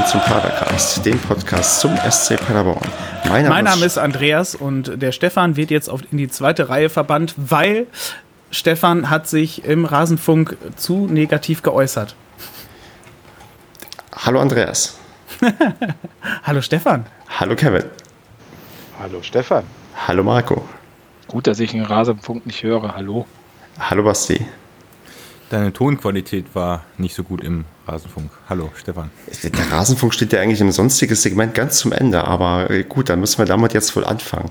willkommen zum Padercast, dem Podcast zum SC Paderborn. Mein Name, mein Name ist Andreas und der Stefan wird jetzt in die zweite Reihe verbannt, weil Stefan hat sich im Rasenfunk zu negativ geäußert. Hallo Andreas. Hallo Stefan. Hallo Kevin. Hallo Stefan. Hallo Marco. Gut, dass ich den Rasenfunk nicht höre. Hallo. Hallo Basti. Deine Tonqualität war nicht so gut im Rasenfunk. Hallo, Stefan. Der Rasenfunk steht ja eigentlich im sonstigen Segment ganz zum Ende, aber gut, dann müssen wir damit jetzt wohl anfangen.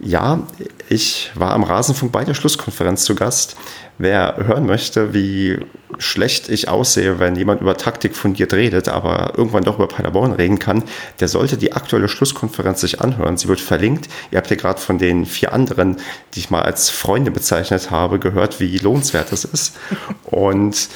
Ja, ich war am Rasenfunk bei der Schlusskonferenz zu Gast. Wer hören möchte, wie schlecht ich aussehe, wenn jemand über Taktik fundiert redet, aber irgendwann doch über Paderborn reden kann, der sollte die aktuelle Schlusskonferenz sich anhören. Sie wird verlinkt. Ihr habt ja gerade von den vier anderen, die ich mal als Freunde bezeichnet habe, gehört, wie lohnenswert es ist. Und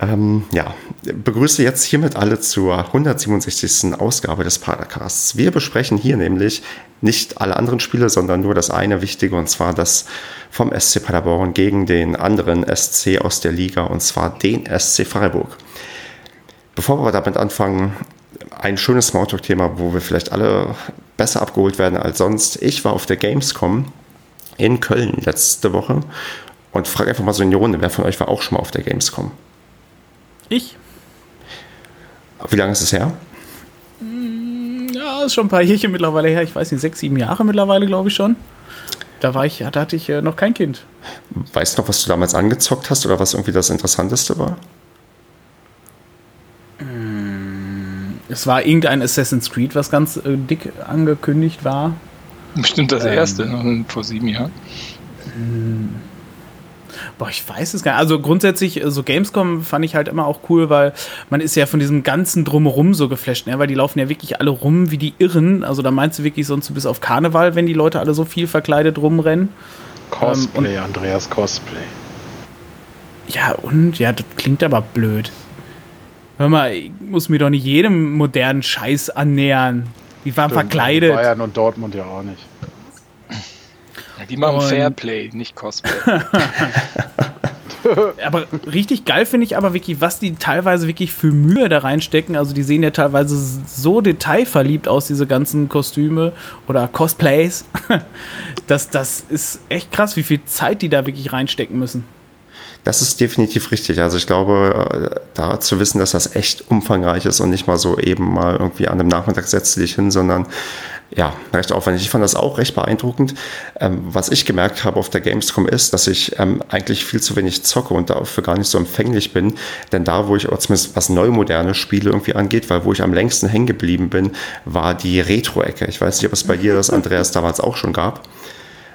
ähm, ja, begrüße jetzt hiermit alle zur 167. Ausgabe des Padercasts. Wir besprechen hier nämlich nicht alle anderen Spiele, sondern nur das eine wichtige, und zwar das vom SC Paderborn gegen den anderen SC aus der Liga, und zwar den SC Freiburg. Bevor wir damit anfangen, ein schönes Smalltalk-Thema, wo wir vielleicht alle besser abgeholt werden als sonst. Ich war auf der Gamescom in Köln letzte Woche und frage einfach mal so in die Runde, wer von euch war auch schon mal auf der Gamescom? Ich. Wie lange ist es her? Mm, ja, ist schon ein paar Jährchen mittlerweile her. Ich weiß nicht, sechs, sieben Jahre mittlerweile, glaube ich schon. Da war ich, da hatte ich äh, noch kein Kind. Weißt du noch, was du damals angezockt hast oder was irgendwie das Interessanteste war? Mm, es war irgendein Assassin's Creed, was ganz äh, dick angekündigt war. Bestimmt das ähm, erste, vor sieben Jahren. Boah, ich weiß es gar nicht. Also grundsätzlich, äh, so Gamescom fand ich halt immer auch cool, weil man ist ja von diesem ganzen Drumherum so geflasht, ne? weil die laufen ja wirklich alle rum wie die Irren. Also da meinst du wirklich sonst du bist auf Karneval, wenn die Leute alle so viel verkleidet rumrennen. Cosplay, ähm, Andreas Cosplay. Ja, und? Ja, das klingt aber blöd. Hör mal, ich muss mir doch nicht jedem modernen Scheiß annähern. Die waren Stimmt, verkleidet. Bayern und Dortmund ja auch nicht. Die machen und Fairplay, nicht Cosplay. aber richtig geil finde ich aber wirklich, was die teilweise wirklich für Mühe da reinstecken. Also die sehen ja teilweise so detailverliebt aus, diese ganzen Kostüme oder Cosplays. das, das ist echt krass, wie viel Zeit die da wirklich reinstecken müssen. Das ist definitiv richtig. Also ich glaube, äh, da zu wissen, dass das echt umfangreich ist und nicht mal so eben mal irgendwie an einem Nachmittag setzt du dich hin, sondern ja, recht aufwendig. Ich fand das auch recht beeindruckend. Ähm, was ich gemerkt habe auf der Gamescom ist, dass ich ähm, eigentlich viel zu wenig zocke und dafür gar nicht so empfänglich bin. Denn da, wo ich zumindest was neumoderne Spiele irgendwie angeht, weil wo ich am längsten hängen geblieben bin, war die Retro-Ecke. Ich weiß nicht, ob es bei dir das, Andreas, damals auch schon gab.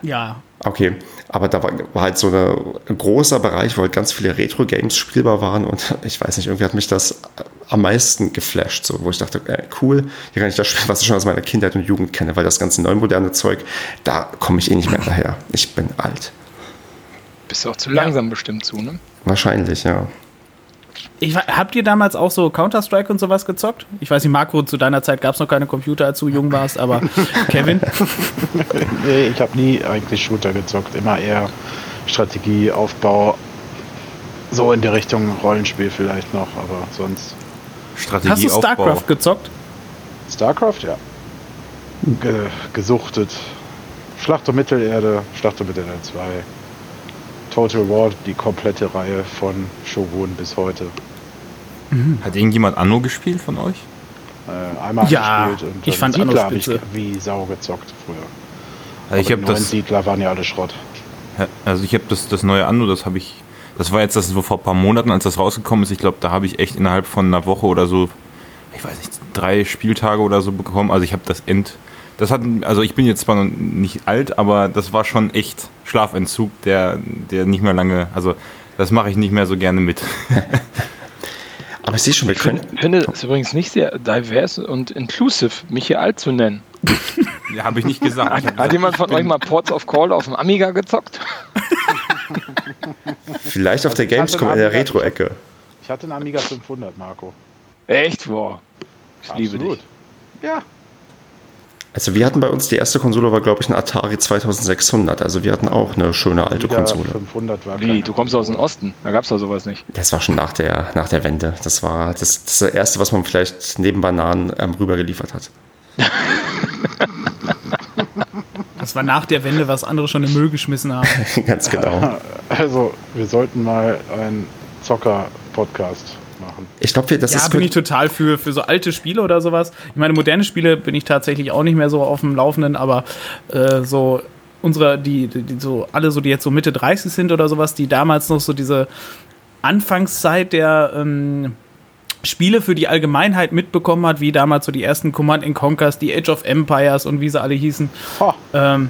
Ja. Okay, aber da war, war halt so eine, ein großer Bereich, wo halt ganz viele Retro-Games spielbar waren und ich weiß nicht, irgendwie hat mich das am meisten geflasht, so, wo ich dachte, äh, cool, hier kann ich das spielen, was ich schon aus meiner Kindheit und Jugend kenne, weil das ganze neumoderne Zeug, da komme ich eh nicht mehr daher. Ich bin alt. Bist du auch zu langsam ja. bestimmt zu, ne? Wahrscheinlich, ja. Ich, habt ihr damals auch so Counter-Strike und sowas gezockt? Ich weiß nicht, Marco, zu deiner Zeit gab es noch keine Computer, als du jung warst, aber Kevin? nee, ich habe nie eigentlich Shooter gezockt. Immer eher Strategie, Aufbau, so in der Richtung Rollenspiel vielleicht noch, aber sonst. Strategie, Hast du StarCraft Aufbau. gezockt? StarCraft, ja. Ge gesuchtet. Schlacht um Mittelerde, Schlacht um Mittelerde 2. Total War, die komplette Reihe von Shogun bis heute. Mhm. Hat irgendjemand Anno gespielt von euch? Äh, einmal ja, gespielt und ich fand Siedler habe ich wie Sau gezockt früher. Also ich habe das Siedler waren ja alle Schrott. Also ich habe das, das neue Anno, das habe ich, das war jetzt das so vor ein paar Monaten, als das rausgekommen ist. Ich glaube, da habe ich echt innerhalb von einer Woche oder so, ich weiß nicht, drei Spieltage oder so bekommen. Also ich habe das End, das hat, also ich bin jetzt zwar noch nicht alt, aber das war schon echt Schlafentzug, der, der nicht mehr lange, also das mache ich nicht mehr so gerne mit. aber ich sehe schon, wir können. Ich finde es übrigens nicht sehr divers und inclusive, mich hier alt zu nennen. ja, habe ich nicht gesagt. Hat, gesagt, hat jemand von euch mal Ports of Call auf dem Amiga gezockt? Vielleicht auf der Gamescom in der Retro-Ecke. Ich hatte einen Amiga 500, Marco. Echt? Wow. Ich Absolut. liebe dich. Ja, Also wir hatten bei uns, die erste Konsole war, glaube ich, ein Atari 2600. Also wir hatten auch eine schöne alte Wieder Konsole. 500 war Wie, du kommst aus dem Osten, da gab's doch sowas nicht. Das war schon nach der, nach der Wende. Das war das, das erste, was man vielleicht neben Bananen ähm, rübergeliefert hat. Das war nach der Wende, was andere schon im Müll geschmissen haben. Ganz genau. Also, wir sollten mal einen Zocker-Podcast machen. Ich glaube, das Ja, ist bin ich total für, für so alte Spiele oder sowas. Ich meine, moderne Spiele bin ich tatsächlich auch nicht mehr so auf dem Laufenden, aber äh, so unsere, die, die, die so, alle so, die jetzt so Mitte 30 sind oder sowas, die damals noch so diese Anfangszeit der ähm, Spiele für die Allgemeinheit mitbekommen hat, wie damals so die ersten Command Conquers, die Age of Empires und wie sie alle hießen. Ha, Ähm,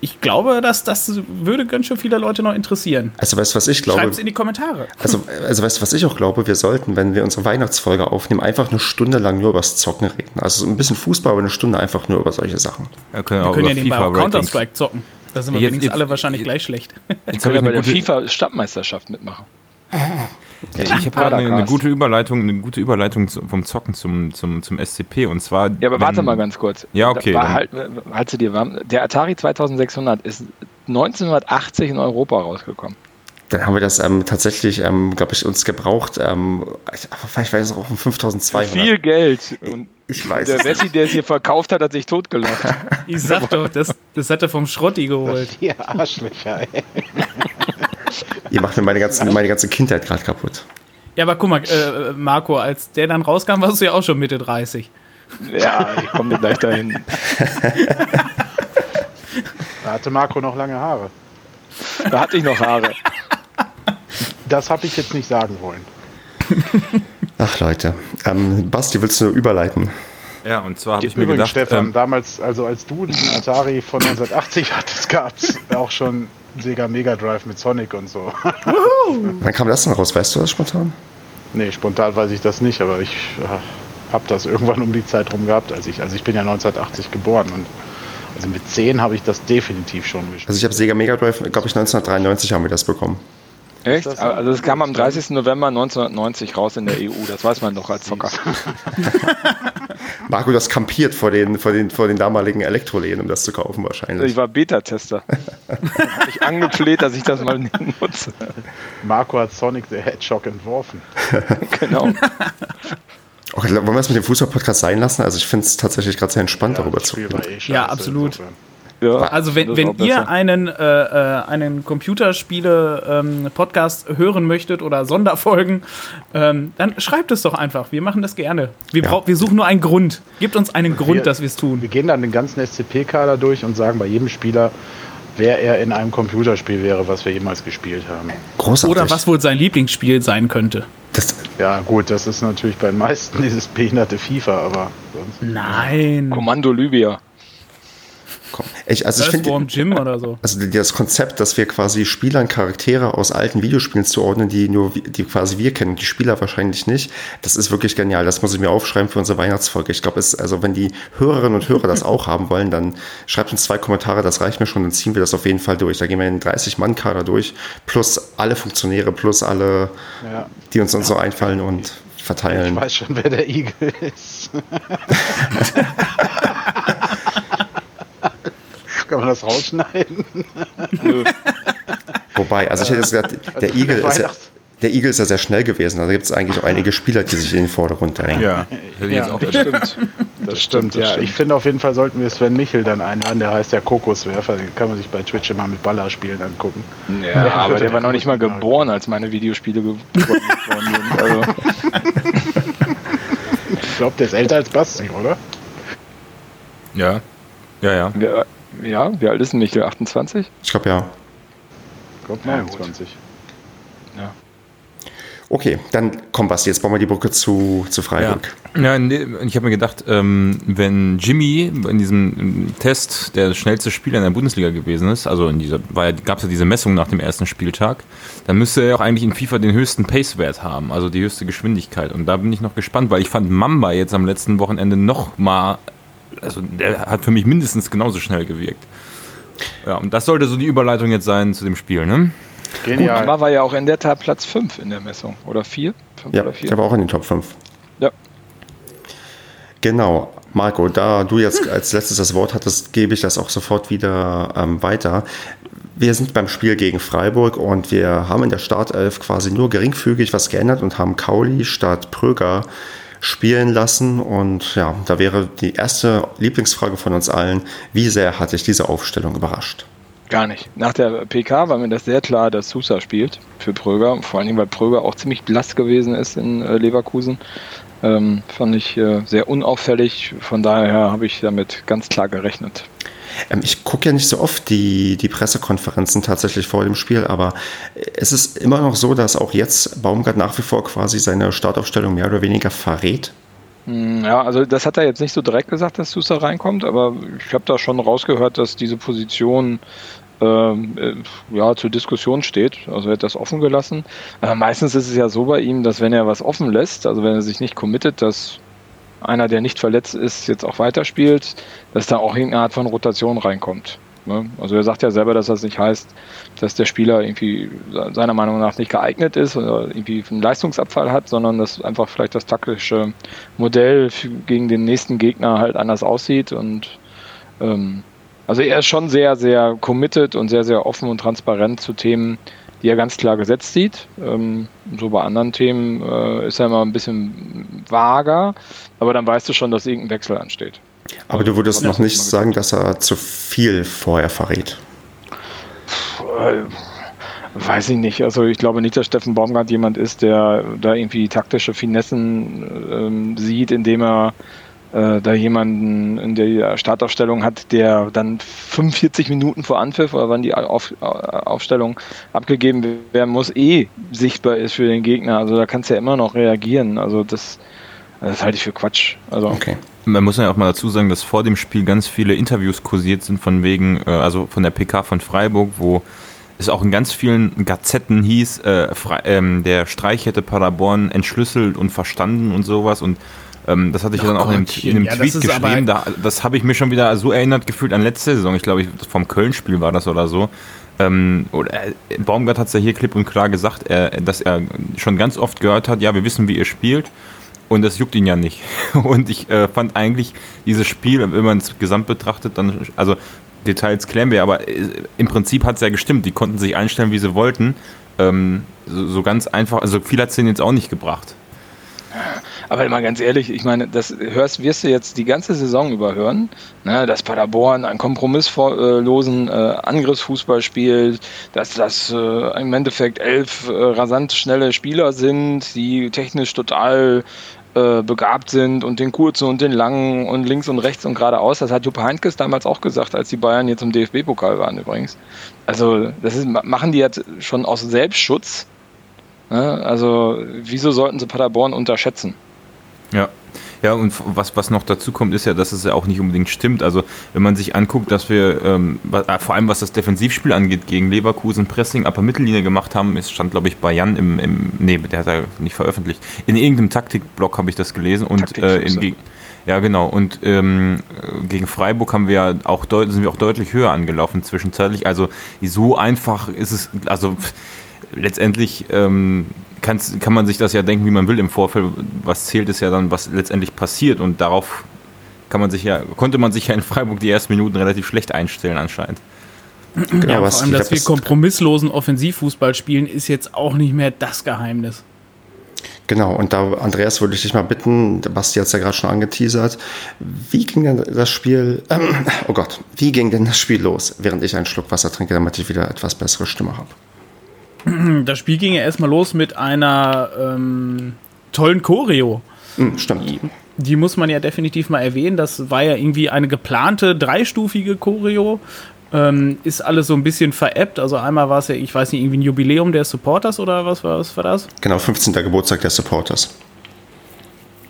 ich glaube, dass das würde ganz schön viele Leute noch interessieren. also weißt du, was ich glaube? Schreibt es in die Kommentare. Also, also weißt du, was ich auch glaube? Wir sollten, wenn wir unsere Weihnachtsfolge aufnehmen, einfach eine Stunde lang nur über das Zocken reden. Also so ein bisschen Fußball, aber eine Stunde einfach nur über solche Sachen. Wir können Wir auch können ja nebenbei auch. Counter-Strike zocken. Da sind wir Jetzt- wenigstens jetzt- alle wahrscheinlich gleich schlecht. Jetzt Können wir bei der FIFA-Stadtmeisterschaft mitmachen. Ich habe gerade eine, gute Überleitung, eine gute Überleitung zu- vom Zocken zum, zum, zum SCP und zwar. Ja, aber warte wenn- mal ganz kurz. Ja, okay, Da War halt, halt du dir warm. Der Atari 2600 ist 1980 in Europa rausgekommen. Dann haben wir das ähm, tatsächlich, ähm, glaube ich, uns gebraucht. Ähm, ich, vielleicht weiß es auch um 5200. Viel Geld. Und Ich weiß der es Wessi, der es hier verkauft hat, hat sich totgelacht. Ich sag doch, das, das hat er vom Schrotti geholt. ihr Arschlöcher, ey. Ihr macht mir meine ganze, meine ganze Kindheit gerade kaputt. Ja, aber guck mal, äh, Marco, als der dann rauskam, warst du ja auch schon Mitte 30. ja, ich komme gleich dahin. Da hatte Marco noch lange Haare. Da hatte ich noch Haare. Das habe ich jetzt nicht sagen wollen. Ach Leute. Ähm, Basti, willst du überleiten? Ja, und zwar habe ich mir Übrigens, gedacht, Stefan, ähm, damals, also als du den Atari von 1980 hattest, gab es auch schon Sega Mega Drive mit Sonic und so. Wann kam das denn raus? Weißt du das spontan? nee, spontan weiß ich das nicht, aber ich äh, habe das irgendwann um die Zeit rum gehabt. Als ich, also ich bin ja 1980 geboren und also mit 10 habe ich das definitiv schon gespielt. Also ich habe Sega Mega Drive, glaube ich, 1993 haben wir das bekommen. Echt? Das- Also es kam am 30. November 1990 raus in der EU. Das weiß man doch als Zocker. Marco, das kampiert vor den, vor den, vor den damaligen Elektroläden, um das zu kaufen Ich wahrscheinlich. war Beta-Tester. Hab ich angefleht, dass ich das mal nutze. Marco hat Sonic the Hedgehog entworfen. Genau. Okay, wollen wir es mit dem Fußball-Podcast sein lassen? Also ich finde es tatsächlich gerade sehr entspannt, darüber das zu reden. eh Ja, absolut. insofern. Ja, Also wenn, wenn besser. ihr einen, äh, äh, einen Computerspiele-Podcast hören möchtet oder Sonderfolgen, ähm, dann schreibt es doch einfach. Wir machen das gerne. Wir, Ja. brauch, wir suchen nur einen Grund. Gebt uns einen Grund, Wir- dass wir es tun. Wir gehen dann den ganzen SCP-Kader durch und sagen bei jedem Spieler, wer er in einem Computerspiel wäre, was wir jemals gespielt haben. Großartig. Oder was wohl sein Lieblingsspiel sein könnte. Das, Ja, gut, das ist natürlich bei den meisten dieses behinderte FIFA, aber sonst. Nein. Kommando Libya. Komm. Ich, also ich finde, Jim oder so. also das Konzept, dass wir quasi Spielern Charaktere aus alten Videospielen zuordnen, die nur, wir- die quasi wir kennen, die Spieler wahrscheinlich nicht, das ist wirklich genial. Das muss ich mir aufschreiben für unsere Weihnachtsfolge. Ich glaube, es, also wenn die Hörerinnen und Hörer das auch haben wollen, dann schreibt uns zwei Kommentare, das reicht mir schon, dann ziehen wir das auf jeden Fall durch. Da gehen wir in 30-Mann-Kader durch, plus alle Funktionäre, plus alle, Ja. die uns, uns so einfallen und Ich verteilen. weiß schon, wer der Igel ist. Kann man das rausschneiden? Wobei, also ich hätte jetzt gesagt, der Igel ist ja, der Igel ist ja sehr schnell gewesen. Also gibt es eigentlich auch einige Spieler, die sich in den Vordergrund drängen. ja, auch das stimmt. Das stimmt, ja. Ich finde auf jeden Fall sollten wir Sven Michel dann einladen, der heißt ja Kokoswerfer, den kann man sich bei Twitch immer mit Ballerspielen angucken. Ja, aber der war noch nicht mal geboren, als meine Videospiele ge- worden sind. Also, Ich glaube, der ist älter als Basti, oder? Ja, ja, ja. wer- ja, wie alt ist denn Michael? 28? Ich glaube ja. Ich glaube Ja, gut. 29. Ja. Okay, dann komm Basti, jetzt bauen wir die Brücke zu, zu Ja, Freiburg. ja nee, ich habe mir gedacht, ähm, wenn Jimmy in diesem Test der schnellste Spieler in der Bundesliga gewesen ist, also in dieser, war ja, gab es ja diese Messung nach dem ersten Spieltag, dann müsste er auch eigentlich in FIFA den höchsten Pace-Wert haben, also die höchste Geschwindigkeit. Und da bin ich noch gespannt, weil ich fand Mamba jetzt am letzten Wochenende noch mal, also der hat für mich mindestens genauso schnell gewirkt. Ja, und das sollte so die Überleitung jetzt sein zu dem Spiel, ne? Genial. Mama war ja auch in der Tat Platz 5 in der Messung. Oder 4? 5 Ja, oder 4? der war auch in den Top 5. Ja. Genau. Marco, da du jetzt als letztes das Wort hattest, gebe ich das auch sofort wieder ähm, weiter. Wir sind beim Spiel gegen Freiburg und wir haben in der Startelf quasi nur geringfügig was geändert und haben Kauli statt Pröger spielen lassen. Und ja, da wäre die erste Lieblingsfrage von uns allen, wie sehr hat dich diese Aufstellung überrascht? Gar nicht. Nach der PK war mir das sehr klar, dass Sousa spielt für Pröger. Vor allem, weil Pröger auch ziemlich blass gewesen ist in äh, Leverkusen. Ähm, fand ich äh, sehr unauffällig. Von daher habe ich damit ganz klar gerechnet. Ähm, ich gucke ja nicht so oft die, die Pressekonferenzen tatsächlich vor dem Spiel, aber es ist immer noch so, dass auch jetzt Baumgart nach wie vor quasi seine Startaufstellung mehr oder weniger verrät. Hm, ja, also das hat er jetzt nicht so direkt gesagt, dass Sousa reinkommt, aber ich habe da schon rausgehört, dass diese Position ähm, äh, ja, zur Diskussion steht. Also er hat das offen gelassen. Äh, meistens ist es ja so bei ihm, dass wenn er was offen lässt, also wenn er sich nicht committet, dass einer, der nicht verletzt ist, jetzt auch weiterspielt, dass da auch irgendeine Art von Rotation reinkommt. Ne? Also er sagt ja selber, dass das nicht heißt, dass der Spieler irgendwie seiner Meinung nach nicht geeignet ist oder irgendwie einen Leistungsabfall hat, sondern dass einfach vielleicht das taktische Modell gegen den nächsten Gegner halt anders aussieht und ähm, also er ist schon sehr, sehr committed und sehr, sehr offen und transparent zu Themen, die er ganz klar gesetzt sieht. Ähm, so bei anderen Themen äh, ist er immer ein bisschen vager, aber dann weißt du schon, dass irgendein Wechsel ansteht. Aber du würdest noch nicht sagen, dass er zu viel vorher verrät. Äh, weiß ich nicht. Also ich glaube nicht, dass Steffen Baumgart jemand ist, der da irgendwie taktische Finessen ähm, sieht, indem er äh, da jemanden in der Startaufstellung hat, der dann 45 Minuten vor Anpfiff oder wann die Auf, äh, Aufstellung abgegeben werden muss, eh sichtbar ist für den Gegner. Also da kannst du ja immer noch reagieren. Also das, das halte ich für Quatsch. Also okay. Man muss ja auch mal dazu sagen, dass vor dem Spiel ganz viele Interviews kursiert sind von wegen, äh, also von der PK von Freiburg, wo es auch in ganz vielen Gazetten hieß, äh, ähm, der Streich hätte Paderborn entschlüsselt und verstanden und sowas und das hatte ich oh dann auch in, in einem ja, Tweet geschrieben. Da, das habe ich mir schon wieder so erinnert gefühlt an letzte Saison. Ich glaube, vom Köln-Spiel war das oder so. Ähm, oder, äh, Baumgart hat es ja hier klipp und klar gesagt, äh, dass er schon ganz oft gehört hat, ja, wir wissen, wie ihr spielt. Und das juckt ihn ja nicht. Und ich äh, fand eigentlich dieses Spiel, wenn man es gesamt betrachtet, dann, also Details klären wir, aber äh, im Prinzip hat es ja gestimmt. Die konnten sich einstellen, wie sie wollten. Ähm, so, so, ganz einfach, also viel hat es denen jetzt auch nicht gebracht. Aber mal ganz ehrlich, ich meine, das hörst, wirst du jetzt die ganze Saison über hören, ne, dass Paderborn einen kompromisslosen äh, Angriffsfußball spielt, dass das äh, im Endeffekt elf äh, rasant schnelle Spieler sind, die technisch total äh, begabt sind und den kurzen und den langen und links und rechts und geradeaus. Das hat Jupp Heynckes damals auch gesagt, als die Bayern jetzt im DFB-Pokal waren übrigens. Also das ist, machen die jetzt schon aus Selbstschutz. Ne? Also wieso sollten sie Paderborn unterschätzen? Ja. Ja, und was, was noch dazu kommt, ist ja, dass es ja auch nicht unbedingt stimmt. Also, wenn man sich anguckt, dass wir, ähm, äh, vor allem was das Defensivspiel angeht, gegen Leverkusen Pressing, Upper Mittellinie gemacht haben, es stand, glaube ich, bei Jan im, im, nee, der hat er nicht veröffentlicht. In irgendeinem Taktikblock habe ich das gelesen und äh, in, ja, genau. Und ähm, gegen Freiburg haben wir auch sind wir auch deutlich höher angelaufen zwischenzeitlich. Also so einfach ist es, also letztendlich ähm, kann man sich das ja denken, wie man will im Vorfeld. Was zählt, ist ja dann, was letztendlich passiert. Und darauf kann man sich ja, konnte man sich ja in Freiburg die ersten Minuten relativ schlecht einstellen anscheinend. Genau, ja, vor allem, dass wir kompromisslosen Offensivfußball spielen, ist jetzt auch nicht mehr das Geheimnis. Genau, und da, Andreas, würde ich dich mal bitten, Basti hat es ja gerade schon angeteasert, wie ging denn das Spiel, ähm, oh Gott, wie ging denn das Spiel los, während ich einen Schluck Wasser trinke, damit ich wieder etwas bessere Stimme habe? Das Spiel ging ja erstmal los mit einer ähm, tollen Choreo. Mhm, stimmt. Die, die, muss man ja definitiv mal erwähnen. Das war ja irgendwie eine geplante dreistufige Choreo. Ähm, ist alles so ein bisschen veräppt. Also einmal war es ja, ich weiß nicht, irgendwie ein Jubiläum der Supporters oder was war, was war das? Genau, 15. Geburtstag der Supporters.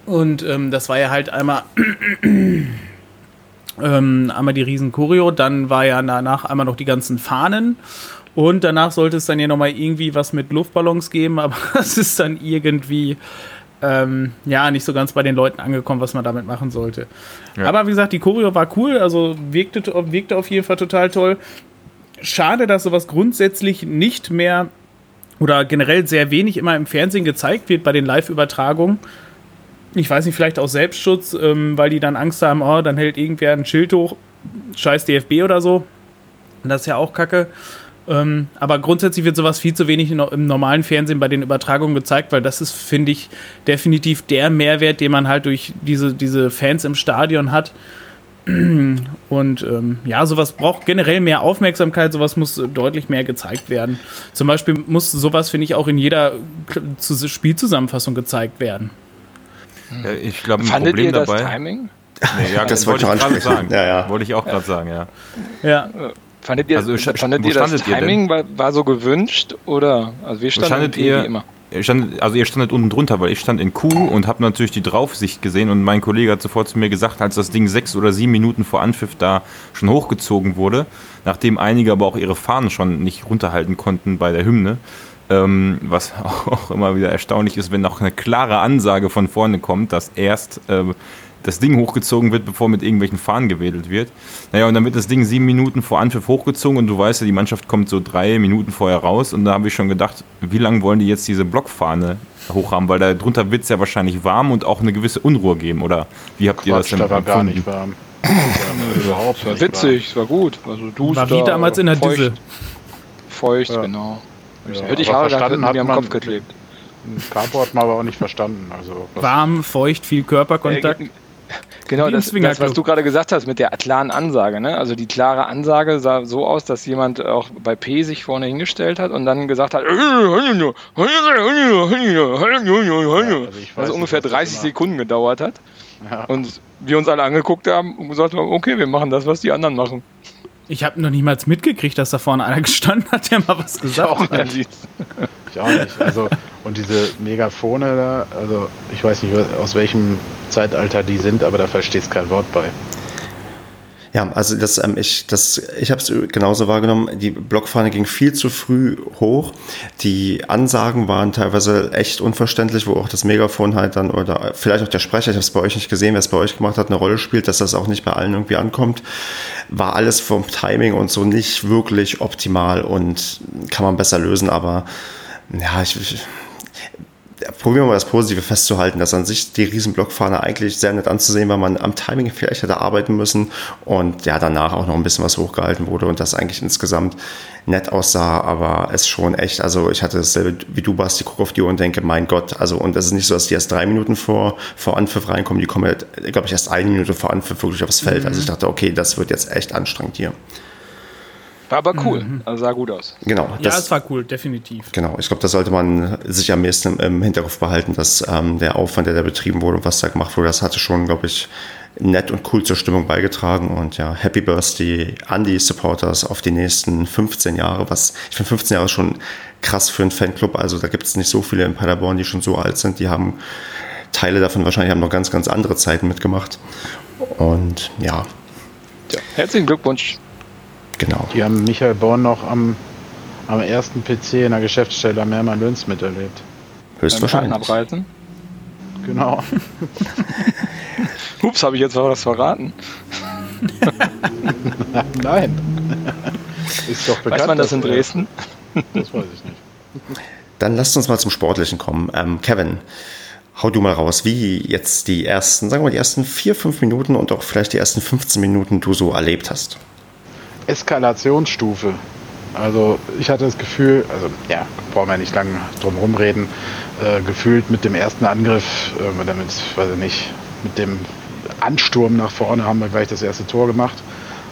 Und ähm, das war ja halt einmal ähm, einmal die riesen Choreo, dann war ja danach einmal noch die ganzen Fahnen und danach sollte es dann ja nochmal irgendwie was mit Luftballons geben, aber es ist dann irgendwie ähm, ja nicht so ganz bei den Leuten angekommen, was man damit machen sollte. Ja. Aber wie gesagt, die Choreo war cool, also wirkte, wirkte auf jeden Fall total toll. Schade, dass sowas grundsätzlich nicht mehr oder generell sehr wenig immer im Fernsehen gezeigt wird bei den Live-Übertragungen. ich weiß nicht, vielleicht aus Selbstschutz, ähm, weil die dann Angst haben, oh, dann hält irgendwer ein Schild hoch, scheiß DFB oder so. Und das ist ja auch kacke. Ähm, aber grundsätzlich wird sowas viel zu wenig im normalen Fernsehen bei den Übertragungen gezeigt, weil das ist, finde ich, definitiv der Mehrwert, den man halt durch diese, diese Fans im Stadion hat. Und ähm, ja, sowas braucht generell mehr Aufmerksamkeit, sowas muss deutlich mehr gezeigt werden. Zum Beispiel muss sowas, finde ich, auch in jeder Spielzusammenfassung gezeigt werden. Ja, ich glaube, ein Fandet Problem ihr das dabei. Timing? Nee, ja, Das wollte ich ich gerade sagen. Ja, ja. Wollte ich auch gerade sagen, ja. Ja. Fandet ihr, Also, fandet ihr das standet ihr? Timing war, war so gewünscht oder? Also wir standen standet wie ihr? immer. Ihr stand, also ihr standet unten drunter, weil ich stand in Q und habe natürlich die Draufsicht gesehen und mein Kollege hat sofort zu mir gesagt, als das Ding sechs oder sieben Minuten vor Anpfiff da schon hochgezogen wurde, nachdem einige aber auch ihre Fahnen schon nicht runterhalten konnten bei der Hymne, ähm, was auch immer wieder erstaunlich ist, wenn noch eine klare Ansage von vorne kommt, dass erst ähm, das Ding hochgezogen wird, bevor mit irgendwelchen Fahnen gewedelt wird. Naja, und dann wird das Ding sieben Minuten vor Anpfiff hochgezogen und du weißt ja, die Mannschaft kommt so drei Minuten vorher raus und da habe ich schon gedacht, wie lange wollen die jetzt diese Blockfahne hochhaben, weil da drunter wird es ja wahrscheinlich warm und auch eine gewisse Unruhe geben, oder wie habt ihr das Quatsch, denn da war gar nicht warm. War überhaupt Es war nicht witzig, es war gut. Also du War wie damals in der Düse. Feucht, Ja. genau. Ja, Hätte ich aber Haare, verstanden hätten hat wir am Kopf geklebt. hat man aber auch nicht verstanden. Also, Warm, feucht, viel Körperkontakt. Äh, Genau, das, das, was du gerade gesagt hast mit der klaren Ansage. Ne? Also die klare Ansage sah so aus, dass jemand auch bei P sich vorne hingestellt hat und dann gesagt hat, also weiß also ungefähr was das 30 immer- Sekunden gedauert hat. Ja. Und wir uns alle angeguckt haben und gesagt haben, okay, wir machen das, was die anderen machen. Ich habe noch niemals mitgekriegt, dass da vorne einer gestanden hat, der mal was gesagt auch hat. nicht. Ich auch nicht. Also, und diese Megafone da, also ich weiß nicht, aus welchem Zeitalter die sind, aber da verstehst kein Wort bei. Ja, also das, ähm, ich, das, ich habe es genauso wahrgenommen. Die Blockfahne ging viel zu früh hoch. Die Ansagen waren teilweise echt unverständlich, wo auch das Megafon halt dann oder vielleicht auch der Sprecher, ich habe es bei euch nicht gesehen, wer es bei euch gemacht hat, eine Rolle spielt, dass das auch nicht bei allen irgendwie ankommt. War alles vom Timing und so nicht wirklich optimal und kann man besser lösen, aber ja, ich, ich probieren wir mal das Positive festzuhalten, dass an sich die Riesenblockfahne eigentlich sehr nett anzusehen war, man am Timing vielleicht hätte arbeiten müssen und ja, danach auch noch ein bisschen was hochgehalten wurde und das eigentlich insgesamt nett aussah, aber es schon echt, also ich hatte dasselbe wie du, Basti, guck auf die Uhr und denke, mein Gott, also und es ist nicht so, dass die erst drei Minuten vor, vor Anpfiff reinkommen, die kommen, ja, glaube ich, erst eine Minute vor Anpfiff wirklich aufs Feld, also ich dachte, okay, das wird jetzt echt anstrengend hier. War aber cool, also sah gut aus. Genau. Ja, das- es war cool, definitiv. Genau, ich glaube, das sollte man sich am ehesten im Hinterkopf behalten, dass ähm, der Aufwand, der da betrieben wurde und was da gemacht wurde, das hatte schon, glaube ich, nett und cool zur Stimmung beigetragen. Und ja, Happy Birthday an die Supporters auf die nächsten 15 Jahre, was ich finde 15 Jahre schon krass für einen Fanclub. Also da gibt es nicht so viele in Paderborn, die schon so alt sind. Die haben Teile davon wahrscheinlich haben noch ganz, ganz andere Zeiten mitgemacht. Und ja, Ja, herzlichen Glückwunsch. Genau. Die haben Michael Born noch am, am ersten PC in der Geschäftsstelle am Hermann-Löns miterlebt. Beim Höchstwahrscheinlich. Abreisen. Genau. Ups, habe ich jetzt was verraten. Nein. Ist doch bekannt. Weiß man das in Dresden? Das weiß ich nicht. Dann lasst uns mal zum Sportlichen kommen. Ähm, Kevin, hau du mal raus, wie jetzt die ersten, sagen wir mal, die ersten vier, fünf Minuten und auch vielleicht die ersten 15 Minuten du so erlebt hast. Eskalationsstufe. Also ich hatte das Gefühl, also ja, brauchen wir nicht lange drum rumreden, äh, gefühlt mit dem ersten Angriff, äh, damit, weiß ich nicht, mit dem Ansturm nach vorne haben wir gleich das erste Tor gemacht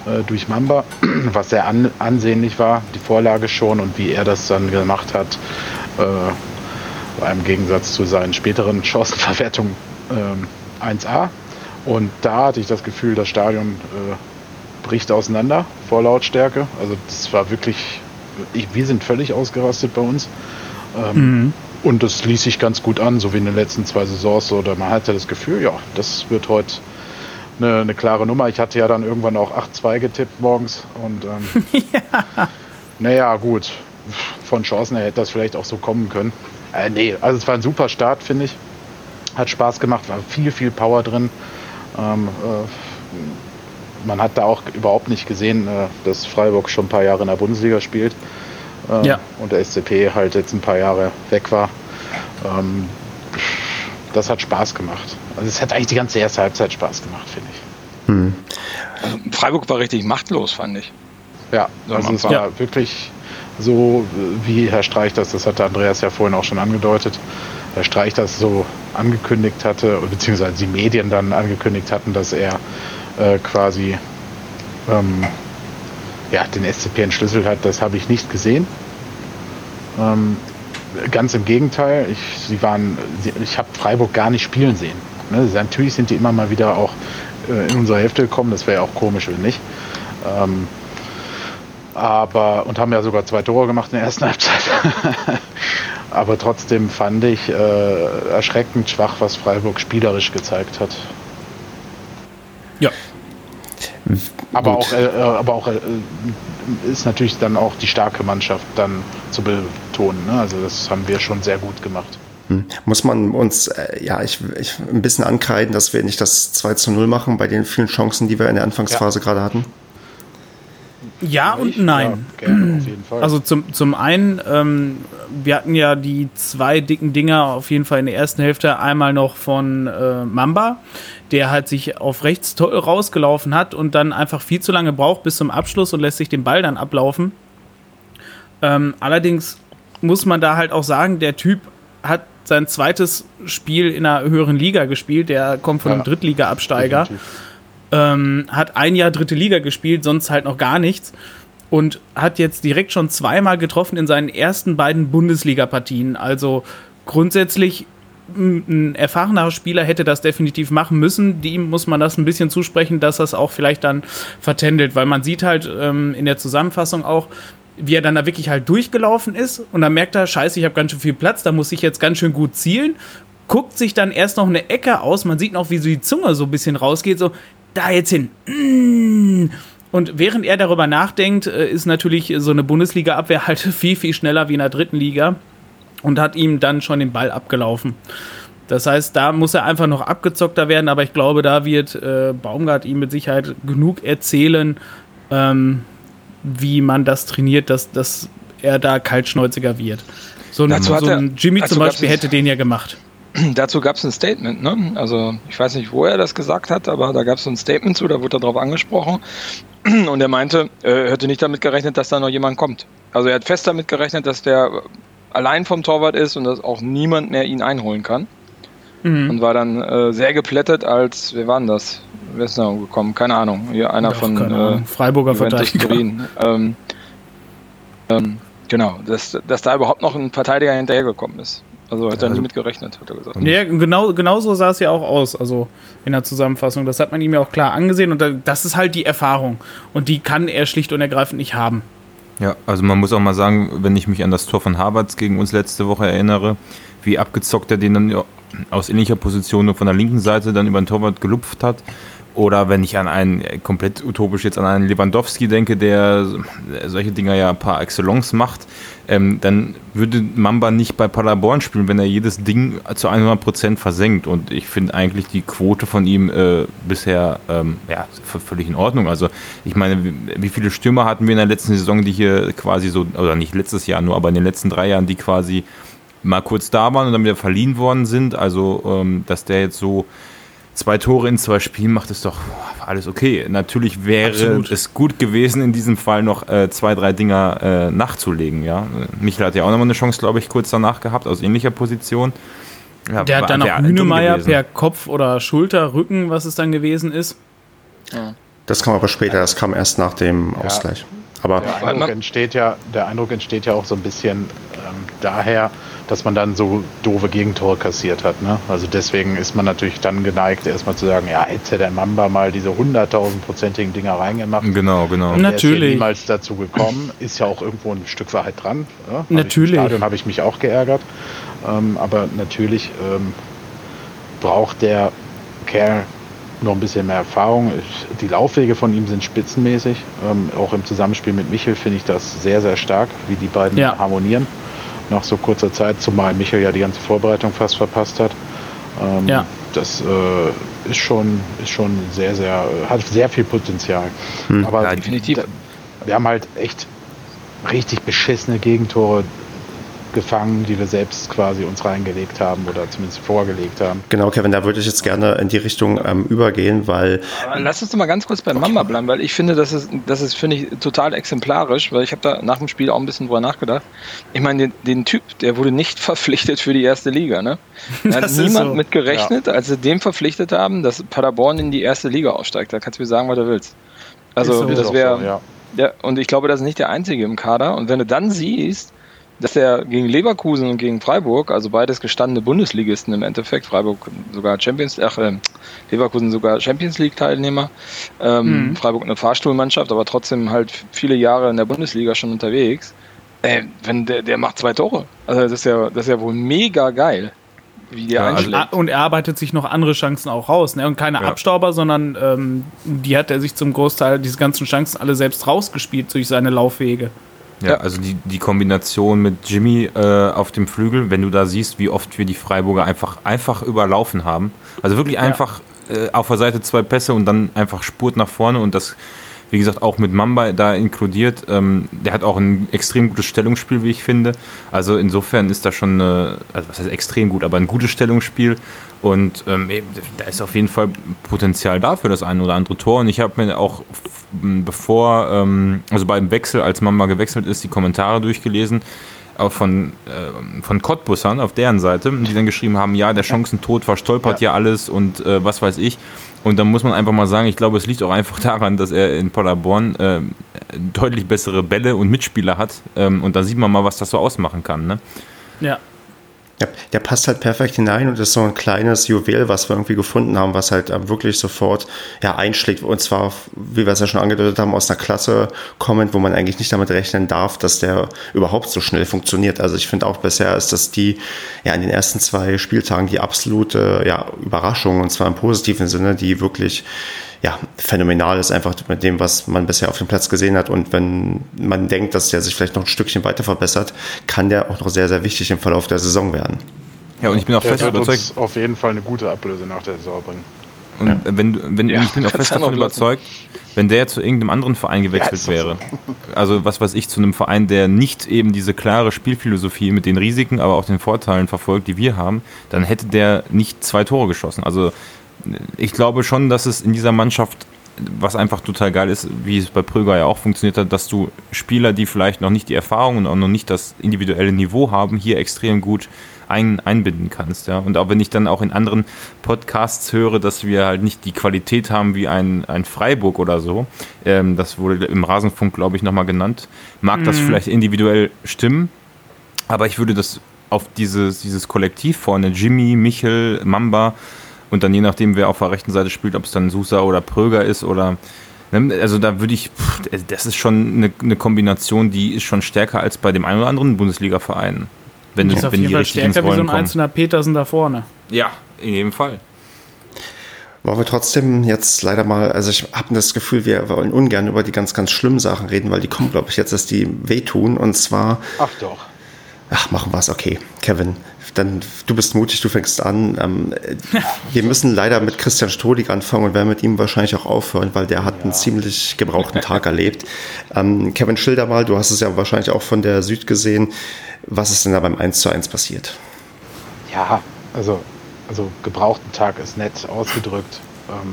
äh, durch Mamba, was sehr an, ansehnlich war, die Vorlage schon und wie er das dann gemacht hat, äh, im Gegensatz zu seinen späteren Chancenverwertungen ähm, 1A. Und da hatte ich das Gefühl, das Stadion äh, bricht auseinander vor Lautstärke. Also das war wirklich, ich, wir sind völlig ausgerastet bei uns. Ähm, Und das ließ sich ganz gut an, so wie in den letzten zwei Saisons. Oder man hatte das Gefühl, ja, das wird heute eine, eine klare Nummer. Ich hatte ja dann irgendwann auch 8-2 getippt morgens. Und ähm, naja, gut, von Chancen her hätte das vielleicht auch so kommen können. Äh, nee, also es war ein super Start, finde ich. Hat Spaß gemacht, war viel, viel Power drin. Ähm, äh, man hat da auch überhaupt nicht gesehen, äh, dass Freiburg schon ein paar Jahre in der Bundesliga spielt äh, Ja. und der SCP halt jetzt ein paar Jahre weg war. Ähm, das hat Spaß gemacht. Also es hat eigentlich die ganze erste Halbzeit Spaß gemacht, finde ich. Also Freiburg war richtig machtlos, fand ich. Ja, also es war Ja. wirklich so, wie Herr Streich das, das hatte Andreas ja vorhin auch schon angedeutet, Herr Streich das so angekündigt hatte, beziehungsweise die Medien dann angekündigt hatten, dass er äh, quasi ähm, ja, den SCP entschlüsselt hat, das habe ich nicht gesehen. Ähm, ganz im Gegenteil, ich, sie waren, ich habe Freiburg gar nicht spielen sehen. Ne? Natürlich sind die immer mal wieder auch äh, in unsere Hälfte gekommen, das wäre ja auch komisch, wenn nicht. Ähm, aber und haben ja sogar zwei Tore gemacht in der ersten Halbzeit. aber trotzdem fand ich äh, erschreckend schwach, was Freiburg spielerisch gezeigt hat. Ja. Aber Gut. auch, äh, äh, aber auch äh, ist natürlich dann auch die starke Mannschaft dann zu betonen. Ne? Also das haben wir schon sehr gut gemacht. Hm. Muss man uns, äh, ja, ich, ich ein bisschen ankreiden, dass wir nicht das 2 zu 0 machen bei den vielen Chancen, die wir in der Anfangsphase gerade hatten? Ja und nein. Ja, gerne, auf jeden Fall. Also zum, zum einen, ähm, wir hatten ja die zwei dicken Dinger auf jeden Fall in der ersten Hälfte. Einmal noch von äh, Mamba, der halt sich auf rechts toll rausgelaufen hat und dann einfach viel zu lange braucht bis zum Abschluss und lässt sich den Ball dann ablaufen. Ähm, allerdings muss man da halt auch sagen, der Typ hat sein zweites Spiel in einer höheren Liga gespielt. Der kommt von Ja. einem Drittliga-Absteiger Definitiv. Ähm, hat ein Jahr dritte Liga gespielt, sonst halt noch gar nichts und hat jetzt direkt schon zweimal getroffen in seinen ersten beiden Bundesliga-Partien. Also grundsätzlich ein erfahrener Spieler hätte das definitiv machen müssen. Dem muss man das ein bisschen zusprechen, dass das auch vielleicht dann vertändelt, weil man sieht halt ähm, in der Zusammenfassung auch, wie er dann da wirklich halt durchgelaufen ist und dann merkt er, scheiße, ich habe ganz schön viel Platz, da muss ich jetzt ganz schön gut zielen. Guckt sich dann erst noch eine Ecke aus, man sieht noch, wie so die Zunge so ein bisschen rausgeht, so, da jetzt hin. Mm. Und während er darüber nachdenkt, äh, ist natürlich so eine Bundesliga-Abwehr halt viel, viel schneller wie in der dritten Liga und hat ihm dann schon den Ball abgelaufen. Das heißt, da muss er einfach noch abgezockter werden, aber ich glaube, da wird äh, Baumgart ihm mit Sicherheit genug erzählen, ähm, wie man das trainiert, dass, dass er da kaltschnäuziger wird. So ein, so ein Jimmy zum Beispiel hätte den ja gemacht. Dazu gab es ein Statement, ne? Also ich weiß nicht, wo er das gesagt hat, aber da gab es so ein Statement zu, da wurde er darauf angesprochen. Und er meinte, er hätte nicht damit gerechnet, dass da noch jemand kommt. Also er hat fest damit gerechnet, dass der allein vom Torwart ist und dass auch niemand mehr ihn einholen kann. Mhm. Und war dann äh, sehr geplättet als, wer war denn das? Wer ist da gekommen? Keine Ahnung. Hier einer Ach, von äh. Freiburger Verteidiger. Turin. Ähm, ähm, genau, dass, dass da überhaupt noch ein Verteidiger hinterhergekommen ist. Also hat er nie mit gerechnet, hat er gesagt. Ja, genau, genau so sah es ja auch aus, also in der Zusammenfassung. Das hat man ihm ja auch klar angesehen und da- das ist halt die Erfahrung. Und die kann er schlicht und ergreifend nicht haben. Ja, also man muss auch mal sagen, wenn ich mich an das Tor von Havertz gegen uns letzte Woche erinnere, wie abgezockt er den dann aus ähnlicher Position nur von der linken Seite dann über den Torwart gelupft hat. Oder wenn ich an einen, komplett utopisch jetzt an einen Lewandowski denke, der solche Dinger ja par excellence macht, ähm, dann würde Mamba nicht bei Paderborn spielen, wenn er jedes Ding zu 100% versenkt. Und ich finde eigentlich die Quote von ihm äh, bisher ähm, ja, völlig in Ordnung. Also ich meine, wie, wie viele Stürmer hatten wir in der letzten Saison, die hier quasi so, oder nicht letztes Jahr nur, aber in den letzten drei Jahren, die quasi mal kurz da waren und dann wieder verliehen worden sind. Also, ähm, dass der jetzt so zwei Tore in zwei Spielen macht, ist doch alles okay. Natürlich wäre Absolut. es gut gewesen, in diesem Fall noch äh, zwei, drei Dinger äh, nachzulegen. Ja? Michael hat ja auch nochmal eine Chance, glaube ich, kurz danach gehabt, aus ähnlicher Position. Ja, Der hat dann auch gewesen. per Kopf oder Schulter, Rücken, was es dann gewesen ist. Das kam aber später, das kam erst nach dem Ausgleich. Aber Der Eindruck, entsteht ja, der Eindruck entsteht ja auch so ein bisschen ähm, daher, dass man dann so doofe Gegentore kassiert hat. Ne? Also deswegen ist man natürlich dann geneigt, erstmal zu sagen, ja, hätte der Mamba mal diese hunderttausendprozentigen Dinger reingemacht. Genau, genau. Na- Der ist ja Natürlich. niemals dazu gekommen, ist ja auch irgendwo ein Stück Wahrheit dran. Hab Natürlich. Ich Im Stadion habe ich mich auch geärgert. Ähm, aber natürlich ähm, braucht der Kerl noch ein bisschen mehr Erfahrung. Ich, die Laufwege von ihm sind spitzenmäßig. Ähm, auch im Zusammenspiel mit Michel finde ich das sehr, sehr stark, wie die beiden Ja. harmonieren. Nach so kurzer Zeit, zumal Michel ja die ganze Vorbereitung fast verpasst hat. Ähm, Ja. Das äh, ist schon, ist schon sehr, sehr, hat sehr viel Potenzial. Aber Ja, definitiv. da- wir haben halt echt richtig beschissene Gegentore gefangen, die wir selbst quasi uns reingelegt haben oder zumindest vorgelegt haben. Genau, Kevin, da würde ich jetzt gerne in die Richtung ähm, übergehen, weil. Aber lass uns doch mal ganz kurz bei Mamba bleiben, weil ich finde, das ist, das ist finde ich, total exemplarisch, weil ich habe da nach dem Spiel auch ein bisschen drüber nachgedacht. Ich meine, den, den Typ, der wurde nicht verpflichtet für die erste Liga, ne? Da hat niemand so. mit gerechnet, ja. als sie den verpflichtet haben, dass Paderborn in die erste Liga aussteigt. Da kannst du mir sagen, was du willst. Also, so. das wäre. So, ja. ja, und ich glaube, das ist nicht der einzige im Kader. Und wenn du dann siehst, dass er gegen Leverkusen und gegen Freiburg, also beides gestandene Bundesligisten im Endeffekt, Freiburg sogar Champions, ach, äh, Leverkusen sogar Champions League Teilnehmer, ähm, mhm. Freiburg eine Fahrstuhlmannschaft, aber trotzdem halt viele Jahre in der Bundesliga schon unterwegs. Äh, wenn der, der macht zwei Tore. Also das ist ja, das ist ja wohl mega geil. Wie der ja, also, und er arbeitet sich noch andere Chancen auch raus. Ne? Und keine ja. Abstauber, sondern ähm, die hat er sich zum Großteil, diese ganzen Chancen alle selbst rausgespielt durch seine Laufwege. Ja, also die, die Kombination mit Jimmy äh, auf dem Flügel, wenn du da siehst, wie oft wir die Freiburger einfach, einfach überlaufen haben. Also wirklich einfach äh, auf der Seite zwei Pässe und dann einfach Spurt nach vorne und das, wie gesagt, auch mit Mamba da inkludiert. Ähm, der hat auch ein extrem gutes Stellungsspiel, wie ich finde. Also insofern ist da schon, eine, also was heißt extrem gut, aber ein gutes Stellungsspiel und ähm, da ist auf jeden Fall Potenzial da für das eine oder andere Tor. Und ich habe mir auch bevor, ähm, also beim Wechsel, als Mama gewechselt ist, die Kommentare durchgelesen, auch von, äh, von Cottbussern auf deren Seite, die dann geschrieben haben, ja, der Chancentod verstolpert ja, ja alles und äh, was weiß ich. Und dann muss man einfach mal sagen, ich glaube, es liegt auch einfach daran, dass er in Paderborn äh, deutlich bessere Bälle und Mitspieler hat. Ähm, und da sieht man mal, was das so ausmachen kann. Ne? Ja, ja, der passt halt perfekt hinein und ist so ein kleines Juwel, was wir irgendwie gefunden haben, was halt ähm, wirklich sofort ja, einschlägt. Und zwar, wie wir es ja schon angedeutet haben, aus einer Klasse kommend, wo man eigentlich nicht damit rechnen darf, dass der überhaupt so schnell funktioniert. Also ich finde auch bisher ist das die, ja, in den ersten zwei Spieltagen die absolute ja, Überraschung und zwar im positiven Sinne, die wirklich ja, phänomenal ist einfach mit dem, was man bisher auf dem Platz gesehen hat. Und wenn man denkt, dass der sich vielleicht noch ein Stückchen weiter verbessert, kann der auch noch sehr, sehr wichtig im Verlauf der Saison werden. Ja, und ich bin auch der fest überzeugt. Uns auf jeden Fall eine gute Ablöse nach der Saison bringen. Und ja. wenn, wenn, ja, ich bin auch fest davon überzeugt, wenn der zu irgendeinem anderen Verein gewechselt ja, wäre, so. also was weiß ich, zu einem Verein, der nicht eben diese klare Spielphilosophie mit den Risiken, aber auch den Vorteilen verfolgt, die wir haben, dann hätte der nicht zwei Tore geschossen. Also ich glaube schon, dass es in dieser Mannschaft, was einfach total geil ist, wie es bei Pröger ja auch funktioniert hat, dass du Spieler, die vielleicht noch nicht die Erfahrung und auch noch nicht das individuelle Niveau haben, hier extrem gut ein, einbinden kannst. Ja? Und auch wenn ich dann auch in anderen Podcasts höre, dass wir halt nicht die Qualität haben wie ein, ein Freiburg oder so, ähm, das wurde im Rasenfunk, glaube ich, nochmal genannt, mag mhm. das vielleicht individuell stimmen, aber ich würde das auf dieses, dieses Kollektiv vorne, Jimmy, Michel, Mamba, und dann je nachdem, wer auf der rechten Seite spielt, ob es dann Susa oder Pröger ist oder. Ne, also da würde ich, das ist schon eine, eine, Kombination, die ist schon stärker als bei dem einen oder anderen Bundesliga-Verein. Wenn, du, wenn die richtig stärker wie so ein einzelner Petersen da vorne. Ja, in jedem Fall. Wollen wir trotzdem jetzt leider mal, also ich habe das Gefühl, wir wollen ungern über die ganz, ganz schlimmen Sachen reden, weil die kommen, glaube ich, jetzt, dass die wehtun. Und zwar. Ach doch. Ach, machen wir es, okay. Kevin, dann du bist mutig, du fängst an. Ähm, wir müssen leider mit Christian Strodig anfangen und werden mit ihm wahrscheinlich auch aufhören, weil der hat ja. einen ziemlich gebrauchten Tag erlebt. Ähm, Kevin, schilder mal, du hast es ja wahrscheinlich auch von der Süd gesehen. Was ist denn da beim 1 zu 1 passiert? Ja, also, also gebrauchten Tag ist nett ausgedrückt. Ähm,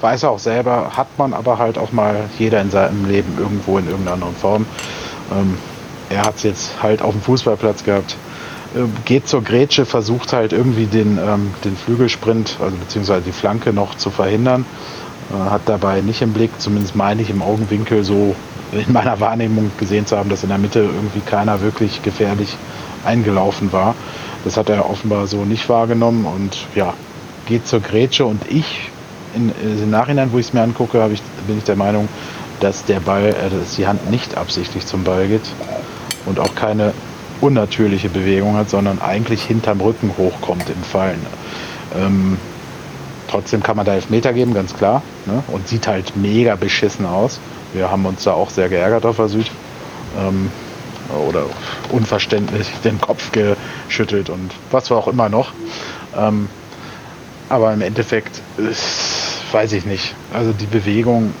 weiß er auch selber, hat man aber halt auch mal jeder in seinem Leben irgendwo in irgendeiner anderen Form. Ähm, er hat es jetzt halt auf dem Fußballplatz gehabt geht zur Grätsche, versucht halt irgendwie den, ähm, den Flügelsprint, also beziehungsweise die Flanke noch zu verhindern. Äh, hat dabei nicht im Blick, zumindest meine ich im Augenwinkel so in meiner Wahrnehmung gesehen zu haben, dass in der Mitte irgendwie keiner wirklich gefährlich eingelaufen war. Das hat er offenbar so nicht wahrgenommen und ja, geht zur Grätsche und ich, in, im Nachhinein, wo ich es mir angucke, ich, bin ich der Meinung, dass der Ball, äh, dass die Hand nicht absichtlich zum Ball geht und auch keine unnatürliche Bewegung hat, sondern eigentlich hinterm Rücken hochkommt im Fallen. Ähm, trotzdem kann man da Elfmeter geben, ganz klar. Ne? Und sieht halt mega beschissen aus. Wir haben uns da auch sehr geärgert auf der Süd. Ähm, oder unverständlich den Kopf geschüttelt und was war auch immer noch. Ähm, aber im Endeffekt ist, weiß ich nicht. Also die Bewegung,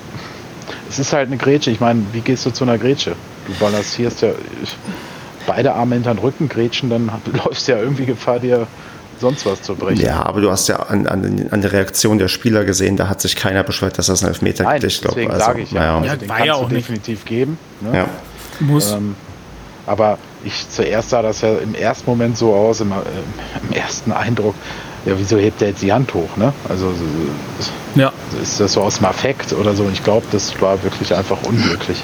es ist halt eine Grätsche. Ich meine, wie gehst du zu einer Grätsche? Du balancierst ja. Beide Arme hinter den Rücken grätschen, dann läufst du ja irgendwie Gefahr, dir sonst was zu brechen. Ja, aber du hast ja an, an, an der Reaktion der Spieler gesehen, da hat sich keiner beschwert, dass das ein Elfmeter Nein, gibt. Ich glaube, deswegen also, sage ich ja, naja. also Ja, den war ja auch nicht. definitiv geben. Ne? ja. Muss. Ähm, aber ich zuerst sah das ja im ersten Moment so aus, im, äh, im ersten Eindruck, ja, wieso hebt der jetzt die Hand hoch, ne? Also so- ja. ist das so aus dem Affekt oder so? Und ich glaube, das war wirklich einfach unglücklich.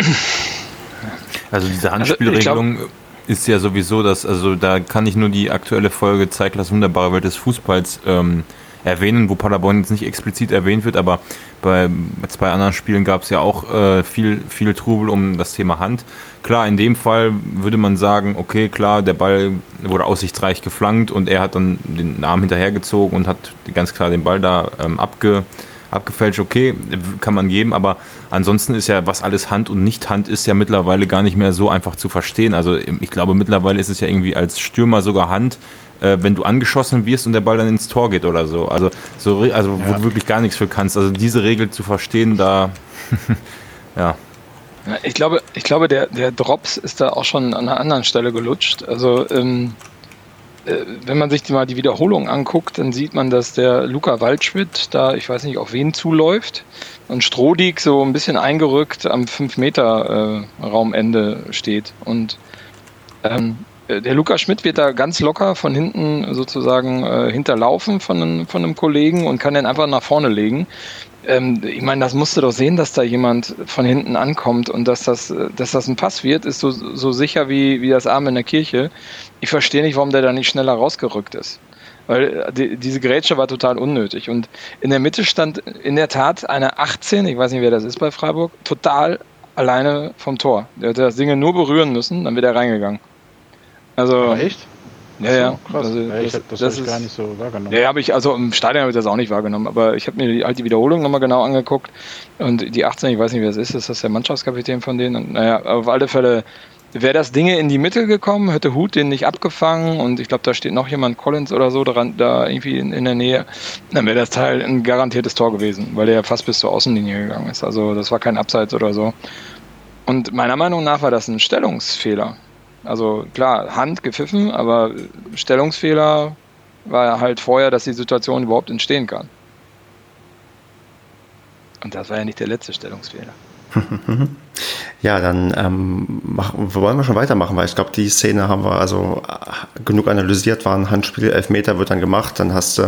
Also diese Also, Handspielregelung ist ja sowieso das, also da kann ich nur die aktuelle Folge Zeiglers wunderbare Welt des Fußballs ähm, erwähnen, wo Paderborn jetzt nicht explizit erwähnt wird, aber bei zwei anderen Spielen gab es ja auch äh, viel, viel Trubel um das Thema Hand. Klar, in dem Fall würde man sagen, okay, klar, der Ball wurde aussichtsreich geflankt und er hat dann den Arm hinterhergezogen und hat ganz klar den Ball da ähm, abge, abgefälscht, okay, kann man geben, aber ansonsten ist ja, was alles Hand und nicht Hand ist, ja mittlerweile gar nicht mehr so einfach zu verstehen. Also ich glaube, mittlerweile ist es ja irgendwie als Stürmer sogar Hand, äh, wenn du angeschossen wirst und der Ball dann ins Tor geht oder so. Also, so, also wo Ja. du wirklich gar nichts für kannst. Also diese Regel zu verstehen, da, ja. Ich glaube, ich glaube der, der Drops ist da auch schon an einer anderen Stelle gelutscht. Also, ähm, äh, wenn man sich mal die Wiederholung anguckt, dann sieht man, dass der Luca Waldschmidt da, ich weiß nicht, auf wen zuläuft und Strodig so ein bisschen eingerückt am 5-Meter-Raumende steht. Und ähm, äh, der Luca Schmidt wird da ganz locker von hinten sozusagen äh, hinterlaufen von von einem Kollegen und kann den einfach nach vorne legen. Ähm, ich meine, das musst du doch sehen, dass da jemand von hinten ankommt und dass das, äh, dass das ein Pass wird, ist so, so sicher wie, wie das Arm in der Kirche. Ich verstehe nicht, warum der da nicht schneller rausgerückt ist. Weil äh, die, diese Grätsche war total unnötig. Und in der Mitte stand in der Tat eine 18, ich weiß nicht, wer das ist bei Freiburg, total alleine vom Tor. Der hätte das Ding nur berühren müssen, dann wäre er reingegangen. Also, Aber echt? Ja, ja. Krass. Also, ja, ich, das- hab- das, das habe ich gar nicht so wahrgenommen. ja, habe ich, also im Stadion habe ich das auch nicht wahrgenommen, aber ich habe mir die, halt die Wiederholung nochmal genau angeguckt und die 18, ich weiß nicht, wer das ist, ist das der Mannschaftskapitän von denen? Und, naja, auf alle Fälle wäre das Dinge in die Mitte gekommen, hätte Hut den nicht abgefangen und ich glaube, da steht noch jemand, Collins oder so, dran, da irgendwie in, in der Nähe, dann wäre das Teil ein garantiertes Tor gewesen, weil der ja fast bis zur Außenlinie gegangen ist. Also das war kein Abseits oder so. Und meiner Meinung nach war das ein Stellungsfehler. Also klar, Hand gepfiffen, aber Stellungsfehler war halt vorher, dass die Situation überhaupt entstehen kann. Und das war ja nicht der letzte Stellungsfehler. Ja, dann ähm, machen, wollen wir schon weitermachen, weil ich glaube, die Szene haben wir also genug analysiert, war ein Handspiel, Elfmeter wird dann gemacht, dann hast du,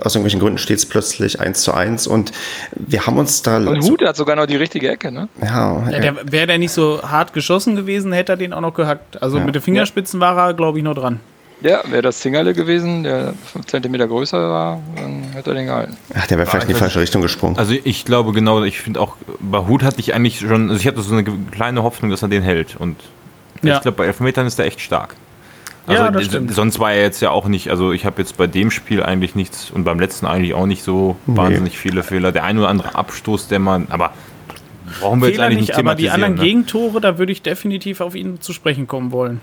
aus irgendwelchen Gründen steht es plötzlich 1 zu 1 und wir haben uns da... Und Hut hat sogar noch die richtige Ecke, ne? ja, Ja, der, Wäre der nicht so hart geschossen gewesen, hätte er den auch noch gehackt. Also Ja. mit den Fingerspitzen war er, glaube ich, noch dran. Ja, wäre das Zingerle gewesen, der 5 cm größer war, dann hätte er den gehalten. ach, der wäre vielleicht in die falsche Richtung gesprungen. Also ich glaube genau, ich finde auch, bei Hut hatte ich eigentlich schon, also ich hatte so eine kleine Hoffnung, dass er den hält. Und Ja. ich glaube, bei Elfmetern ist er echt stark. Also Ja, das stimmt. sonst war er jetzt ja auch nicht, also ich habe jetzt bei dem Spiel eigentlich nichts und beim letzten eigentlich auch nicht so Nee. wahnsinnig viele Fehler. Der ein oder andere Abstoß, der man, aber brauchen wir jetzt Fehler eigentlich nicht, nicht aber die thematisieren. anderen ne? Gegentore, da würde ich definitiv auf ihn zu sprechen kommen wollen.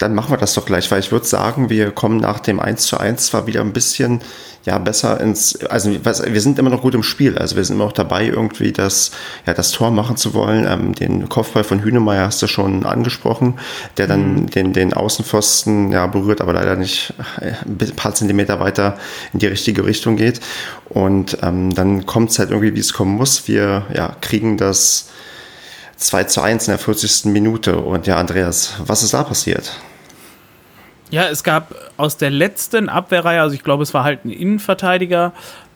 Dann machen wir das doch gleich, weil ich würde sagen, wir kommen nach dem 1 zu 1 zwar wieder ein bisschen ja, besser ins, also wir sind immer noch gut im Spiel, also wir sind immer noch dabei, irgendwie das, ja, das Tor machen zu wollen. Ähm, den Kopfball von Hünemeyer hast du schon angesprochen, der dann den, den Außenpfosten ja, berührt, aber leider nicht äh, ein paar Zentimeter weiter in die richtige Richtung geht. Und ähm, dann kommt es halt irgendwie, wie es kommen muss. Wir ja, kriegen das 2 zu 1 in der 40. Minute. Und ja, Andreas, was ist da passiert? Ja, es gab aus der letzten Abwehrreihe, also ich glaube, es war halt ein Innenverteidiger,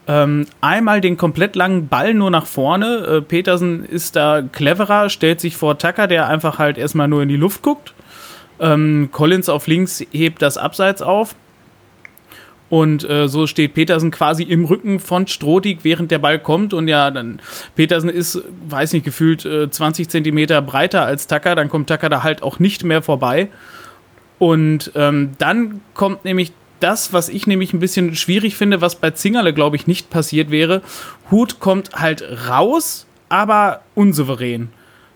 ähm, einmal den komplett langen Ball nur nach vorne. Äh, Petersen ist da cleverer, stellt sich vor Tucker, der einfach halt erstmal nur in die Luft guckt. Ähm, Collins auf links hebt das Abseits auf. Und äh, so steht Petersen quasi im Rücken von Strodig, während der Ball kommt. Und ja, dann Petersen ist, weiß nicht, gefühlt äh, 20 Zentimeter breiter als Tucker. Dann kommt Tucker da halt auch nicht mehr vorbei. Und ähm, dann kommt nämlich das, was ich nämlich ein bisschen schwierig finde, was bei Zingerle, glaube ich, nicht passiert wäre. Hut kommt halt raus, aber unsouverän.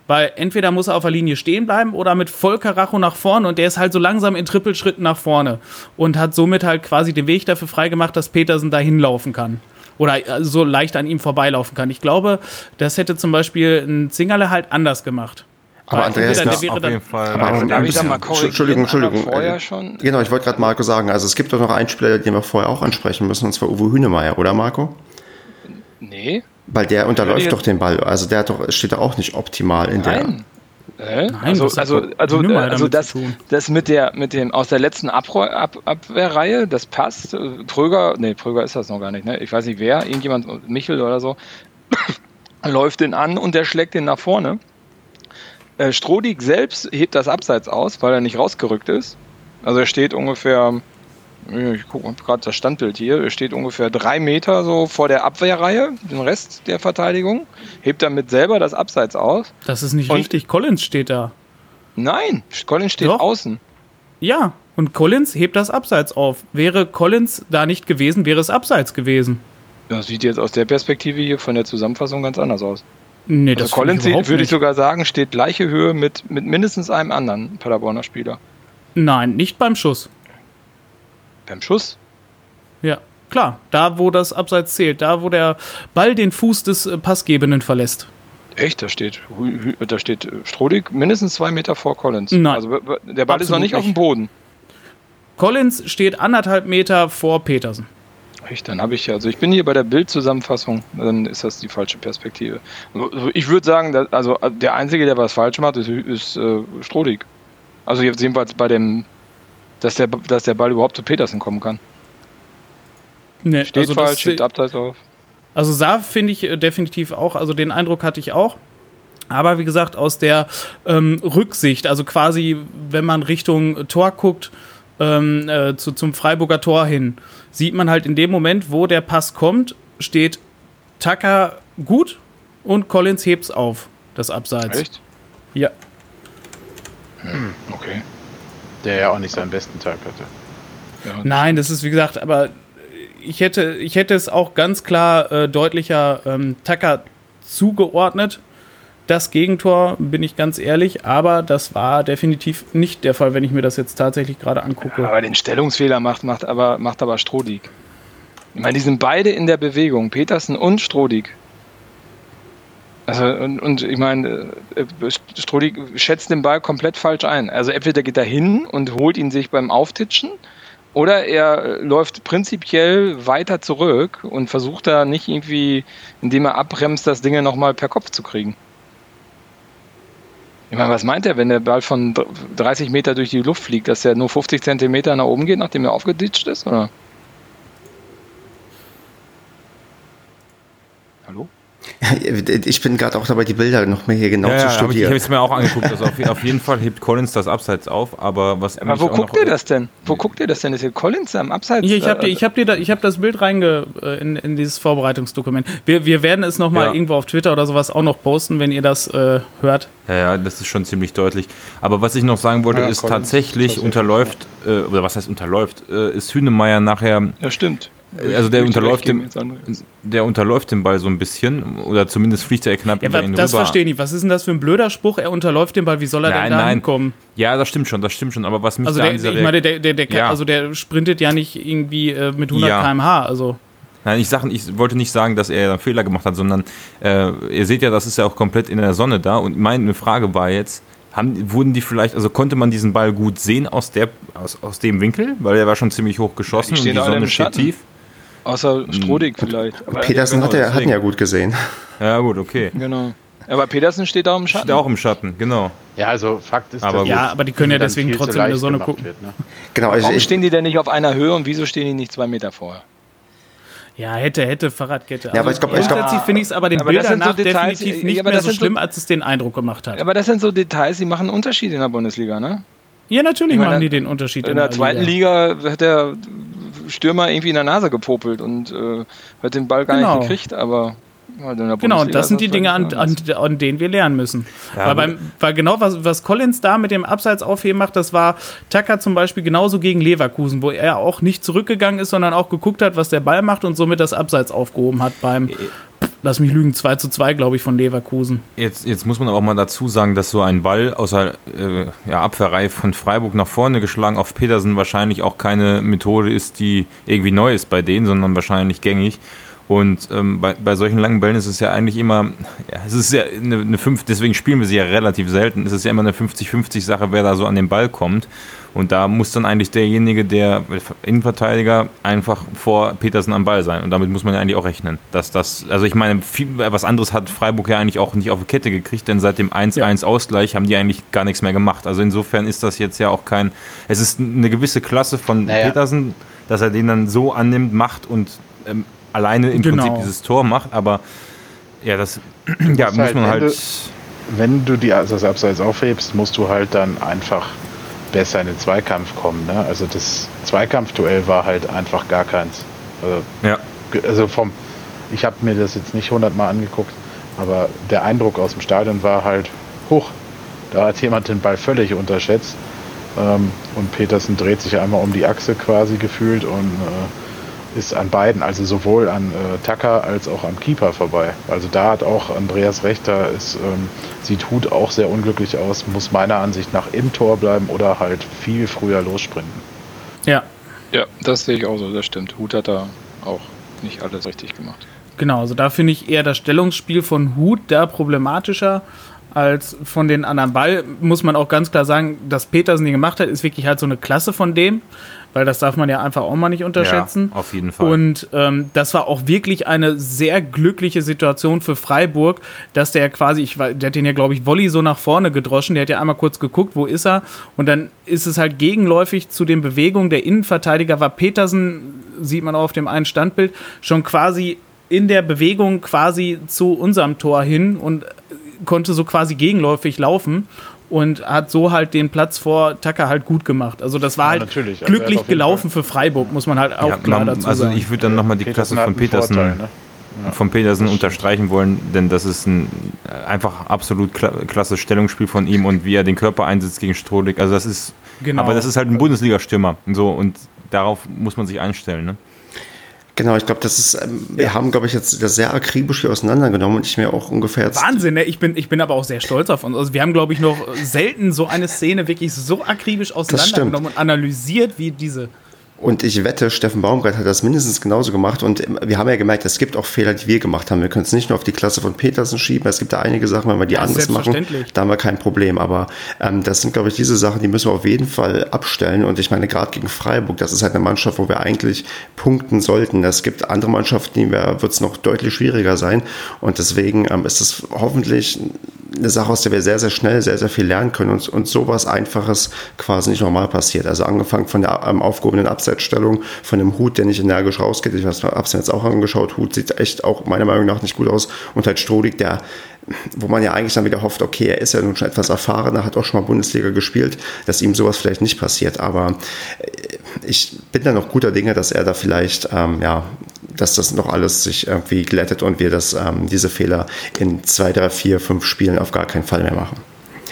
Weil entweder muss er auf der Linie stehen bleiben oder mit Vollkaracho nach vorne und der ist halt so langsam in Trippelschritten nach vorne und hat somit halt quasi den Weg dafür freigemacht, dass Petersen da hinlaufen kann. Oder äh, so leicht an ihm vorbeilaufen kann. Ich glaube, das hätte zum Beispiel ein Zingerle halt anders gemacht. Aber Andreas, das der auf jeden Fall. Aber Also, da bisschen- mal? Entschuldigung, Entschuldigung. Vorher äh, schon? Genau, ich wollte gerade Marco sagen, also es gibt doch noch einen Spieler, den wir vorher auch ansprechen müssen, und zwar Uwe Hünemeyer, oder Marco? Nee, Weil der unterläuft jetzt- doch den Ball. Also der hat doch, steht doch auch nicht optimal in der. nein. Hä? Nein, also, also, also, Hünemeyer also das, das mit der, mit dem aus der letzten Abreu Ab Abwehrreihe, das passt. Äh, Pröger, nee, Pröger ist das noch gar nicht, ne? Ich weiß nicht wer, irgendjemand, Michel oder so, läuft den an und der schlägt den nach vorne. Äh, Strodig selbst hebt das Abseits aus, weil er nicht rausgerückt ist. Also er steht ungefähr, ich gucke gerade das Standbild hier, er steht ungefähr drei Meter so vor der Abwehrreihe, den Rest der Verteidigung, hebt damit selber das Abseits aus. Das ist nicht Und- richtig. Collins steht da. Nein, Collins steht Doch. außen. Ja, und Collins hebt das Abseits auf. Wäre Collins da nicht gewesen, wäre es Abseits gewesen. Das sieht jetzt aus der Perspektive hier von der Zusammenfassung ganz anders aus. Nee, Also das Collins, ich würde ich sogar sagen, steht gleiche Höhe mit, mit mindestens einem anderen Paderborner Spieler. nicht. Nein, nicht beim Schuss. Beim Schuss? Ja, klar. Da, wo das Abseits zählt. Da, wo der Ball den Fuß des äh, Passgebenden verlässt. Echt, da steht, da steht äh, Strodig mindestens zwei Meter vor Collins. Nein. Also der Ball ist noch Absolut nicht auf dem nicht. Boden. Collins steht anderthalb Meter vor Petersen. Echt, dann habe ich, also ich bin hier bei der Bildzusammenfassung, dann ist das die falsche Perspektive. Also Ich würde sagen, dass, also der Einzige, der was falsch macht, ist, ist äh, Strodig. Also jetzt jedenfalls bei dem, dass der, dass der Ball überhaupt zu Petersen kommen kann. Nee, Steht also falsch, steht Abseits auf. Also sah finde ich äh, definitiv auch, also den Eindruck hatte ich auch. Aber wie gesagt, aus der ähm, Rücksicht, also quasi, wenn man Richtung Tor guckt, ähm, äh, zu, zum Freiburger Tor hin, sieht man halt in dem Moment, wo der Pass kommt, steht Tucker gut und Collins hebt's auf, das Abseits. Echt? Ja. Okay. Der ja auch nicht seinen besten Tag hatte. Ja. Nein, das ist wie gesagt, aber ich hätte, ich hätte es auch ganz klar äh, deutlicher ähm, Tucker zugeordnet. Das Gegentor, bin ich ganz ehrlich, aber das war definitiv nicht der Fall, wenn ich mir das jetzt tatsächlich gerade angucke. Aber den Stellungsfehler macht, macht aber, macht aber Strodig. Ich meine, die sind beide in der Bewegung, Petersen und Strodig. Also, und, und ich meine, äh, Strodig schätzt den Ball komplett falsch ein. Also, entweder geht er hin und holt ihn sich beim Auftitschen, oder er läuft prinzipiell weiter zurück und versucht da nicht irgendwie, indem er abbremst, das Ding nochmal per Kopf zu kriegen. Ich meine, was meint er, wenn der Ball von 30 Meter durch die Luft fliegt, dass er nur 50 Zentimeter nach oben geht, nachdem er aufgeditscht ist? Oder? Hallo? Ich bin gerade auch dabei, die Bilder noch mal hier genau Ja, zu ja, hab ich, ich habe studieren. es mir auch angeguckt. Also auf, auf jeden Fall hebt Collins das Abseits auf, aber was Aber wo guckt noch- ihr das denn? Wo guckt ihr das denn? Ist hier Collins am Abseits? Hier, ich habe äh, dir, ich hab dir da, ich hab das Bild reinge äh, in, in dieses Vorbereitungsdokument. Wir, wir werden es nochmal Ja. irgendwo auf Twitter oder sowas auch noch posten, wenn ihr das äh, hört. Ja, ja, das ist schon ziemlich deutlich. Aber was ich noch sagen wollte, Ja, ist Collins tatsächlich tatsächlich, unterläuft, äh, oder was heißt unterläuft, äh, ist Hünemeyer nachher, Ja, stimmt. Also der unterläuft, Andreas. der unterläuft den Ball so ein bisschen, oder zumindest fliegt er knapp Ja, über ihn das rüber. verstehe ich nicht. Was ist denn das für ein blöder Spruch? Er unterläuft den Ball. Wie soll er Nein, denn da nein. hinkommen? Ja, das stimmt schon, das stimmt schon. Aber was mich Also da der, an dieser ich meine, der, der, der, Ja. also der sprintet ja nicht irgendwie äh, mit 100 Ja. km/h. Also Nein, ich, sag, ich wollte nicht sagen, dass er einen Fehler gemacht hat, sondern äh, ihr seht ja, das ist ja auch komplett in der Sonne da. Und meine Frage war jetzt, haben, wurden die vielleicht, also konnte man diesen Ball gut sehen aus, der, aus, aus dem Winkel? Weil er war schon ziemlich hoch geschossen Ja, die und die Sonne steht Schatten. tief. Außer Strodig vielleicht. Aber, Petersen genau, hat, er, ja gut gesehen. Ja, gut, okay. Genau. Aber Petersen steht da im Schatten. Steht auch im Schatten, genau. Ja, also Fakt ist, Aber. Ja, aber die können ja deswegen trotzdem in der Sonne gucken. Wird, ne? Genau, Warum ich, stehen die denn nicht auf einer Höhe und wieso stehen die nicht zwei Meter vorher? ja, hätte, hätte Fahrradkette. Ja, aber ich glaub- ich glaub- grundsätzlich finde ich es aber den Aber das Bildern sind so nach Details, definitiv ja, nicht aber mehr so sind so- schlimm, als es den Eindruck gemacht hat. Aber das sind so Details, die machen einen Unterschied in der Bundesliga, ne? Ja, natürlich Ich meine, machen die den Unterschied In der zweiten Liga hat der Stürmer irgendwie in der Nase gepopelt und äh, hat den Ball gar Genau. nicht gekriegt, aber halt Genau, und das sind die Dinge, an, vielleicht an, an denen wir lernen müssen. Ja, weil, aber- beim, weil genau, was, was Collins da mit dem Abseits aufheben macht, das war Tucker zum Beispiel genauso gegen Leverkusen, wo er auch nicht zurückgegangen ist, sondern auch geguckt hat, was der Ball macht und somit das Abseits aufgehoben hat beim, lass mich lügen, 2 zu 2, glaube ich, von Leverkusen. Jetzt, jetzt muss man auch mal dazu sagen, dass so ein Ball außer äh, ja, Abwehrreihe von Freiburg nach vorne geschlagen auf Petersen wahrscheinlich auch keine Methode ist, die irgendwie neu ist bei denen, sondern wahrscheinlich gängig. Und ähm, bei, bei solchen langen Bällen ist es ja eigentlich immer, ja, es ist ja eine 5, deswegen spielen wir sie ja relativ selten. Es ist ja immer eine 50-50-Sache, wer da so an den Ball kommt. Und da muss dann eigentlich derjenige, der Innenverteidiger, einfach vor Petersen am Ball sein. Und damit muss man ja eigentlich auch rechnen. Dass das, also ich meine, viel, was anderes hat Freiburg ja eigentlich auch nicht auf die Kette gekriegt, denn seit dem 1-1 Ausgleich haben die eigentlich gar nichts mehr gemacht. Also insofern ist das jetzt ja auch kein, es ist eine gewisse Klasse von naja. Petersen, dass er den dann so annimmt, macht und ähm, alleine im genau. Prinzip dieses Tor macht, aber ja, das ja, muss halt, man halt. Wenn du, wenn du die, also das Abseits aufhebst, musst du halt dann einfach besser in den Zweikampf kommen. Ne? Also das Zweikampfduell war halt einfach gar keins. Also, ja. also vom, ich habe mir das jetzt nicht hundertmal angeguckt, aber der Eindruck aus dem Stadion war halt, hoch, da hat jemand den Ball völlig unterschätzt. Ähm, und Petersen dreht sich einmal um die Achse quasi gefühlt und äh, ist an beiden, also sowohl an äh, Tucker als auch am Keeper vorbei. Also da hat auch Andreas recht, da ist, ähm, sieht Hut auch sehr unglücklich aus, muss meiner Ansicht nach im Tor bleiben oder halt viel früher lossprinten. Ja. Ja, das sehe ich auch so, das stimmt. Hut hat da auch nicht alles richtig gemacht. Genau, also da finde ich eher das Stellungsspiel von Hut da problematischer als von den anderen Ball. Muss man auch ganz klar sagen, dass Petersen die gemacht hat, ist wirklich halt so eine Klasse von dem weil das darf man ja einfach auch mal nicht unterschätzen. Ja, auf jeden Fall. Und ähm, das war auch wirklich eine sehr glückliche Situation für Freiburg, dass der quasi, ich, der hat den ja, glaube ich, Volley so nach vorne gedroschen, der hat ja einmal kurz geguckt, wo ist er? Und dann ist es halt gegenläufig zu den Bewegungen der Innenverteidiger, war Petersen, sieht man auch auf dem einen Standbild, schon quasi in der Bewegung quasi zu unserem Tor hin und konnte so quasi gegenläufig laufen und hat so halt den Platz vor Tucker halt gut gemacht. Also das war ja, halt also glücklich gelaufen für Freiburg, muss man halt auch ja, klar dazu also sagen. Also ich würde dann nochmal die Klasse von Petersen, Vorteil, ne? ja. von Petersen unterstreichen wollen, denn das ist ein einfach absolut klasse Stellungsspiel von ihm und wie er den Körper einsetzt gegen Strohlig. Also das ist, genau. aber das ist halt ein Bundesliga-Stürmer so und darauf muss man sich einstellen. Ne? Genau, ich glaube, das ist, ähm, wir ja. haben, glaube ich, jetzt das sehr akribisch hier auseinandergenommen und ich mir auch ungefähr jetzt. Wahnsinn, ne? Ich bin, ich bin aber auch sehr stolz auf uns. Also wir haben, glaube ich, noch selten so eine Szene wirklich so akribisch auseinandergenommen und analysiert wie diese. Und ich wette, Steffen Baumgart hat das mindestens genauso gemacht. Und wir haben ja gemerkt, es gibt auch Fehler, die wir gemacht haben. Wir können es nicht nur auf die Klasse von Petersen schieben. Es gibt da einige Sachen, wenn wir die ja, anders machen, da haben wir kein Problem. Aber ähm, das sind, glaube ich, diese Sachen, die müssen wir auf jeden Fall abstellen. Und ich meine, gerade gegen Freiburg, das ist halt eine Mannschaft, wo wir eigentlich punkten sollten. Es gibt andere Mannschaften, die wird es noch deutlich schwieriger sein. Und deswegen ähm, ist es hoffentlich eine Sache, aus der wir sehr, sehr schnell sehr, sehr viel lernen können und, und sowas Einfaches quasi nicht normal passiert. Also angefangen von der ähm, aufgehobenen Abseitsstellung, von dem Hut, der nicht energisch rausgeht. Ich habe es mir jetzt auch angeschaut. Hut sieht echt auch meiner Meinung nach nicht gut aus. Und halt Strohlig, der wo man ja eigentlich dann wieder hofft, okay, er ist ja nun schon etwas erfahrener, hat auch schon mal Bundesliga gespielt, dass ihm sowas vielleicht nicht passiert. Aber äh, ich bin da noch guter Dinge, dass er da vielleicht ähm, ja, dass das noch alles sich irgendwie glättet und wir das, ähm, diese Fehler in zwei, drei, vier, fünf Spielen auf gar keinen Fall mehr machen.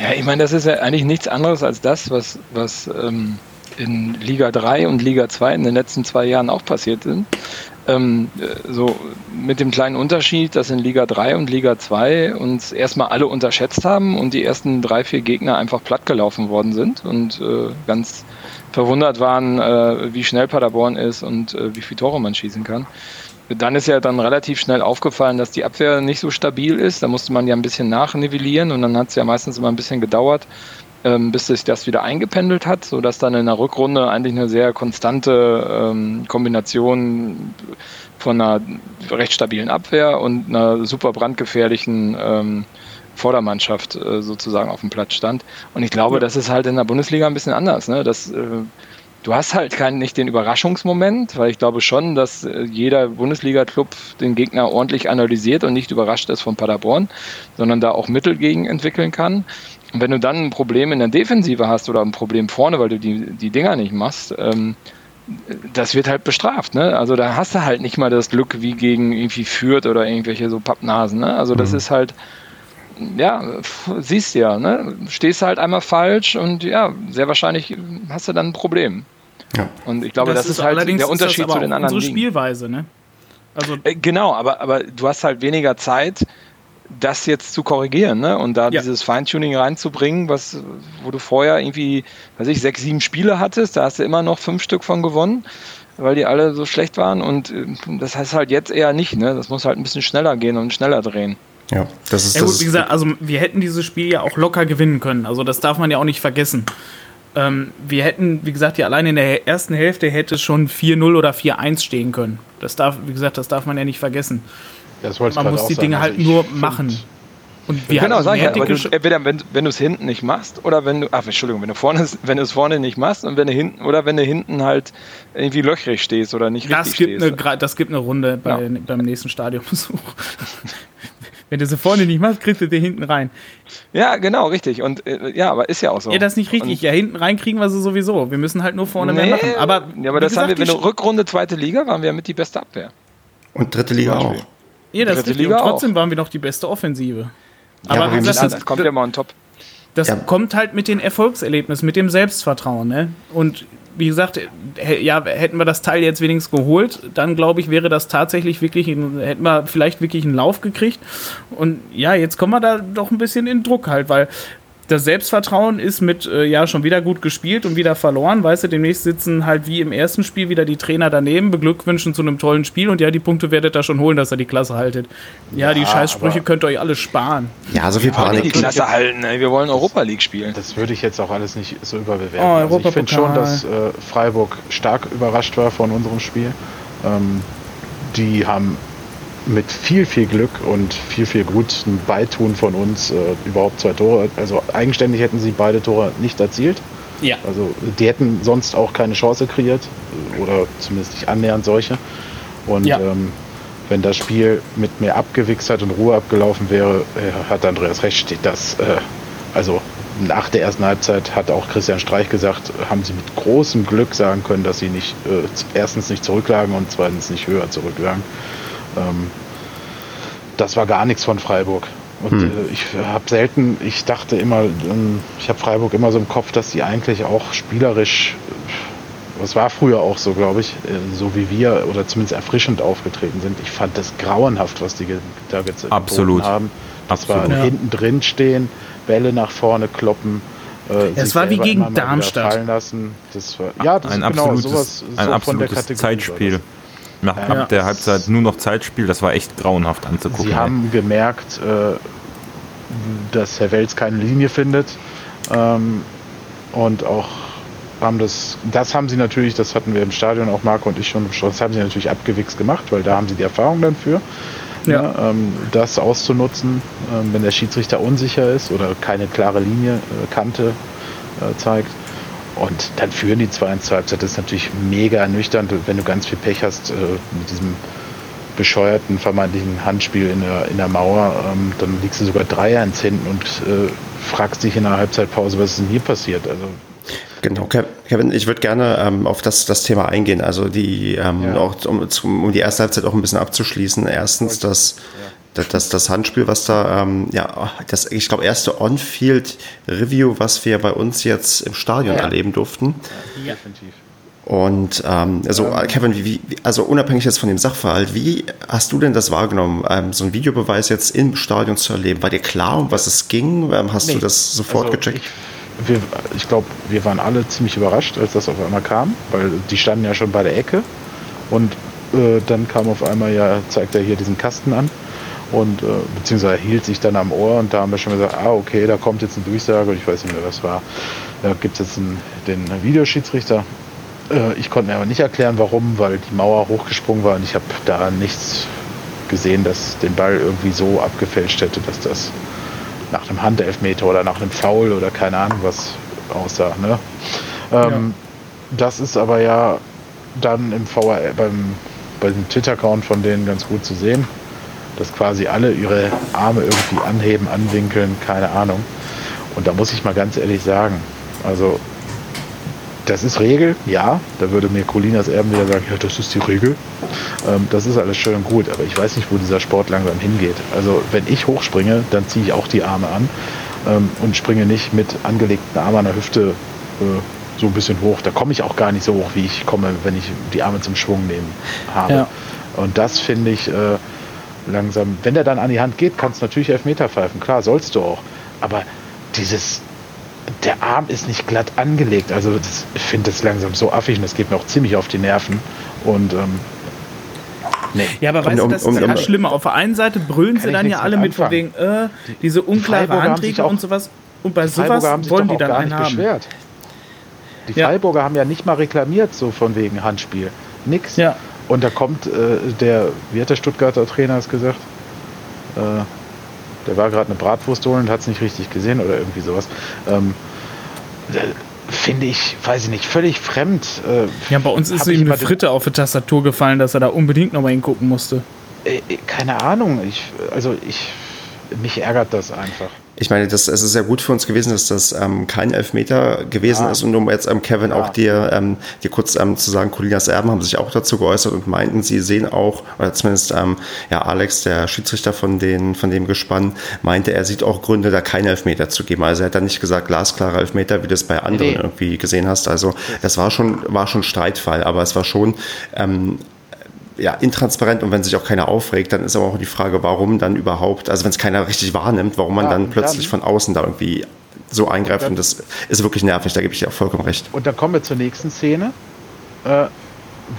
Ja, ich meine, das ist ja eigentlich nichts anderes als das, was, was ähm, in Liga 3 und Liga 2 in den letzten zwei Jahren auch passiert sind. Ähm, so mit dem kleinen Unterschied, dass in Liga 3 und Liga 2 uns erstmal alle unterschätzt haben und die ersten drei, vier Gegner einfach plattgelaufen worden sind und äh, ganz verwundert waren, äh, wie schnell Paderborn ist und äh, wie viele Tore man schießen kann. Dann ist ja dann relativ schnell aufgefallen, dass die Abwehr nicht so stabil ist. Da musste man ja ein bisschen nachnivellieren und dann hat es ja meistens immer ein bisschen gedauert, ähm, bis sich das wieder eingependelt hat, sodass dann in der Rückrunde eigentlich eine sehr konstante ähm, Kombination von einer recht stabilen Abwehr und einer super brandgefährlichen ähm, Vordermannschaft äh, sozusagen auf dem Platz stand. Und ich glaube, ja. das ist halt in der Bundesliga ein bisschen anders. Ne? Das, äh, du hast halt keinen, nicht den Überraschungsmoment, weil ich glaube schon, dass äh, jeder Bundesliga-Club den Gegner ordentlich analysiert und nicht überrascht ist von Paderborn, sondern da auch Mittel gegen entwickeln kann. Und wenn du dann ein Problem in der Defensive hast oder ein Problem vorne, weil du die, die Dinger nicht machst, ähm, das wird halt bestraft, ne? Also da hast du halt nicht mal das Glück wie gegen irgendwie Fürth oder irgendwelche so Pappnasen, ne? Also das mhm. ist halt, ja, siehst ja, ne? Stehst halt einmal falsch und ja, sehr wahrscheinlich hast du dann ein Problem. Ja. Und ich glaube, das, das ist, ist halt der Unterschied zu den anderen. Unsere Spielweise, ne? Also äh, genau, aber, aber du hast halt weniger Zeit, das jetzt zu korrigieren ne? und da Ja. dieses Feintuning reinzubringen, was, wo du vorher irgendwie, weiß ich, sechs, sieben Spiele hattest, da hast du immer noch fünf Stück von gewonnen, weil die alle so schlecht waren und äh, das heißt halt jetzt eher nicht, ne? Das muss halt ein bisschen schneller gehen und schneller drehen. Ja, das ist Ja das gut, wie gesagt, also wir hätten dieses Spiel ja auch locker gewinnen können. Also das darf man ja auch nicht vergessen. Ähm, wir hätten, wie gesagt, ja allein in der ersten Hälfte hätte es schon 4-0 oder 4-1 stehen können. Das darf, wie gesagt, das darf man ja nicht vergessen. Das ich Man muss auch die sagen. Dinge Also halt nur find- machen. Und wir genau, sag ich ja, aber du, entweder wenn, wenn du es hinten nicht machst oder wenn du, ach Entschuldigung, wenn du vorne, wenn du es vorne nicht machst und wenn du hinten oder wenn du hinten halt irgendwie löchrig stehst oder nicht das richtig gibt, stehst. eine, das gibt eine Runde bei, Ja. beim nächsten Stadionbesuch. Wenn du sie vorne nicht machst, kriegst du dir hinten rein. Ja, genau, richtig. Und äh, ja, aber ist ja auch so. Ja, das ist nicht richtig. Und, Ja, hinten rein kriegen wir sie sowieso. Wir müssen halt nur vorne mehr nee, machen. Aber, ja, aber das haben wir, gesagt, wenn du Rückrunde zweite Liga waren wir mit die beste Abwehr. Und dritte Liga auch. Ja, das ist Dritte richtig. Liga Und trotzdem waren wir noch die beste Offensive. aber Aber gesagt, Ja, das, das kommt ja mal on top. das Ja. kommt halt mit den Erfolgserlebnissen, mit dem Selbstvertrauen. Ne? Und wie gesagt, ja, hätten wir das Teil jetzt wenigstens geholt, dann glaube ich, wäre das tatsächlich wirklich, ein, hätten wir vielleicht wirklich einen Lauf gekriegt. Und ja, jetzt kommen wir da doch ein bisschen in Druck halt, weil das Selbstvertrauen ist mit, äh, ja, schon wieder gut gespielt und wieder verloren. Weißt du, demnächst sitzen halt wie im ersten Spiel wieder die Trainer daneben, beglückwünschen zu einem tollen Spiel und ja, die Punkte werdet ihr schon holen, dass ihr die Klasse haltet. Ja, die Ja, Scheißsprüche aber- könnt ihr euch alle sparen. Ja, so viel Aber die Panik. Klasse halten, ey. wir wollen Europa League spielen. Das würde ich jetzt auch alles nicht so überbewerten. Oh, also ich finde schon, dass äh, Freiburg stark überrascht war von unserem Spiel. Ähm, die haben mit viel, viel Glück und viel, viel guten Beitun von uns äh, überhaupt zwei Tore. Also eigenständig hätten sie beide Tore nicht erzielt. Ja. Also die hätten sonst auch keine Chance kreiert oder zumindest nicht annähernd solche. Und Ja. ähm, wenn das Spiel mit mehr Abgewichsheit und Ruhe abgelaufen wäre, äh, hat Andreas recht, steht das. Äh, also nach der ersten Halbzeit hat auch Christian Streich gesagt, haben sie mit großem Glück sagen können, dass sie nicht äh, erstens nicht zurücklagen und zweitens nicht höher zurücklagen. Ähm, das war gar nichts von Freiburg. Und äh, ich habe selten, ich dachte immer, ähm, ich habe Freiburg immer so im Kopf, dass sie eigentlich auch spielerisch, äh, das war früher auch so, glaube ich, äh, so wie wir oder zumindest erfrischend aufgetreten sind. Ich fand das grauenhaft, was die da geboten Absolut. haben. Das Absolut. war Ja. hinten drin stehen, Bälle nach vorne kloppen. Äh, Es war wie gegen Darmstadt. Fallen lassen. Das war, ja, das ein ist genau absolutes, sowas. ein so von der absolutes Kategorie Zeitspiel. Nach, Ja. Ab der Halbzeit nur noch Zeitspiel, das war echt grauenhaft anzugucken. Sie haben gemerkt, äh, dass Herr Welz keine Linie findet. Ähm, und auch haben das, das haben sie natürlich, das hatten wir im Stadion auch Marco und ich schon besprochen, das haben sie natürlich abgewichst gemacht, weil da haben sie die Erfahrung dann für. Ja. ne, ähm, das auszunutzen, ähm, wenn der Schiedsrichter unsicher ist oder keine klare Linie, äh, Kante äh, zeigt. Und dann führen die 2 1 zur Halbzeit. Das ist natürlich mega ernüchternd, wenn du ganz viel Pech hast äh, mit diesem bescheuerten vermeintlichen Handspiel in der, in der Mauer. Ähm, dann liegst du sogar 3-1 hinten und äh, fragst dich in der Halbzeitpause, was ist denn hier passiert. Also Genau, Kev- Kevin, ich würde gerne ähm, auf das, das Thema eingehen. Also die, ähm, Ja. auch um, um die erste Halbzeit auch ein bisschen abzuschließen. Erstens das, das, das, Handspiel, was da, ähm, ja, das, ich glaube, erste On-Field-Review, was wir bei uns jetzt im Stadion Ja. erleben durften. definitiv. Und ähm, also Kevin, wie, wie, also unabhängig jetzt von dem Sachverhalt, wie hast du denn das wahrgenommen, ähm, so einen Videobeweis jetzt im Stadion zu erleben? War dir klar, um was es ging? Ähm, hast du Nee. das sofort Also gecheckt? Ich, wir- ich glaube, wir waren alle ziemlich überrascht, als das auf einmal kam, weil die standen ja schon bei der Ecke und äh, dann kam auf einmal ja, zeigt er hier diesen Kasten an und äh, beziehungsweise hielt sich dann am Ohr und da haben wir schon gesagt, ah okay, da kommt jetzt eine Durchsage und ich weiß nicht mehr, was war. Da gibt es jetzt einen, den Videoschiedsrichter. Äh, ich konnte mir aber nicht erklären, warum, weil die Mauer hochgesprungen war und ich habe da nichts gesehen, das den Ball irgendwie so abgefälscht hätte, dass das nach einem Handelfmeter oder nach einem Foul oder keine Ahnung was aussah. Ne? Ähm, Das ist aber ja dann im VR, beim, bei dem Twitter-Account von denen ganz gut zu sehen, dass quasi alle ihre Arme irgendwie anheben, anwinkeln, keine Ahnung. Und da muss ich mal ganz ehrlich sagen, also das ist Regel, ja, da würde mir Colinas Erben wieder sagen, ja, das ist die Regel. Ähm, das ist alles schön und gut, aber ich weiß nicht, wo dieser Sport langsam hingeht. Also wenn ich hochspringe, dann ziehe ich auch die Arme an ähm, und springe nicht mit angelegten Armen an der Hüfte äh, so ein bisschen hoch. Da komme ich auch gar nicht so hoch, wie ich komme, wenn ich die Arme zum Schwung nehmen habe. Ja. Und das finde ich, äh, langsam. Wenn der dann an die Hand geht, kannst du natürlich Elfmeter pfeifen. Klar, sollst du auch. Aber dieses, der Arm ist nicht glatt angelegt. Also das, ich finde das langsam so affig und das geht mir auch ziemlich auf die Nerven. Und ähm, nee. Ja, aber weißt du, das ist ja schlimmer. Auf der einen Seite brüllen sie dann ja alle mit von wegen, äh, diese unklare Handregel und sowas. Und bei sowas wollen die dann einen haben. Beschwert. Die ja. Freiburger haben ja nicht mal reklamiert, so von wegen Handspiel. Nix. Ja. Und da kommt äh, der, wie hat der Stuttgarter Trainer es gesagt? Äh, der war gerade eine Bratwurst holen und hat es nicht richtig gesehen oder irgendwie sowas. Ähm, äh, Finde ich, weiß ich nicht, völlig fremd. Äh, ja, bei uns ist ihm eine Fritte auf die Tastatur gefallen, dass er da unbedingt nochmal hingucken musste. Äh, äh, keine Ahnung. Ich, also ich, mich ärgert das einfach ich meine, das, es ist sehr gut für uns gewesen, dass das ähm, kein Elfmeter gewesen ja. ist. Und um jetzt ähm, Kevin ja. auch dir, ähm, dir kurz ähm, zu sagen, Colinas Erben haben sich auch dazu geäußert und meinten, sie sehen auch, oder zumindest ähm, ja, Alex, der Schiedsrichter von, den, von dem Gespann, meinte, er sieht auch Gründe, da keinen Elfmeter zu geben. Also er hat dann nicht gesagt, glasklarer Elfmeter, wie du es bei anderen nee. irgendwie gesehen hast. Also das war schon, war schon Streitfall, aber es war schon ähm, ja, intransparent und wenn sich auch keiner aufregt, dann ist aber auch die Frage, warum dann überhaupt, also wenn es keiner richtig wahrnimmt, warum man ja, dann plötzlich dann, von außen da irgendwie so eingreift dann, und das ist wirklich nervig, da gebe ich dir auch vollkommen recht. Und dann kommen wir zur nächsten Szene, äh,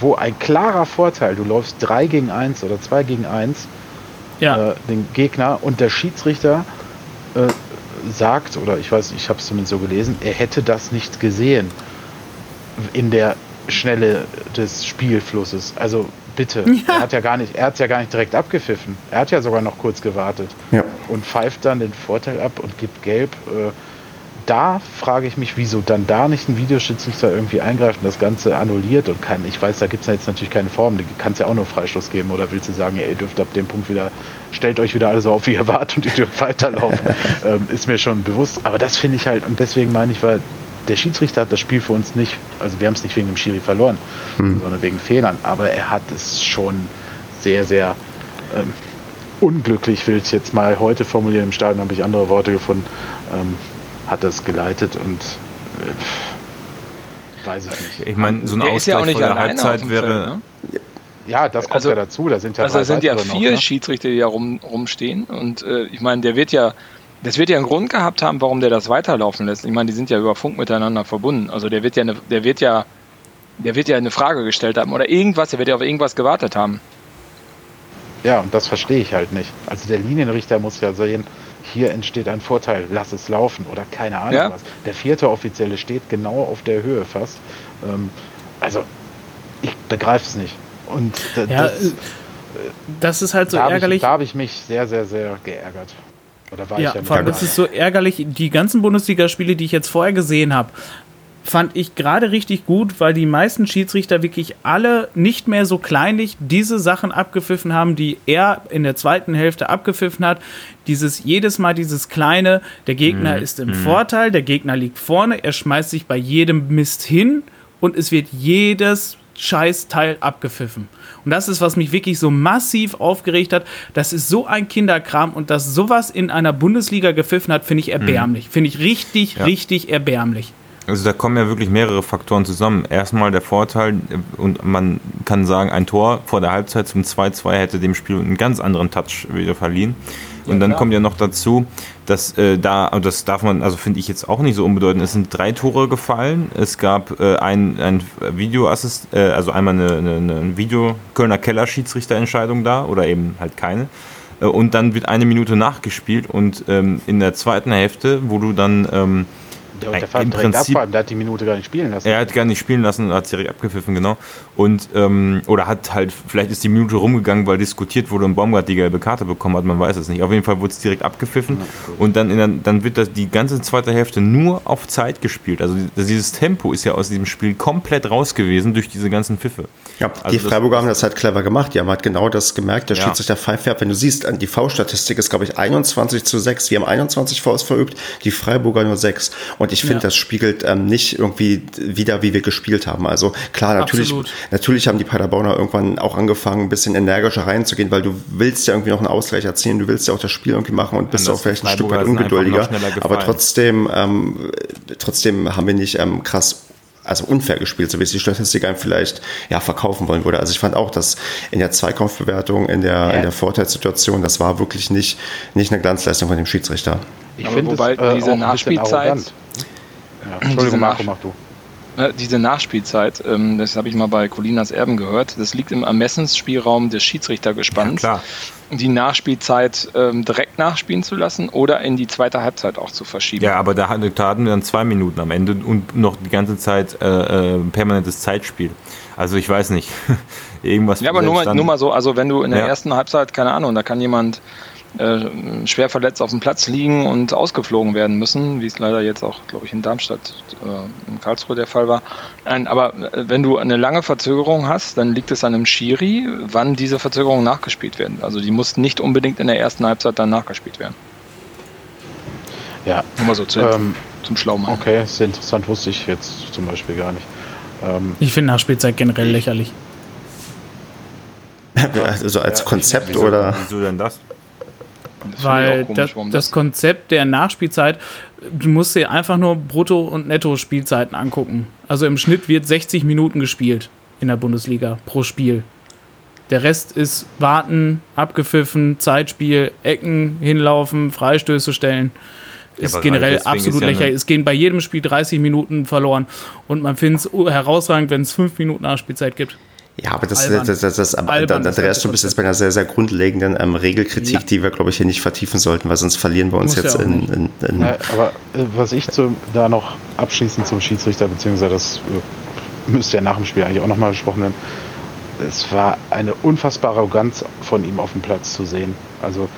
wo ein klarer Vorteil, du läufst 3 gegen 1 oder 2 gegen 1 ja. äh, den Gegner und der Schiedsrichter äh, sagt, oder ich weiß, ich habe es zumindest so gelesen, er hätte das nicht gesehen in der Schnelle des Spielflusses. Also bitte. Ja. Er hat ja gar nicht, er hat ja gar nicht direkt abgepfiffen. Er hat ja sogar noch kurz gewartet ja. und pfeift dann den Vorteil ab und gibt gelb. Äh, da frage ich mich, wieso dann da nicht ein Videoschiedsrichter irgendwie eingreift und das Ganze annulliert und kann. Ich weiß, da gibt es ja jetzt natürlich keine Form. Du kannst ja auch nur Freistoß geben oder willst du sagen, ja, ihr dürft ab dem Punkt wieder, stellt euch wieder alle so auf, wie ihr wart und ihr dürft weiterlaufen. ähm, ist mir schon bewusst. Aber das finde ich halt, und deswegen meine ich, weil der Schiedsrichter hat das Spiel für uns nicht, also wir haben es nicht wegen dem Schiri verloren, hm. sondern wegen Fehlern. Aber er hat es schon sehr, sehr ähm, unglücklich, will ich jetzt mal heute formulieren. Im Stadion habe ich andere Worte gefunden. Ähm, hat das geleitet und äh, weiß ich nicht. Ich meine, so ein der Ausgleich ja auch nicht vor der Halbzeit wäre. Feld, ne? Ja, das kommt also, ja dazu. Da sind ja, also sind ja vier noch, ne? Schiedsrichter, die da rum, rumstehen. Und äh, ich meine, der wird ja das wird ja einen Grund gehabt haben, warum der das weiterlaufen lässt. Ich meine, die sind ja über Funk miteinander verbunden. Also der wird ja eine, der wird ja, der wird ja eine Frage gestellt haben oder irgendwas, der wird ja auf irgendwas gewartet haben. Ja, und das verstehe ich halt nicht. Also der Linienrichter muss ja sehen, hier entsteht ein Vorteil, lass es laufen oder keine Ahnung ja. was. Der vierte Offizielle steht genau auf der Höhe fast. Ähm, also ich begreife es nicht. Und ja, das, äh, das, ist halt so da ärgerlich. Ich, da habe ich mich sehr, sehr, sehr geärgert. Oder war ja, ich ja vor allem, das ist so ärgerlich. Die ganzen Bundesligaspiele, die ich jetzt vorher gesehen habe, fand ich gerade richtig gut, weil die meisten Schiedsrichter wirklich alle nicht mehr so kleinlich diese Sachen abgepfiffen haben, die er in der zweiten Hälfte abgepfiffen hat. Dieses jedes Mal dieses kleine, der Gegner mhm. ist im mhm. Vorteil, der Gegner liegt vorne, er schmeißt sich bei jedem Mist hin und es wird jedes Scheißteil abgepfiffen. Und das ist, was mich wirklich so massiv aufgeregt hat. Das ist so ein Kinderkram und dass sowas in einer Bundesliga gepfiffen hat, finde ich erbärmlich. Mhm. Finde ich richtig, ja. richtig erbärmlich. Also da kommen ja wirklich mehrere Faktoren zusammen. Erstmal der Vorteil, und man kann sagen, ein Tor vor der Halbzeit zum 2-2 hätte dem Spiel einen ganz anderen Touch wieder verliehen. Und dann kommt ja noch dazu, dass äh, da, und das darf man, also finde ich jetzt auch nicht so unbedeutend, es sind drei Tore gefallen. Es gab äh, ein, ein Videoassist, äh, also einmal eine, eine, eine Video Kölner Keller Schiedsrichterentscheidung da oder eben halt keine. Äh, und dann wird eine Minute nachgespielt und ähm, in der zweiten Hälfte, wo du dann ähm, der, der Im Prinzip, abfahren, der hat die Minute gar nicht spielen lassen. Er hat gar nicht spielen lassen, hat direkt abgepfiffen, genau. Und, ähm, oder hat halt, vielleicht ist die Minute rumgegangen, weil diskutiert wurde und Baumgart die gelbe Karte bekommen hat, man weiß es nicht. Auf jeden Fall wurde es direkt abgepfiffen. Ja, und dann, der, dann wird das die ganze zweite Hälfte nur auf Zeit gespielt. Also dieses Tempo ist ja aus diesem Spiel komplett raus gewesen durch diese ganzen Pfiffe. Ja, also die Freiburger haben das halt clever gemacht. Die haben halt genau das gemerkt. Der ja. Schiedsrichter pfeift ab. Wenn du siehst, die V-Statistik ist, glaube ich, 21 zu 6. Wir haben 21 Vs verübt, die Freiburger nur 6. Und ich finde, ja. das spiegelt ähm, nicht irgendwie wieder, wie wir gespielt haben. Also klar, natürlich, natürlich haben die Paderborner irgendwann auch angefangen, ein bisschen energischer reinzugehen, weil du willst ja irgendwie noch einen Ausgleich erzielen, du willst ja auch das Spiel irgendwie machen und bist auch vielleicht ein Stück weit ungeduldiger. Aber trotzdem, ähm, trotzdem haben wir nicht ähm, krass also unfair gespielt, so wie es die Statistik einem vielleicht ja, verkaufen wollen würde. Also ich fand auch, dass in der Zweikampfbewertung, in der, ja. in der Vorteilssituation, das war wirklich nicht, nicht eine Glanzleistung von dem Schiedsrichter. Ich finde wobei es, äh, diese Nachspielzeit. Ja, Entschuldigung, Marco, mach du. Diese Nachspielzeit, ähm, das habe ich mal bei Colinas Erben gehört, das liegt im Ermessensspielraum des Schiedsrichtergespanns. Ja, die Nachspielzeit ähm, direkt nachspielen zu lassen oder in die zweite Halbzeit auch zu verschieben. Ja, aber da hatten wir dann zwei Minuten am Ende und noch die ganze Zeit äh, äh, permanentes Zeitspiel. Also ich weiß nicht. Irgendwas. Ja, aber nur mal, nur mal so, also wenn du in der ja. ersten Halbzeit, keine Ahnung, da kann jemand äh, schwer verletzt auf dem Platz liegen und ausgeflogen werden müssen, wie es leider jetzt auch, glaube ich, in Darmstadt, äh, in Karlsruhe der Fall war. Nein, aber äh, wenn du eine lange Verzögerung hast, dann liegt es an einem Schiri, wann diese Verzögerungen nachgespielt werden. Also die muss nicht unbedingt in der ersten Halbzeit dann nachgespielt werden. Ja. Nur mal so zu, ähm, zum Schlaumachen. Okay, ist interessant, wusste ich jetzt zum Beispiel gar nicht. Ähm, ich finde Nachspielzeit generell lächerlich. Also als Konzept wieso, oder? Wieso denn das? Das Weil komisch, das, das, Konzept der Nachspielzeit, du musst dir einfach nur Brutto- und Netto-Spielzeiten angucken. Also im Schnitt wird 60 Minuten gespielt in der Bundesliga pro Spiel. Der Rest ist warten, abgepfiffen, Zeitspiel, Ecken, hinlaufen, Freistöße stellen. Ist ja, generell absolut ja lächerlich. Es gehen bei jedem Spiel 30 Minuten verloren. Und man findet es herausragend, wenn es 5 Minuten Nachspielzeit gibt. Ja, aber das, Albern. das, das, das, aber Albern, da, da drehst du bist jetzt bei einer sehr, sehr grundlegenden ähm, Regelkritik, ja. die wir, glaube ich, hier nicht vertiefen sollten, weil sonst verlieren wir uns Muss jetzt ja in, in, in ja, Aber äh, was ich zu, da noch abschließend zum Schiedsrichter, beziehungsweise das äh, müsste ja nach dem Spiel eigentlich auch nochmal besprochen werden, es war eine unfassbare Arroganz von ihm auf dem Platz zu sehen. Also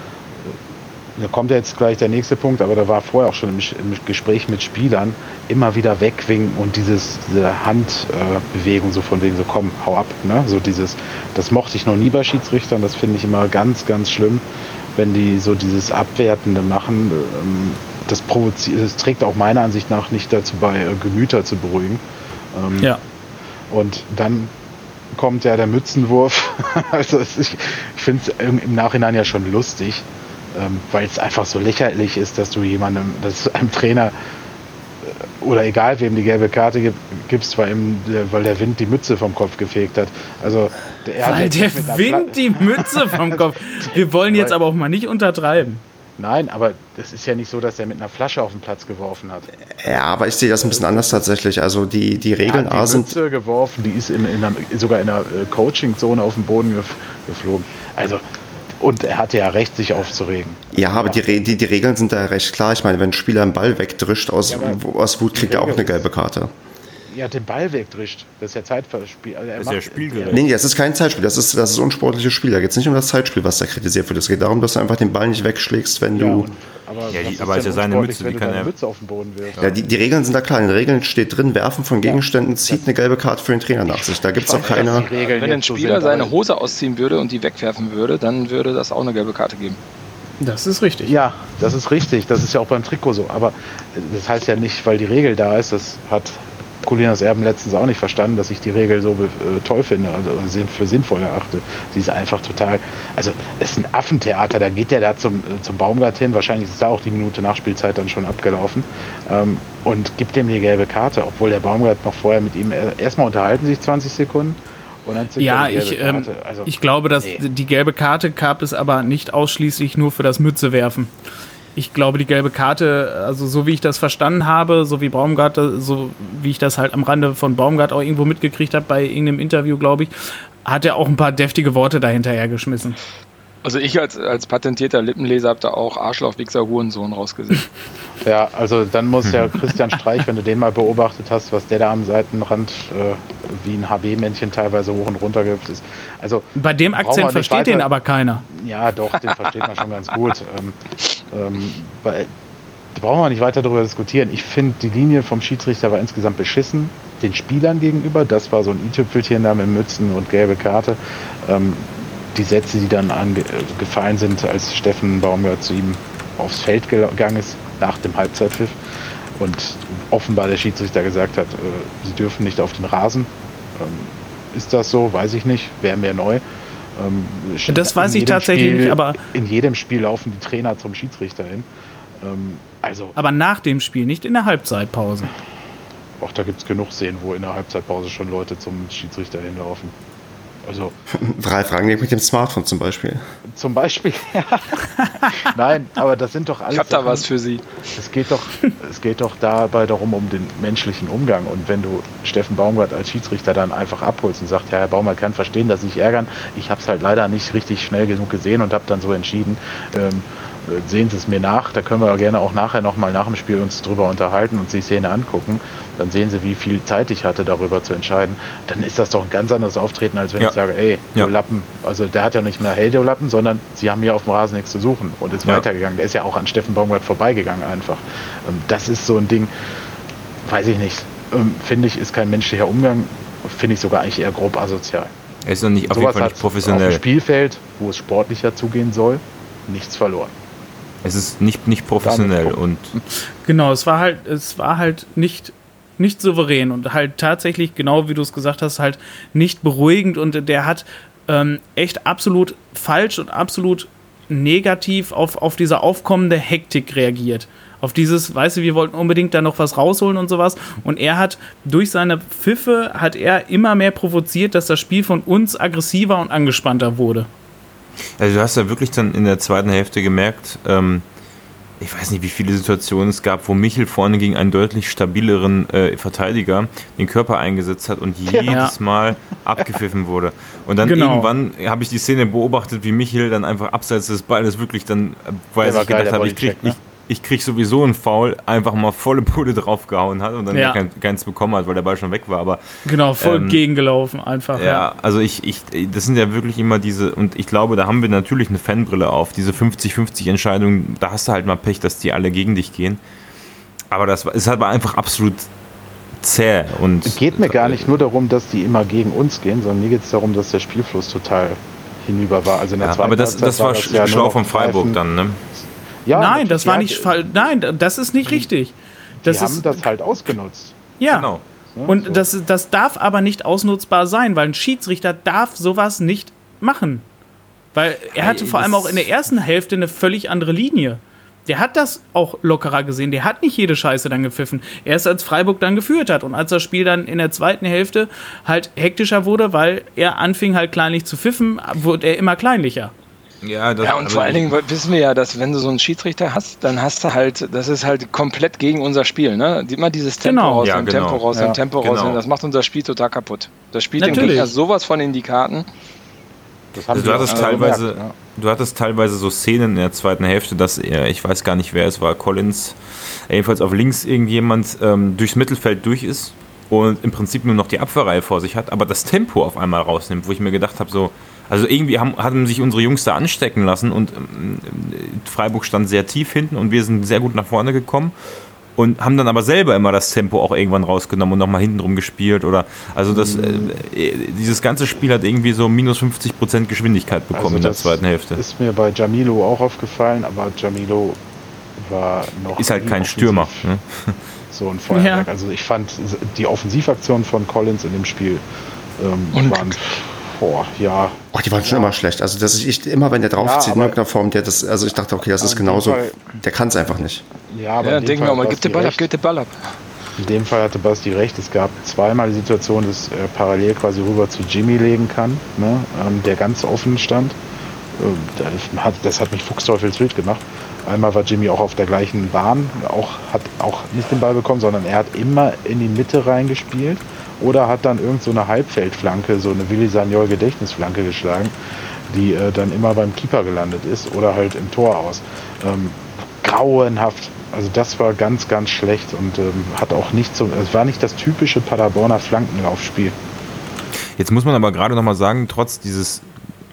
da kommt jetzt gleich der nächste Punkt, aber da war vorher auch schon im, im Gespräch mit Spielern immer wieder wegwinken und dieses, diese Handbewegung äh, so von wegen so komm, hau ab. Ne? So dieses, das mochte ich noch nie bei Schiedsrichtern, das finde ich immer ganz, ganz schlimm, wenn die so dieses Abwertende machen. Ähm, das, provoziert, das trägt auch meiner Ansicht nach nicht dazu bei, äh, Gemüter zu beruhigen. Ähm, ja. Und dann kommt ja der Mützenwurf. also ich, ich finde es im Nachhinein ja schon lustig ähm, weil es einfach so lächerlich ist, dass du jemandem, dass einem Trainer äh, oder egal wem die gelbe Karte gib, gibst, weil, ihm, weil der Wind die Mütze vom Kopf gefegt hat. Also der weil der Wind die Mütze vom Kopf. Wir wollen jetzt aber auch mal nicht untertreiben. Nein, aber es ist ja nicht so, dass er mit einer Flasche auf den Platz geworfen hat. Ja, aber ich sehe das ein bisschen anders tatsächlich. Also die, die Regeln ja, die sind. Mütze geworfen, die ist in, in einer, sogar in einer äh, Coaching-Zone auf den Boden geflogen. Also und er hatte ja recht, sich aufzuregen. Ja, aber die, die, die Regeln sind da recht klar. Ich meine, wenn ein Spieler einen Ball wegdrischt aus, ja, aus Wut, kriegt er auch eine gelbe Karte. Ja, den Ball wegdrischt. Das ist ja Zeitspiel. Also das ist ja Spielgerät. Nee, das ist kein Zeitspiel. Das ist, das ist unsportliches Spiel. Da geht es nicht um das Zeitspiel, was da kritisiert wird. Es geht darum, dass du einfach den Ball nicht wegschlägst, wenn ja, du. Aber, ja, die, aber ist ja seine Mütze, die kann er. Mütze auf den Boden wirft. Ja, die, die, Regeln sind da klar. In den Regeln steht drin, Werfen von Gegenständen zieht eine gelbe Karte für den Trainer nach sich. Da gibt es auch keine. Wenn ein Spieler seine Hose ausziehen würde und die wegwerfen würde, dann würde das auch eine gelbe Karte geben. Das ist richtig. Ja, das ist richtig. Das ist ja auch beim Trikot so. Aber das heißt ja nicht, weil die Regel da ist, das hat Colinas Erben letztens auch nicht verstanden, dass ich die Regel so äh, toll finde, also für sinnvoll erachte. Sie ist einfach total, also es ist ein Affentheater, da geht der da zum, äh, zum Baumgart hin, wahrscheinlich ist da auch die Minute Nachspielzeit dann schon abgelaufen ähm, und gibt ihm die gelbe Karte, obwohl der Baumgart noch vorher mit ihm, äh, erstmal unterhalten sich 20 Sekunden ja, ich, ähm, also, ich glaube, dass nee. die gelbe Karte gab es aber nicht ausschließlich nur für das Mützewerfen ich glaube, die gelbe Karte, also so wie ich das verstanden habe, so wie Baumgart, so wie ich das halt am Rande von Baumgart auch irgendwo mitgekriegt habe, bei irgendeinem Interview, glaube ich, hat er auch ein paar deftige Worte dahinterher geschmissen. Also ich als, als patentierter Lippenleser habe da auch Arschloch, Wichser, Hurensohn rausgesehen. Ja, also dann muss ja Christian Streich, wenn du den mal beobachtet hast, was der da am Seitenrand äh, wie ein HB-Männchen teilweise hoch und runter gibt. Ist, also Bei dem Akzent versteht den aber keiner. Ja, doch, den versteht man schon ganz gut. Ähm, ähm, bei, da brauchen wir nicht weiter darüber diskutieren. Ich finde, die Linie vom Schiedsrichter war insgesamt beschissen. Den Spielern gegenüber, das war so ein i-Tüpfelchen da mit Mützen und gelbe Karte. Ähm, die Sätze, die dann gefallen sind, als Steffen Baumgart zu ihm aufs Feld gegangen ist, nach dem Halbzeitpfiff. Und offenbar der Schiedsrichter gesagt hat, äh, sie dürfen nicht auf den Rasen. Ähm, ist das so? Weiß ich nicht. Wäre mir neu. Ähm, das weiß ich tatsächlich Spiel, nicht, aber. In jedem Spiel laufen die Trainer zum Schiedsrichter hin. Ähm, also, aber nach dem Spiel, nicht in der Halbzeitpause. Auch da gibt es genug Szenen, wo in der Halbzeitpause schon Leute zum Schiedsrichter hinlaufen. Also Ralf Rangnick mit dem Smartphone zum Beispiel. zum Beispiel. Nein, aber das sind doch alles. Ich habe da Sachen- was für Sie. Es geht doch, es geht doch dabei darum, um den menschlichen Umgang. Und wenn du Steffen Baumgart als Schiedsrichter dann einfach abholst und sagst, ja, Herr Baumgart kann verstehen, dass Sie sich ärgern. Ich habe es halt leider nicht richtig schnell genug gesehen und habe dann so entschieden. Ähm, äh, sehen Sie es mir nach. Da können wir gerne auch nachher nochmal nach dem Spiel uns drüber unterhalten und sich die Szene angucken. Dann sehen Sie, wie viel Zeit ich hatte, darüber zu entscheiden. Dann ist das doch ein ganz anderes Auftreten, als wenn Ja. ich sage, ey, Ja. du Lappen. Also der hat ja nicht mehr, hey, du Lappen, sondern Sie haben hier auf dem Rasen nichts zu suchen und ist Ja. weitergegangen. Der ist ja auch an Steffen Baumgart vorbeigegangen einfach. Ähm, Das ist so ein Ding, weiß ich nicht. Ähm, Finde ich, ist kein menschlicher Umgang. Finde ich sogar eigentlich eher grob asozial. Er ist doch nicht, auf jeden Fall hat nicht auf dem professionell. Spielfeld, wo es sportlicher zugehen soll, nichts verloren. Es ist nicht, nicht professionell und Genau, es war halt, es war halt nicht, nicht souverän und halt tatsächlich, genau wie du es gesagt hast, halt nicht beruhigend und der hat ähm, echt absolut falsch und absolut negativ auf, auf diese aufkommende Hektik reagiert. Auf dieses, weißt du, wir wollten unbedingt da noch was rausholen und sowas. Und er hat durch seine Pfiffe hat er immer mehr provoziert, dass das Spiel von uns aggressiver und angespannter wurde. Also du hast ja wirklich dann in der zweiten Hälfte gemerkt, ähm, ich weiß nicht, wie viele Situationen es gab, wo Michel vorne gegen einen deutlich stabileren äh, Verteidiger den Körper eingesetzt hat und jedes Mal abgepfiffen wurde. Und dann Genau. irgendwann habe ich die Szene beobachtet, wie Michel dann einfach abseits des Balles wirklich dann, äh, weil er sich gedacht hat, ich krieg, Bodycheck, ne? ich, ich krieg sowieso einen Foul, einfach mal volle Pulle draufgehauen hat und dann Ja. kein, keins bekommen hat, weil der Ball schon weg war. Aber Genau, voll Ähm, gegengelaufen einfach. ja, also ich, ich, das sind ja wirklich immer diese, und ich glaube, da haben wir natürlich eine Fanbrille auf, diese 50-50 Entscheidungen, da hast du halt mal Pech, dass die alle gegen dich gehen. Aber das war- ist halt einfach absolut zäh und. Es geht mir gar nicht nur darum, dass die immer gegen uns gehen, sondern mir geht es darum, dass der Spielfluss total hinüber war. Also in der Ja, zweiten aber das, das war das ja schlau von Freiburg dann, ne? Ja, Nein, das war nicht fall. Nein, das ist nicht richtig. Die Das haben ist das halt ausgenutzt. ja. Genau. Und So. das, das darf aber nicht ausnutzbar sein, weil ein Schiedsrichter darf sowas nicht machen. Weil er hatte vor allem auch in der ersten Hälfte eine völlig andere Linie. Der hat das auch lockerer gesehen. Der hat nicht jede Scheiße dann gepfiffen. Erst als Freiburg dann geführt hat und als das Spiel dann in der zweiten Hälfte halt hektischer wurde, weil er anfing halt kleinlich zu pfiffen, wurde er immer kleinlicher. Ja, das, Ja, und vor allen Dingen wissen wir ja, dass wenn du so einen Schiedsrichter hast, dann hast du halt, das ist halt komplett gegen unser Spiel, ne? Immer dieses Tempo Genau. raus, Ja, und genau. Tempo raus, Ja, und Tempo genau. raus, das macht unser Spiel total kaputt. Das spielt den Natürlich. Gegner sowas von in die Karten. Also du hattest teilweise, gemerkt, ja. du hattest teilweise so Szenen in der zweiten Hälfte, dass er, ich weiß gar nicht wer es war, Collins, äh, jedenfalls auf links irgendjemand ähm, durchs Mittelfeld durch ist und im Prinzip nur noch die Abwehrreihe vor sich hat, aber das Tempo auf einmal rausnimmt, wo ich mir gedacht habe, so, also irgendwie haben, haben sich unsere Jungs da anstecken lassen und ähm, Freiburg stand sehr tief hinten und wir sind sehr gut nach vorne gekommen und haben dann aber selber immer das Tempo auch irgendwann rausgenommen und nochmal hinten drum gespielt oder also das äh, äh, dieses ganze Spiel hat irgendwie so minus 50% Geschwindigkeit bekommen Also in der zweiten Hälfte. Ist mir bei Jamilo auch aufgefallen, aber Jamilo war noch. Ist halt kein Stürmer. Ne? So ein Feuerwerk. Ja. Also ich fand die Offensivaktionen von Collins in dem Spiel ähm, waren. Boah, ja. Oh, die waren schon immer schlecht. Also das ist ich, immer, wenn der draufzieht, Ja, in irgendeiner Form, der das, also ich dachte, okay, das ist genauso, Fall- der kann es einfach nicht. Ja, aber Ja, in dem denken wir mal, gib den Ball ab, gib den Ball ab. In dem Fall hatte Basti recht. Es gab zweimal die Situation, dass er parallel quasi rüber zu Jimmy legen kann, ne, ähm, der ganz offen stand. Ähm, das, hat, das hat mich fuchsteufelswild gemacht. Einmal war Jimmy auch auf der gleichen Bahn, auch, hat auch nicht den Ball bekommen, sondern er hat immer in die Mitte reingespielt oder hat dann irgend so eine Halbfeldflanke, so eine Willi Sagnol Gedächtnisflanke geschlagen, die äh, dann immer beim Keeper gelandet ist oder halt im Tor aus. Ähm, grauenhaft. Also das war ganz, ganz schlecht und ähm, hat auch nicht so, es war nicht das typische Paderborner Flankenlaufspiel. Jetzt muss man aber gerade nochmal sagen, trotz dieses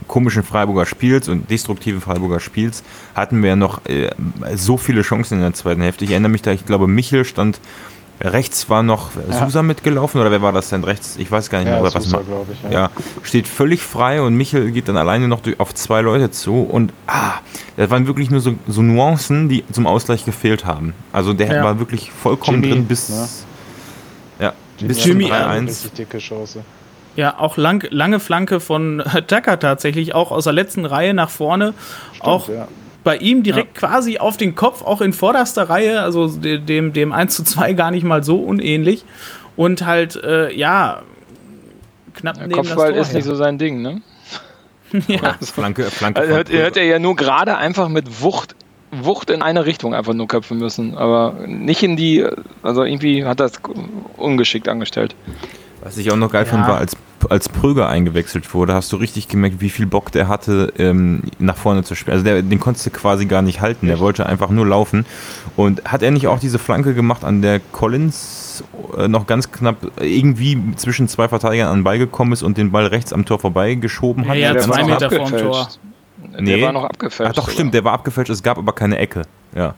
komischen Freiburger Spiels und destruktiven Freiburger Spiels hatten wir ja noch äh, so viele Chancen in der zweiten Hälfte. Ich erinnere mich da, ich glaube, Michel stand rechts war noch Susa mitgelaufen oder wer war das denn rechts? Ich weiß gar nicht mehr. was Sousa, ma- glaube ich. ja, steht völlig frei und Michel geht dann alleine noch durch, auf zwei Leute zu und ah, das waren wirklich nur so, so Nuancen, die zum Ausgleich gefehlt haben. Also der Ja. war wirklich vollkommen Jimmy, drin bis ne? ja, bis Jimmy, zum äh, 3-1. Richtig dicke Chance. Ja, auch lang, lange Flanke von Tucker tatsächlich, auch aus der letzten Reihe nach vorne. auch ja. Bei ihm direkt quasi auf den Kopf, auch in vorderster Reihe, also de- dem, dem 1 zu 2 gar nicht mal so unähnlich. Und halt, äh, ja, knapp Der neben Kopfball das ist Tor nicht so sein Ding, ne? ja. Flanke, Flanke. Also hört, hört er ja nur gerade einfach mit Wucht, Wucht in eine Richtung einfach nur köpfen müssen, aber nicht in die, also irgendwie hat das ungeschickt angestellt. Was ich auch noch geil Ja. fand, war, als, als Pröger eingewechselt wurde, hast du richtig gemerkt, wie viel Bock der hatte, ähm, nach vorne zu spielen. Also der, den konntest du quasi gar nicht halten. Der wollte einfach nur laufen. Und hat er nicht auch diese Flanke gemacht, an der Collins äh, noch ganz knapp irgendwie zwischen zwei Verteidigern an den Ball gekommen ist und den Ball rechts am Tor vorbeigeschoben Ja, hat? ja, Ganz zwei. Meter vorm Tor. Nee. Der war noch abgefälscht. Ach doch, stimmt, der war abgefälscht, es gab aber keine Ecke. Ja,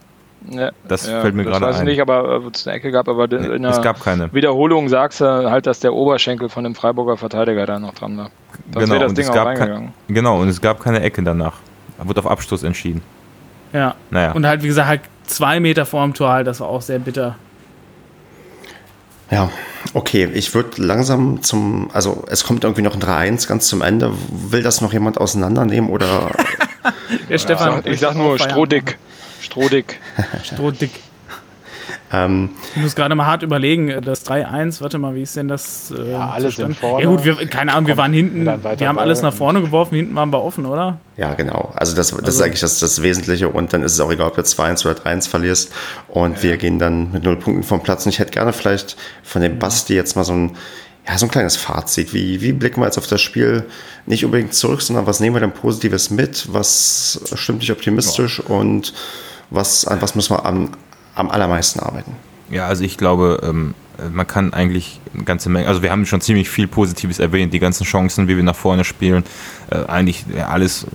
Ja, das fällt mir gerade weiß ich ein. nicht, aber ob es eine Ecke gab, aber in der es gab keine. Wiederholung sagst du halt, dass der Oberschenkel von dem Freiburger Verteidiger da noch dran war. Sonst wäre das und Ding es auch gab reingegangen. kein, genau, und es gab keine Ecke danach. Da wurde auf Abstoß entschieden. ja. Naja. Und halt, wie gesagt, halt zwei Meter vorm Tor halt, das war auch sehr bitter. Ja, okay, ich würde langsam zum, also es kommt irgendwie noch ein 3-1 ganz zum Ende. Will das noch jemand auseinandernehmen oder Der Stefan. Ja, ich sag nur Strohdick. Strohdick. Strohdick. ähm, Ich muss gerade mal hart überlegen, das 3-1, warte mal, wie ist denn das? Äh, Ja, alle sind zustande? vorne. Ja gut, wir, keine Ahnung, wir waren hinten, wir haben alles nach vorne geworfen, hinten waren wir offen, oder? ja, genau. Also das, das ist Also- eigentlich das, das Wesentliche und dann ist es auch egal, ob du 2-1 oder 3-1 verlierst und wir gehen dann mit null Punkten vom Platz und ich hätte gerne vielleicht von dem Basti jetzt mal so ein, ja, so ein kleines Fazit. Wie, wie blicken wir jetzt auf das Spiel nicht unbedingt zurück, sondern was nehmen wir denn Positives mit? Was stimmt dich optimistisch und was, an was müssen wir am, am allermeisten arbeiten? Ja, also ich glaube, ähm, man kann eigentlich eine ganze Menge, also wir haben schon ziemlich viel Positives erwähnt, die ganzen Chancen, wie wir nach vorne spielen, äh, eigentlich ja, alles äh,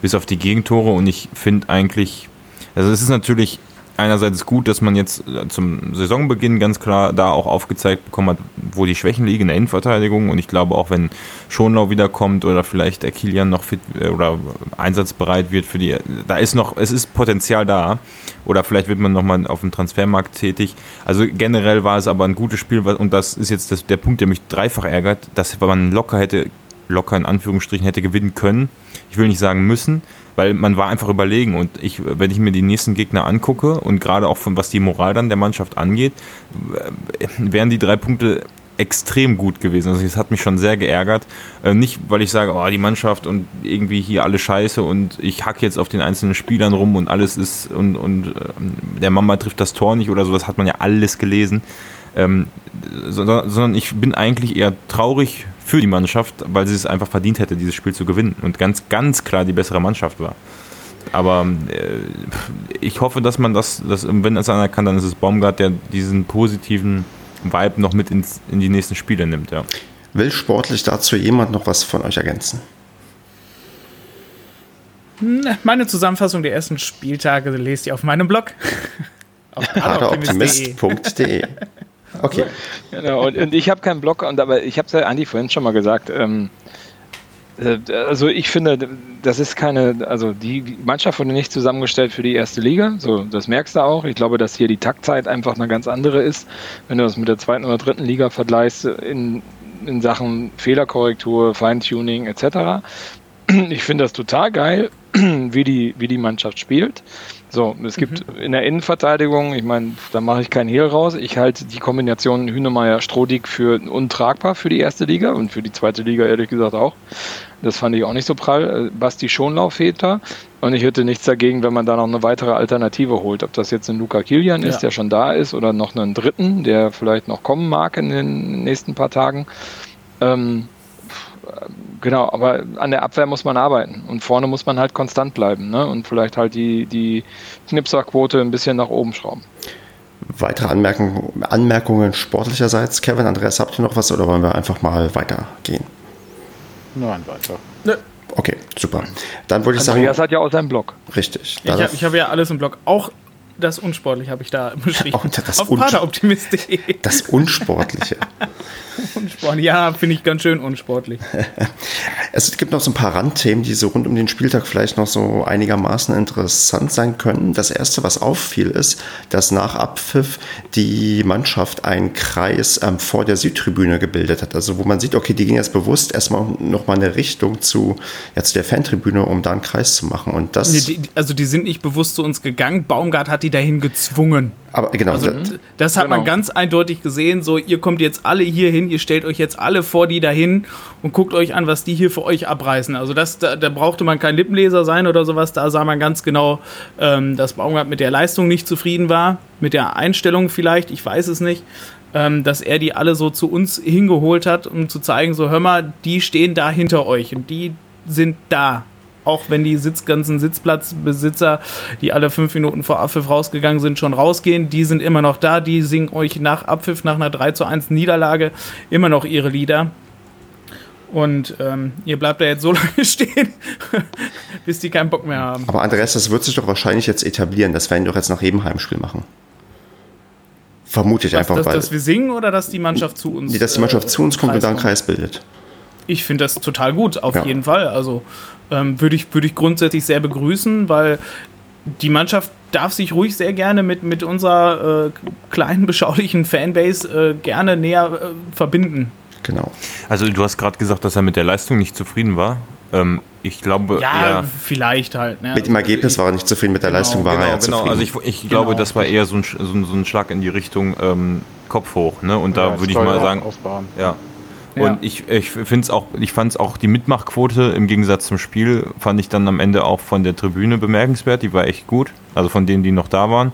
bis auf die Gegentore und ich finde eigentlich, also es ist natürlich einerseits gut, dass man jetzt äh, zum Saisonbeginn ganz klar da auch aufgezeigt bekommen hat, wo die Schwächen liegen in der Innenverteidigung und ich glaube auch, wenn Schonlau wiederkommt oder vielleicht der Kilian noch fit äh, oder einsatzbereit wird für die, da ist noch, es ist Potenzial da oder vielleicht wird man nochmal auf dem Transfermarkt tätig. Also generell war es aber ein gutes Spiel und das ist jetzt das, der Punkt, der mich dreifach ärgert, dass man locker hätte, locker in Anführungsstrichen hätte gewinnen können. Ich will nicht sagen müssen, weil man war einfach überlegen und ich, wenn ich mir die nächsten Gegner angucke und gerade auch von was die Moral dann der Mannschaft angeht, äh, wären die drei Punkte extrem gut gewesen. Also das hat mich schon sehr geärgert. Äh, nicht, weil ich sage, oh, die Mannschaft und irgendwie hier alle scheiße und ich hack jetzt auf den einzelnen Spielern rum und alles ist und, und äh, der Mama trifft das Tor nicht oder so, das hat man ja alles gelesen. Ähm, sondern ich bin eigentlich eher traurig für die Mannschaft, weil sie es einfach verdient hätte, dieses Spiel zu gewinnen und ganz, ganz klar die bessere Mannschaft war. Aber äh, ich hoffe, dass man das, das, wenn es einer kann, dann ist es Baumgart, der diesen positiven Vibe noch mit ins, in die nächsten Spiele nimmt. Ja. Will sportlich dazu jemand noch was von euch ergänzen? Meine Zusammenfassung der ersten Spieltage lest ihr auf meinem Blog. auf paderoptimist.de. Okay. Genau, und, und ich habe keinen Blog, und, aber ich habe es ja Andi vorhin schon mal gesagt. Ähm, äh, also ich finde, das ist keine, also die Mannschaft wurde nicht zusammengestellt für die erste Liga, so das merkst du auch. Ich glaube, dass hier die Taktzeit einfach eine ganz andere ist, wenn du das mit der zweiten oder dritten Liga vergleichst in, in Sachen Fehlerkorrektur, Feintuning etc. Ich finde das total geil, wie die, wie die Mannschaft spielt. So, es gibt in der Innenverteidigung, ich meine, da mache ich keinen Hehl raus. Ich halte die Kombination Hünemeyer-Strodig für untragbar für die erste Liga und für die zweite Liga ehrlich gesagt auch. Das fand ich auch nicht so prall. Äh, Basti Schonlauf fehlt da. Und ich hätte nichts dagegen, wenn man da noch eine weitere Alternative holt. Ob das jetzt ein Luca Kilian ist, Ja. der schon da ist, oder noch einen dritten, der vielleicht noch kommen mag in den nächsten paar Tagen. Ähm, Genau, aber an der Abwehr muss man arbeiten und vorne muss man halt konstant bleiben ne? und vielleicht halt die, die Knipserquote ein bisschen nach oben schrauben. Weitere Anmerkungen, Anmerkungen sportlicherseits? Kevin, Andreas, habt ihr noch was oder wollen wir einfach mal weitergehen? Nein, weiter. Okay, super. Dann würde ich sagen, Andreas hat ja auch seinen Blog. richtig. Ich habe hab ja alles im Blog. Auch das Unsportliche habe ich da beschrieben. Auch das Auf paderoptimist.de. das Unsportliche. Unsportlich. Ja, finde ich ganz schön unsportlich. Es gibt noch so ein paar Randthemen, die so rund um den Spieltag vielleicht noch so einigermaßen interessant sein können. Das erste, was auffiel, ist, dass nach Abpfiff die Mannschaft einen Kreis ähm, vor der Südtribüne gebildet hat. Also wo man sieht, okay, die gehen jetzt bewusst erstmal nochmal eine Richtung zu, ja, zu der Fantribüne, um da einen Kreis zu machen. Und das. Nee, die, also die sind nicht bewusst zu uns gegangen. Baumgart hat die dahin gezwungen. Aber genau. Also, das hat Genau. man ganz eindeutig gesehen. So, ihr kommt jetzt alle hier hin, ihr stellt euch jetzt alle vor die dahin und guckt euch an, was die hier für euch abreißen. Also, das, da, da brauchte man kein Lippenleser sein oder sowas. Da sah man ganz genau, ähm, dass Baumgart mit der Leistung nicht zufrieden war, mit der Einstellung vielleicht, ich weiß es nicht. Ähm, dass er die alle so zu uns hingeholt hat, um zu zeigen, so hör mal, die stehen da hinter euch und die sind da auch wenn die Sitz, ganzen Sitzplatzbesitzer, die alle fünf Minuten vor Abpfiff rausgegangen sind, schon rausgehen, die sind immer noch da, die singen euch nach Abpfiff, nach einer 3 zu 1 Niederlage immer noch ihre Lieder. Und ähm, ihr bleibt da jetzt so lange stehen, bis die keinen Bock mehr haben. Aber Andreas, das wird sich doch wahrscheinlich jetzt etablieren. Das werden die doch jetzt nach jedem Heimspiel machen. Vermute ich einfach, dass, weil. dass wir singen oder dass die Mannschaft zu uns Nee, dass die Mannschaft äh, zu uns kommt und da einen Kreis bildet. Ich finde das total gut, auf Ja. jeden Fall. Also ähm, würde ich, würde ich grundsätzlich sehr begrüßen, weil die Mannschaft darf sich ruhig sehr gerne mit, mit unserer äh, kleinen, beschaulichen Fanbase äh, gerne näher äh, verbinden. Genau. Also du hast gerade gesagt, dass er mit der Leistung nicht zufrieden war. Ähm, ich glaube Ja, eher, vielleicht halt. Ne? Mit dem Ergebnis war er nicht zufrieden, mit der Genau, Leistung war er genau, ja genau. zufrieden. Also ich, ich glaube, Genau. das war eher so ein, Sch- so ein, so ein Schlag in die Richtung ähm, Kopf hoch. Ne? Und da Ja, würde ich mal sagen, Ausbauen. ja. Ja. Und ich, ich finde es auch, ich fand es auch die Mitmachquote im Gegensatz zum Spiel, fand ich dann am Ende auch von der Tribüne bemerkenswert. Die war echt gut. Also von denen, die noch da waren.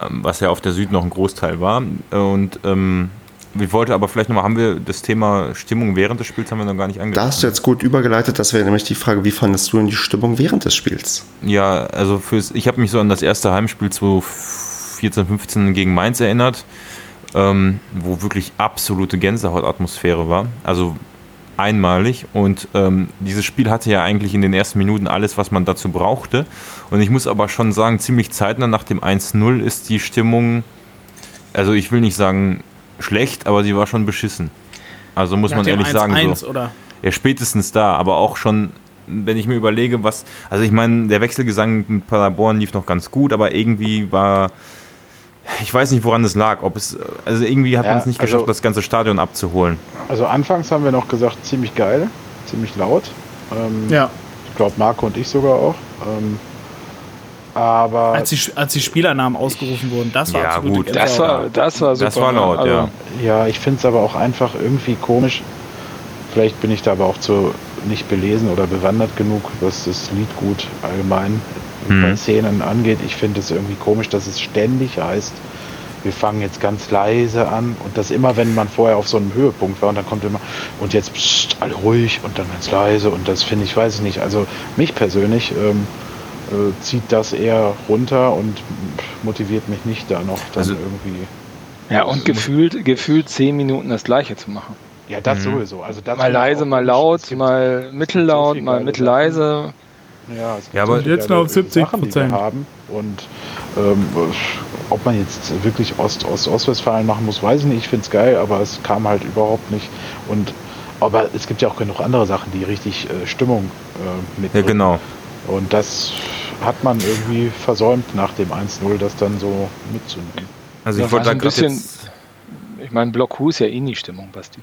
Ähm, was ja auf der Süd noch ein Großteil war. Und ähm, ich wollte aber vielleicht nochmal, haben wir das Thema Stimmung während des Spiels haben wir noch gar nicht da angesprochen. hast du jetzt gut übergeleitet, das wäre nämlich die Frage, wie fandest du denn die Stimmung während des Spiels? Ja, also fürs, ich habe mich so an das erste Heimspiel 2014, 15 gegen Mainz erinnert, ähm, wo wirklich absolute Gänsehautatmosphäre war. Also einmalig. Und ähm, dieses Spiel hatte ja eigentlich in den ersten Minuten alles, was man dazu brauchte. Und ich muss aber schon sagen, ziemlich zeitnah nach dem 1-0 ist die Stimmung, also ich will nicht sagen schlecht, aber sie war schon beschissen. Also muss Nach man ehrlich sagen. 1-1 So. oder? Ja, spätestens da, aber auch schon, wenn ich mir überlege, was. Also, ich meine, der Wechselgesang mit Paderborn lief noch ganz gut, aber irgendwie war. Ich weiß nicht, woran das lag. Ob es, also irgendwie hat Ja, man es nicht also- geschafft, das ganze Stadion abzuholen. Also anfangs haben wir noch gesagt, ziemlich geil, ziemlich laut. Ähm, Ja. Ich glaube, Marco und ich sogar auch. Ähm, aber Als die, als die Spielernamen ausgerufen wurden, das war Ja, gut. Gänsehaut. Das war, das war super. Das war laut, Also, ja. ja, ich finde es aber auch einfach irgendwie komisch. Vielleicht bin ich da aber auch zu nicht belesen oder bewandert genug, was das Liedgut allgemein Mhm. bei Szenen angeht. Ich finde es irgendwie komisch, dass es ständig heißt, wir fangen jetzt ganz leise an und das immer, wenn man vorher auf so einem Höhepunkt war und dann kommt immer und jetzt pssst, alle ruhig und dann ganz leise und das finde ich, weiß ich nicht. Also mich persönlich ähm, äh, zieht das eher runter und motiviert mich nicht da noch dann Also- irgendwie. Ja, und gefühlt, gefühlt zehn Minuten das Gleiche zu machen. Ja, das Mhm. sowieso. Also das Mal leise, mal laut, mal mittellaut, viel mal mittelleise. Ja, es gibt Ja, aber jetzt noch auf geile 70%. Sachen, die wir haben. Und ähm, ob man jetzt wirklich Ost, Ost, Ostwestfalen machen muss, weiß ich nicht. Ich finde es geil, aber es kam halt überhaupt nicht. Und aber es gibt ja auch genug andere Sachen, die richtig äh, Stimmung äh, mit. Ja, genau. Und das hat man irgendwie versäumt nach dem 1-0, das dann so mitzunehmen. Also, ich wollte da so ein bisschen- jetzt. Ich meine, Block Hu ist ja eh nie Stimmung, Basti.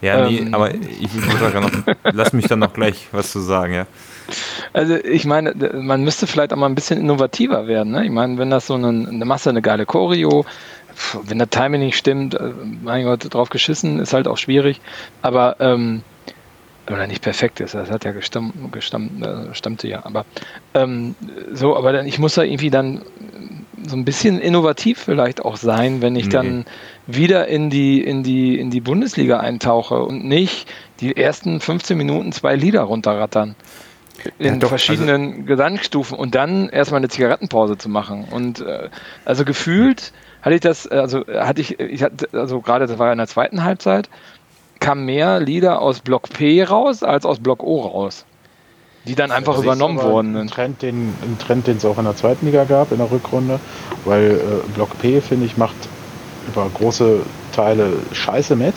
Ja, nee, ähm, aber ich, ich noch. Lass mich dann noch gleich was zu sagen, ja. Also ich meine, man müsste vielleicht auch mal ein bisschen innovativer werden. Ne? Ich meine, wenn das so eine, eine Masse, eine geile Choreo, wenn der Timing nicht stimmt, äh, mein Gott, drauf geschissen, ist halt auch schwierig. Aber ähm, oder nicht perfekt ist, das hat ja gestammt, gestammt äh, stammte ja. Aber ähm, so, aber dann, ich muss da irgendwie dann so ein bisschen innovativ vielleicht auch sein, wenn ich Nee. dann wieder in die, in die, in die Bundesliga eintauche und nicht die ersten 15 Minuten zwei Lieder runterrattern. In Ja, doch, verschiedenen Gesangsstufen und dann erstmal eine Zigarettenpause zu machen. Und äh, also gefühlt hatte ich das, also hatte ich, ich hatte, also gerade das war ja in der zweiten Halbzeit, kam mehr Lieder aus Block P raus als aus Block O raus. Die dann einfach Das übernommen aber worden Ein. Trend, den, ein Trend, den es auch in der zweiten Liga gab, in der Rückrunde. Weil äh, Block P, finde ich, macht über große Teile Scheiße mit.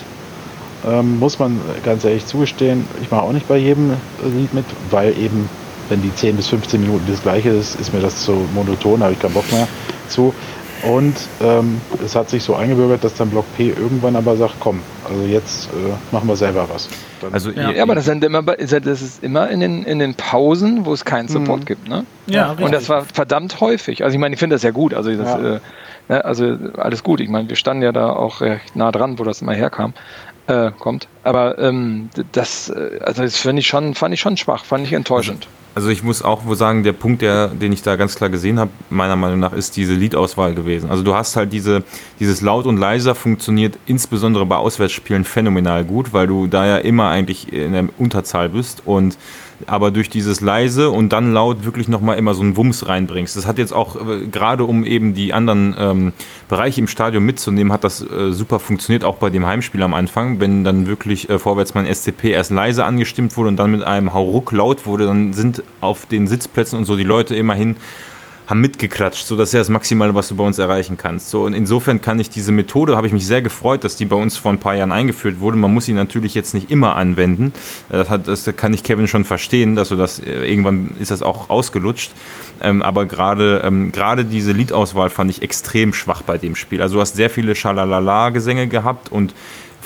Ähm, muss man ganz ehrlich zugestehen, ich mache auch nicht bei jedem Lied mit, weil eben, wenn die 10 bis 15 Minuten das gleiche ist, ist mir das zu monoton, habe ich keinen Bock mehr zu. Und ähm, es hat sich so eingebürgert, dass dann Block P irgendwann aber sagt, komm, also jetzt äh, machen wir selber was. Dann Also Ja. Ja, aber das, sind immer, bei- das ist immer in den, in den Pausen, wo es keinen Support Mhm. gibt. Ne? Ja, Und das war verdammt häufig. Also ich meine, ich finde das ja gut. Also, das, Ja. äh, ne, also alles gut. Ich meine, wir standen ja da auch recht nah dran, wo das immer herkam. Äh, kommt. Aber ähm, das, äh, also das finde ich schon, fand ich schon schwach, fand ich enttäuschend. Also ich muss auch wohl sagen, der Punkt, der, den ich da ganz klar gesehen habe, meiner Meinung nach, ist diese Liedauswahl gewesen. Also du hast halt diese, dieses Laut und leiser funktioniert insbesondere bei Auswärtsspielen phänomenal gut, weil du da ja immer eigentlich in der Unterzahl bist und aber durch dieses leise und dann laut wirklich nochmal immer so einen Wumms reinbringst. Das hat jetzt auch, äh, gerade um eben die anderen ähm, Bereiche im Stadion mitzunehmen, hat das äh, super funktioniert, auch bei dem Heimspiel am Anfang. Wenn dann wirklich äh, Vorwärtsmann SCP erst leise angestimmt wurde und dann mit einem Hauruck laut wurde, dann sind auf den Sitzplätzen und so die Leute immerhin haben mitgeklatscht. So, das ist ja das Maximale, was du bei uns erreichen kannst. So, und insofern kann ich diese Methode, habe ich mich sehr gefreut, dass die bei uns vor ein paar Jahren eingeführt wurde. Man muss sie natürlich jetzt nicht immer anwenden. Das, hat, das kann ich Kevin schon verstehen, dass du das, äh, irgendwann ist das auch ausgelutscht. Ähm, aber gerade ähm, gerade diese Liedauswahl fand ich extrem schwach bei dem Spiel. Also du hast sehr viele Schalalala-Gesänge gehabt und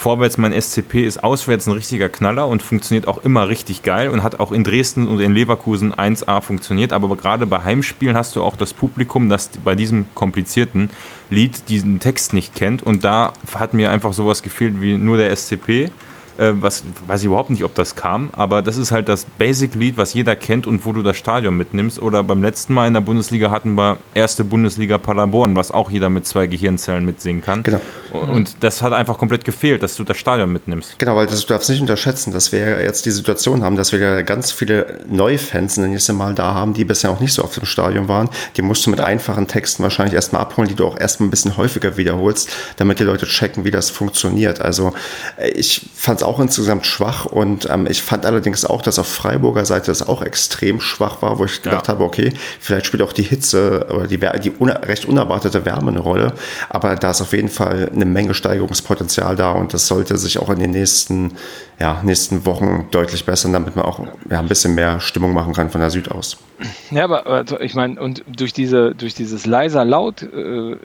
Vorwärts mein SCP ist auswärts ein richtiger Knaller und funktioniert auch immer richtig geil und hat auch in Dresden und in Leverkusen 1A funktioniert. Aber gerade bei Heimspielen hast du auch das Publikum, das bei diesem komplizierten Lied diesen Text nicht kennt. Und da hat mir einfach sowas gefehlt wie nur der SCP. Äh, was weiß ich überhaupt nicht, ob das kam, aber das ist halt das Basic-Lied, was jeder kennt und wo du das Stadion mitnimmst. Oder beim letzten Mal in der Bundesliga hatten wir erste Bundesliga Paderborn, was auch jeder mit zwei Gehirnzellen mitsingen kann. Genau. Und das hat einfach komplett gefehlt, dass du das Stadion mitnimmst. Genau, weil das, du darfst nicht unterschätzen, dass wir jetzt die Situation haben, dass wir ja ganz viele Neufans das nächste Mal da haben, die bisher noch nicht so oft im Stadion waren. Die musst du mit einfachen Texten wahrscheinlich erstmal abholen, die du auch erstmal ein bisschen häufiger wiederholst, damit die Leute checken, wie das funktioniert. Also äh, ich fand es auch insgesamt schwach und ähm, ich fand allerdings auch, dass auf Freiburger Seite das auch extrem schwach war, wo ich gedacht habe, okay, vielleicht spielt auch die Hitze oder die, die una recht unerwartete Wärme eine Rolle, aber da ist auf jeden Fall eine Menge Steigerungspotenzial da und das sollte sich auch in den nächsten, ja, nächsten Wochen deutlich bessern, damit man auch ja, ein bisschen mehr Stimmung machen kann von der Süd aus. Ja, aber also, ich meine, und durch diese, durch dieses leiser laut äh,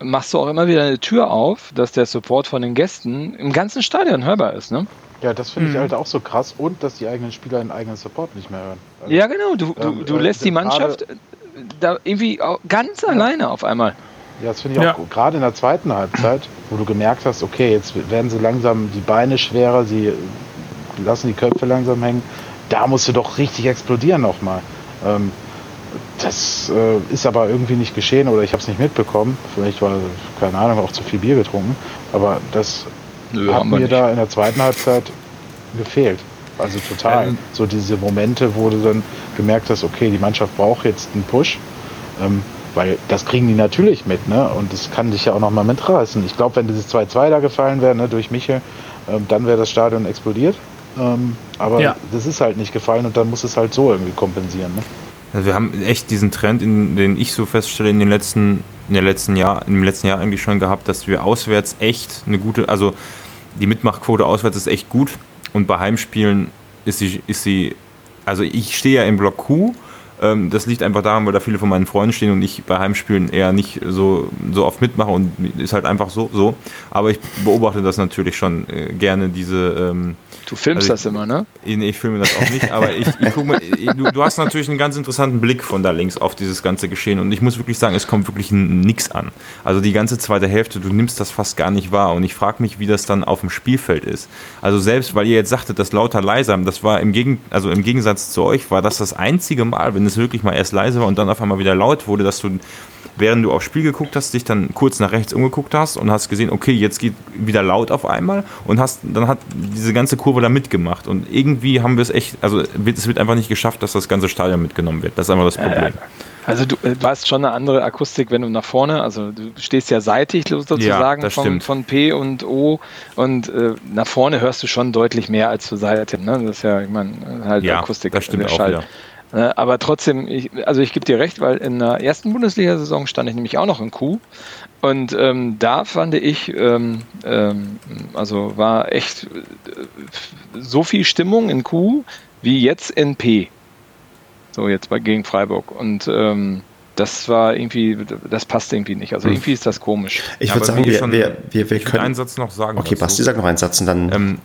machst du auch immer wieder eine Tür auf, dass der Support von den Gästen im ganzen Stadion hörbar ist, ne? Ja, das finde ich Mhm. halt auch so krass und dass die eigenen Spieler den eigenen Support nicht mehr hören. Also, Ja, genau. Du, du, Ähm, du äh, lässt die gerade- Mannschaft äh, da irgendwie ganz alleine auf einmal. Ja, das finde ich Ja. auch gut. gerade in der zweiten Halbzeit, wo du gemerkt hast, okay, jetzt werden sie langsam die Beine schwerer, sie lassen die Köpfe langsam hängen. Da musst du doch richtig explodieren nochmal. Ähm, das äh, ist aber irgendwie nicht geschehen oder ich habe es nicht mitbekommen. Vielleicht war, keine Ahnung, auch zu viel Bier getrunken. Aber das Nö, hat haben wir mir nicht. da in der zweiten Halbzeit gefehlt. Also total. Ähm. so diese Momente, wo du dann gemerkt hast, okay, die Mannschaft braucht jetzt einen Push. Ähm, weil das kriegen die natürlich mit, ne? Und das kann dich ja auch nochmal mitreißen. Ich glaube, wenn dieses 2-2 da gefallen wäre, ne, durch Michel, ähm, dann wäre das Stadion explodiert. Ähm, aber Ja. das ist halt nicht gefallen und dann muss es halt so irgendwie kompensieren. Ne? Also wir haben echt diesen Trend, in, den ich so feststelle, in den letzten, in der letzten Jahr, im letzten Jahr eigentlich schon gehabt, dass wir auswärts echt eine gute, also die Mitmachquote auswärts ist echt gut und bei Heimspielen ist sie, ist sie, also ich stehe ja im Block Q. ähm, Das liegt einfach daran, weil da viele von meinen Freunden stehen und ich bei Heimspielen eher nicht so, so oft mitmache und ist halt einfach so, so. Aber ich beobachte das natürlich schon äh, gerne, diese, ähm, Du filmst Also ich- das immer, ne? Nee, ich filme das auch nicht, aber ich, ich guck mal, du, du hast natürlich einen ganz interessanten Blick von da links auf dieses ganze Geschehen und ich muss wirklich sagen, es kommt wirklich n- nix an. Also die ganze zweite Hälfte, du nimmst das fast gar nicht wahr und ich frage mich, wie das dann auf dem Spielfeld ist. Also selbst, weil ihr jetzt sagtet, das lauter leiser, das war im, Gegen, also im Gegensatz zu euch, war das das einzige Mal, wenn es wirklich mal erst leise war und dann auf einmal wieder laut wurde, dass du während du aufs Spiel geguckt hast, dich dann kurz nach rechts umgeguckt hast und hast gesehen, okay, jetzt geht wieder laut auf einmal und hast, dann hat diese ganze Kurve da mitgemacht und irgendwie haben wir es echt, also es wird einfach nicht geschafft, dass das ganze Stadion mitgenommen wird. Das ist einfach das Problem. Also du, äh, du hast schon eine andere Akustik, wenn du nach vorne, also du stehst ja seitig sozusagen das von, von P und O und äh, nach vorne hörst du schon deutlich mehr als zur Seite. Ne? Das ist ja, ich meine, halt Ja, Akustik. das stimmt auch Schall. wieder. Äh, aber trotzdem, ich, also ich gebe dir recht, weil in der ersten Bundesliga-Saison stand ich nämlich auch noch in Q. Und ähm, da fand ich, ähm, ähm, also war echt äh, so viel Stimmung in Q wie jetzt in P. So jetzt bei gegen Freiburg. Und ähm, das war irgendwie, das passt irgendwie nicht. Also irgendwie ist das komisch. Ich Ja, würde sagen, wir, schon- wir, wir, wir will einen können. Satz noch sagen. Okay, dazu. Basti, sag noch einen Satz und dann.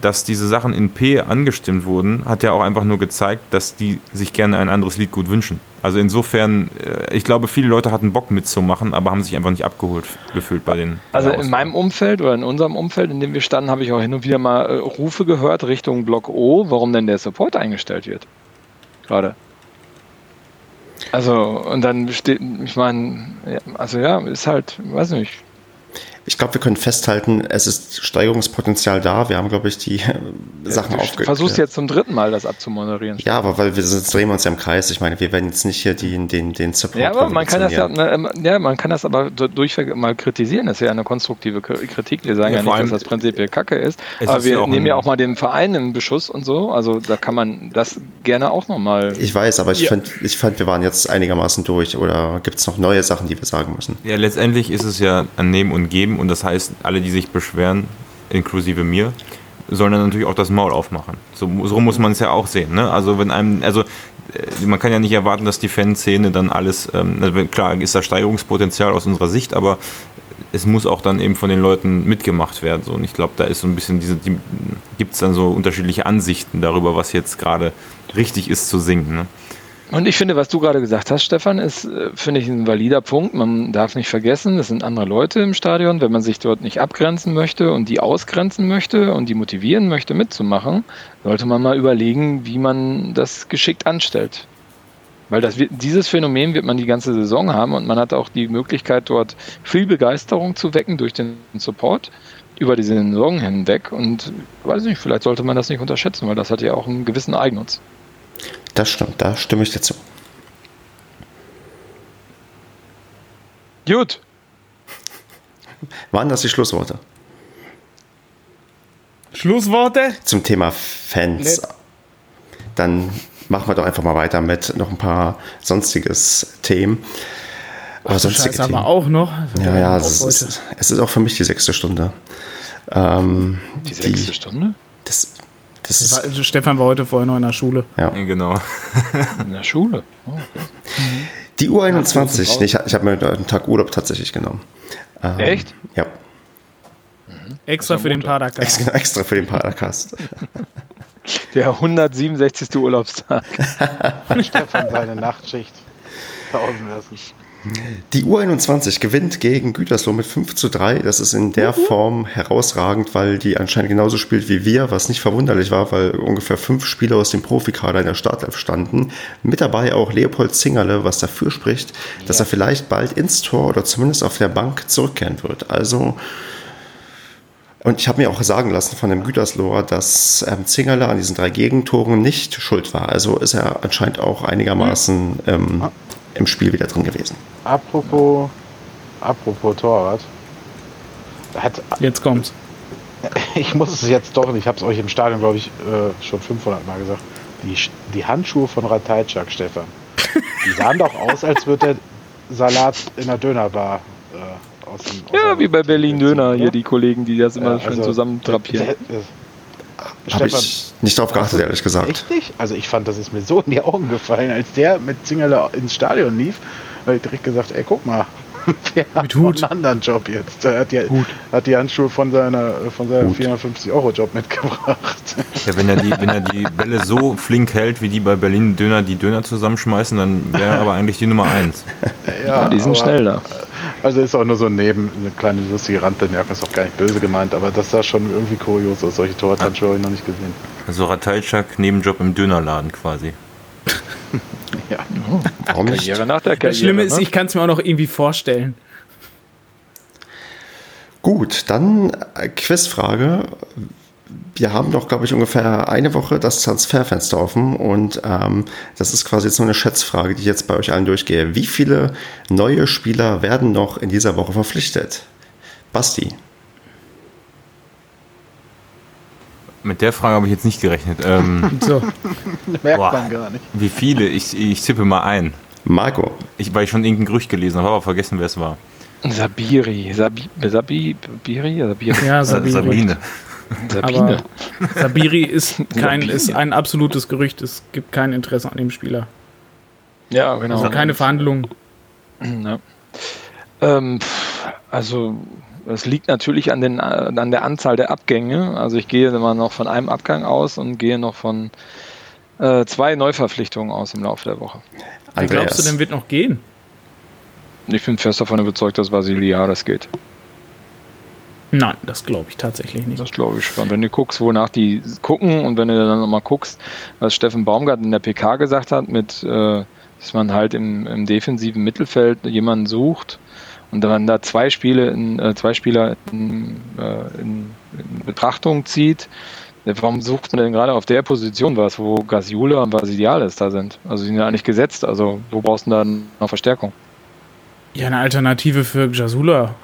Dass diese Sachen in P angestimmt wurden, hat ja auch einfach nur gezeigt, dass die sich gerne ein anderes Lied gut wünschen. Also insofern, äh, ich glaube, viele Leute hatten Bock mitzumachen, aber haben sich einfach nicht abgeholt gefühlt bei den. Also in meinem Umfeld oder in unserem Umfeld, in dem wir standen, habe ich auch hin und wieder mal äh, Rufe gehört Richtung Block O, warum denn der Support eingestellt wird. Gerade. Also, und dann steht, ich meine, also ja, ist halt, weiß nicht. Ich glaube, wir können festhalten, es ist Steigerungspotenzial da. Wir haben, glaube ich, die äh, Sachen du aufgeklärt. versuchst jetzt zum dritten Mal das abzumoderieren. Ja, aber weil wir jetzt drehen wir uns ja im Kreis. Ich meine, wir werden jetzt nicht hier den, den, den Support Ja, aber man kann das ja, ne, ähm, ja, man kann das aber durchweg mal kritisieren. Das ist ja eine konstruktive Kritik. Wir sagen Ja, ja, vor nicht, allem- dass das prinzipiell Kacke ist. Aber ist wir ja nehmen ja auch mal den Verein im Beschuss und so. Also da kann man das gerne auch nochmal. Ich weiß, aber ich, Ja. find, ich fand, wir waren jetzt einigermaßen durch. Oder gibt es noch neue Sachen, die wir sagen müssen? Ja, letztendlich ist es ja ein Nehmen und Geben und das heißt, alle, die sich beschweren, inklusive mir, sollen dann natürlich auch das Maul aufmachen. So, so muss man es ja auch sehen. Ne? Also wenn einem, also äh, man kann ja nicht erwarten, dass die Fanszene dann alles, ähm, klar ist da Steigerungspotenzial aus unserer Sicht, aber es muss auch dann eben von den Leuten mitgemacht werden. So. Und ich glaube, da ist so ein bisschen diese, die, gibt es dann so unterschiedliche Ansichten darüber, was jetzt gerade richtig ist zu singen. Ne? Und ich finde, was du gerade gesagt hast, Stefan, ist, äh, finde ich, ein valider Punkt. Man darf nicht vergessen, es sind andere Leute im Stadion. Wenn man sich dort nicht abgrenzen möchte und die ausgrenzen möchte und die motivieren möchte, mitzumachen, sollte man mal überlegen, wie man das geschickt anstellt. Weil das dieses Phänomen wird man die ganze Saison haben und man hat auch die Möglichkeit, dort viel Begeisterung zu wecken durch den Support über die Saison hinweg. Und weiß nicht, vielleicht sollte man das nicht unterschätzen, weil das hat ja auch einen gewissen Eigennutz. Das stimmt, da stimme ich dir zu. Gut, Waren das die Schlussworte Schlussworte? zum Thema Fans? Nett. Dann machen wir doch einfach mal weiter mit noch ein paar sonstiges Themen. Oder sonstige Scheiße, haben Themen. wir auch noch. Ja, ja, es ist, es ist auch für mich die sechste Stunde. Ähm, die sechste Stunde? Das, das war, also Stefan war heute vorher noch in der Schule. ja. Genau. In der Schule. Oh, Die U21, nee, ich, ich habe mir einen Tag Urlaub tatsächlich genommen. Ähm, Echt? Ja, Extra für den Padercast. extra, extra für den Podcast. Der 167. Urlaubstag. Stefan seine Nachtschicht pausen lassen. Die U21 gewinnt gegen Gütersloh mit 5 zu 3. Das ist in der Form herausragend, weil die anscheinend genauso spielt wie wir, was nicht verwunderlich war, weil ungefähr fünf Spieler aus dem Profikader in der Startelf standen. Mit dabei auch Leopold Zingerle, was dafür spricht, dass er vielleicht bald ins Tor oder zumindest auf der Bank zurückkehren wird. Also und ich habe mir auch sagen lassen von dem Gütersloher, dass ähm, Zingerle an diesen drei Gegentoren nicht schuld war. Also ist er anscheinend auch einigermaßen ähm, im Spiel wieder drin gewesen. Apropos, apropos Torwart. Hat, Jetzt kommt's. ich muss es jetzt doch, ich habe es euch im Stadion, glaube ich, äh, schon 500 Mal gesagt. Die, Sch- die Handschuhe von Ratajczak, Stefan. Die sahen doch aus, als würde der Salat in der Dönerbar äh, aus dem. aus Ja, wie bei Berlin Döner, hier oder? die Kollegen, die das immer Ja, schön also, zusammen drapieren. der- der- Habe ich nicht drauf geachtet, ehrlich gesagt. Echt nicht? Also ich fand, das ist mir so in die Augen gefallen, als der mit Zingerle ins Stadion lief, habe ich direkt gesagt, ey, guck mal, der hat Mit Hut. einen anderen Job jetzt. Der hat die, hat die Handschuhe von seiner von seinem 450-Euro-Job mitgebracht. Ja, wenn er, die, wenn er die Bälle so flink hält, wie die bei Berlin Döner die Döner zusammenschmeißen, dann wäre er aber eigentlich die Nummer eins. Ja, die sind aber- schnell da. Also ist auch nur so ein Neben, eine kleine lustige Randbemerkung, ist auch gar nicht böse gemeint, aber das sah schon irgendwie kurios aus. Solche Torwarthandschuhe habe ich noch nicht gesehen. Also Ratajczak Nebenjob im Dönerladen quasi. Ja. Warum nicht? Karriere nach der Karriere. Das Schlimme ist, ne? ich kann es mir auch noch irgendwie vorstellen. Gut, dann äh, Quizfrage. Wir haben doch, glaube ich, ungefähr eine Woche das Transferfenster offen und ähm, das ist quasi jetzt nur eine Schätzfrage, die ich jetzt bei euch allen durchgehe. Wie viele neue Spieler werden noch in dieser Woche verpflichtet? Basti, Mit der Frage habe ich jetzt nicht gerechnet. Ähm, So. Merkt Boah. man gar nicht. wie viele? Ich, ich tippe mal ein. Marco, Ich, weil ich schon irgendein Gerücht gelesen habe, aber vergessen, wer es war. Sabiri. Sabi, Sabi, Sabiri? Sabiri. Ja, Äh, Sabine. Sabine. Sabine. Aber Sabiri ist, kein, Sabine. ist ein absolutes Gerücht. Es gibt kein Interesse an dem Spieler. Ja, genau. Also keine Verhandlungen. Ja. Ähm, also es liegt natürlich an, den, an der Anzahl der Abgänge. Also ich gehe immer noch von einem Abgang aus und gehe noch von äh, zwei Neuverpflichtungen aus im Laufe der Woche. Wer glaubst du denn wird noch gehen? Ich bin fest davon überzeugt, dass Vasiliades geht. Nein, das glaube ich tatsächlich nicht. Das glaube ich schon. Wenn du guckst, wonach die gucken und wenn du dann nochmal guckst, was Steffen Baumgart in der PK gesagt hat, mit, äh, dass man halt im, im defensiven Mittelfeld jemanden sucht und dann da zwei Spiele in, äh, zwei Spieler in, äh, in, in Betrachtung zieht, äh, warum sucht man denn gerade auf der Position was, wo Gasiula und Vasiliales da sind? Also die sind ja eigentlich gesetzt, also wo brauchst du denn da noch Verstärkung? Ja, eine Alternative für Jasula.